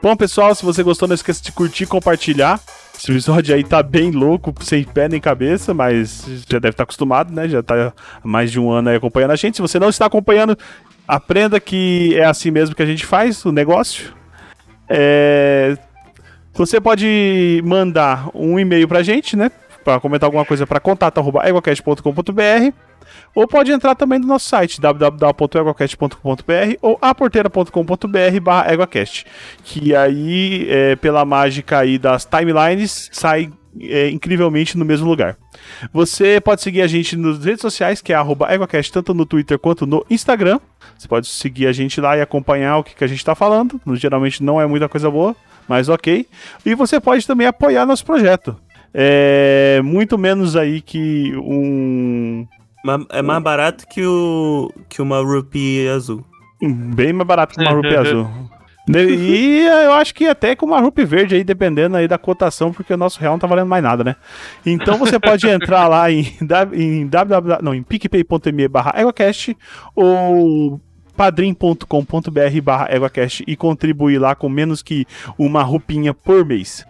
Bom, pessoal, se você gostou, não esqueça de curtir e compartilhar. Esse episódio aí tá bem louco, sem pé nem cabeça, mas já deve estar acostumado, né? Já tá há mais de um ano aí acompanhando a gente. Se você não está acompanhando, aprenda que é assim mesmo que a gente faz o negócio. É... Você pode mandar um e-mail pra gente, né? Pra comentar alguma coisa para contato.eguacast.com.br ou pode entrar também no nosso site www.eguacast.com.br ou aporteira.com.br barra que aí, é, pela mágica aí das timelines, sai é, incrivelmente no mesmo lugar. Você pode seguir a gente nas redes sociais, que é arroba EguaCast, tanto no Twitter quanto no Instagram. Você pode seguir a gente lá e acompanhar o que, que a gente está falando. Geralmente não é muita coisa boa, mas ok. E você pode também apoiar nosso projeto. É muito menos aí que um. É mais barato que, o, que uma rupee azul. Bem mais barato que uma rupee azul. Ne- E eu acho que até com uma rupee verde aí, dependendo aí da cotação, porque o nosso real não tá valendo mais nada, né? Então você pode entrar lá em, em www, não, em picpay.me barra EgoCast ou padrim.com.br barra EgoCast e contribuir lá com menos que uma rupinha por mês.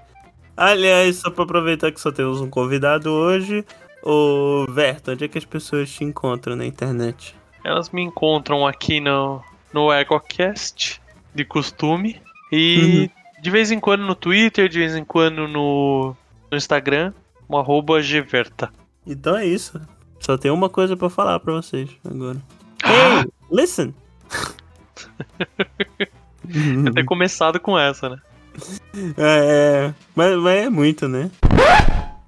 Aliás, só pra aproveitar que só temos um convidado hoje, ô Verto, onde é que as pessoas te encontram na internet? Elas me encontram aqui no, no EgoCast, de costume. E de vez em quando no Twitter, de vez em quando no, no Instagram, no arroba Gverta. Então é isso. Só tem uma coisa pra falar pra vocês agora. Hey, listen! Eu ter começado com essa, né? é, é, mas, mas é muito, né?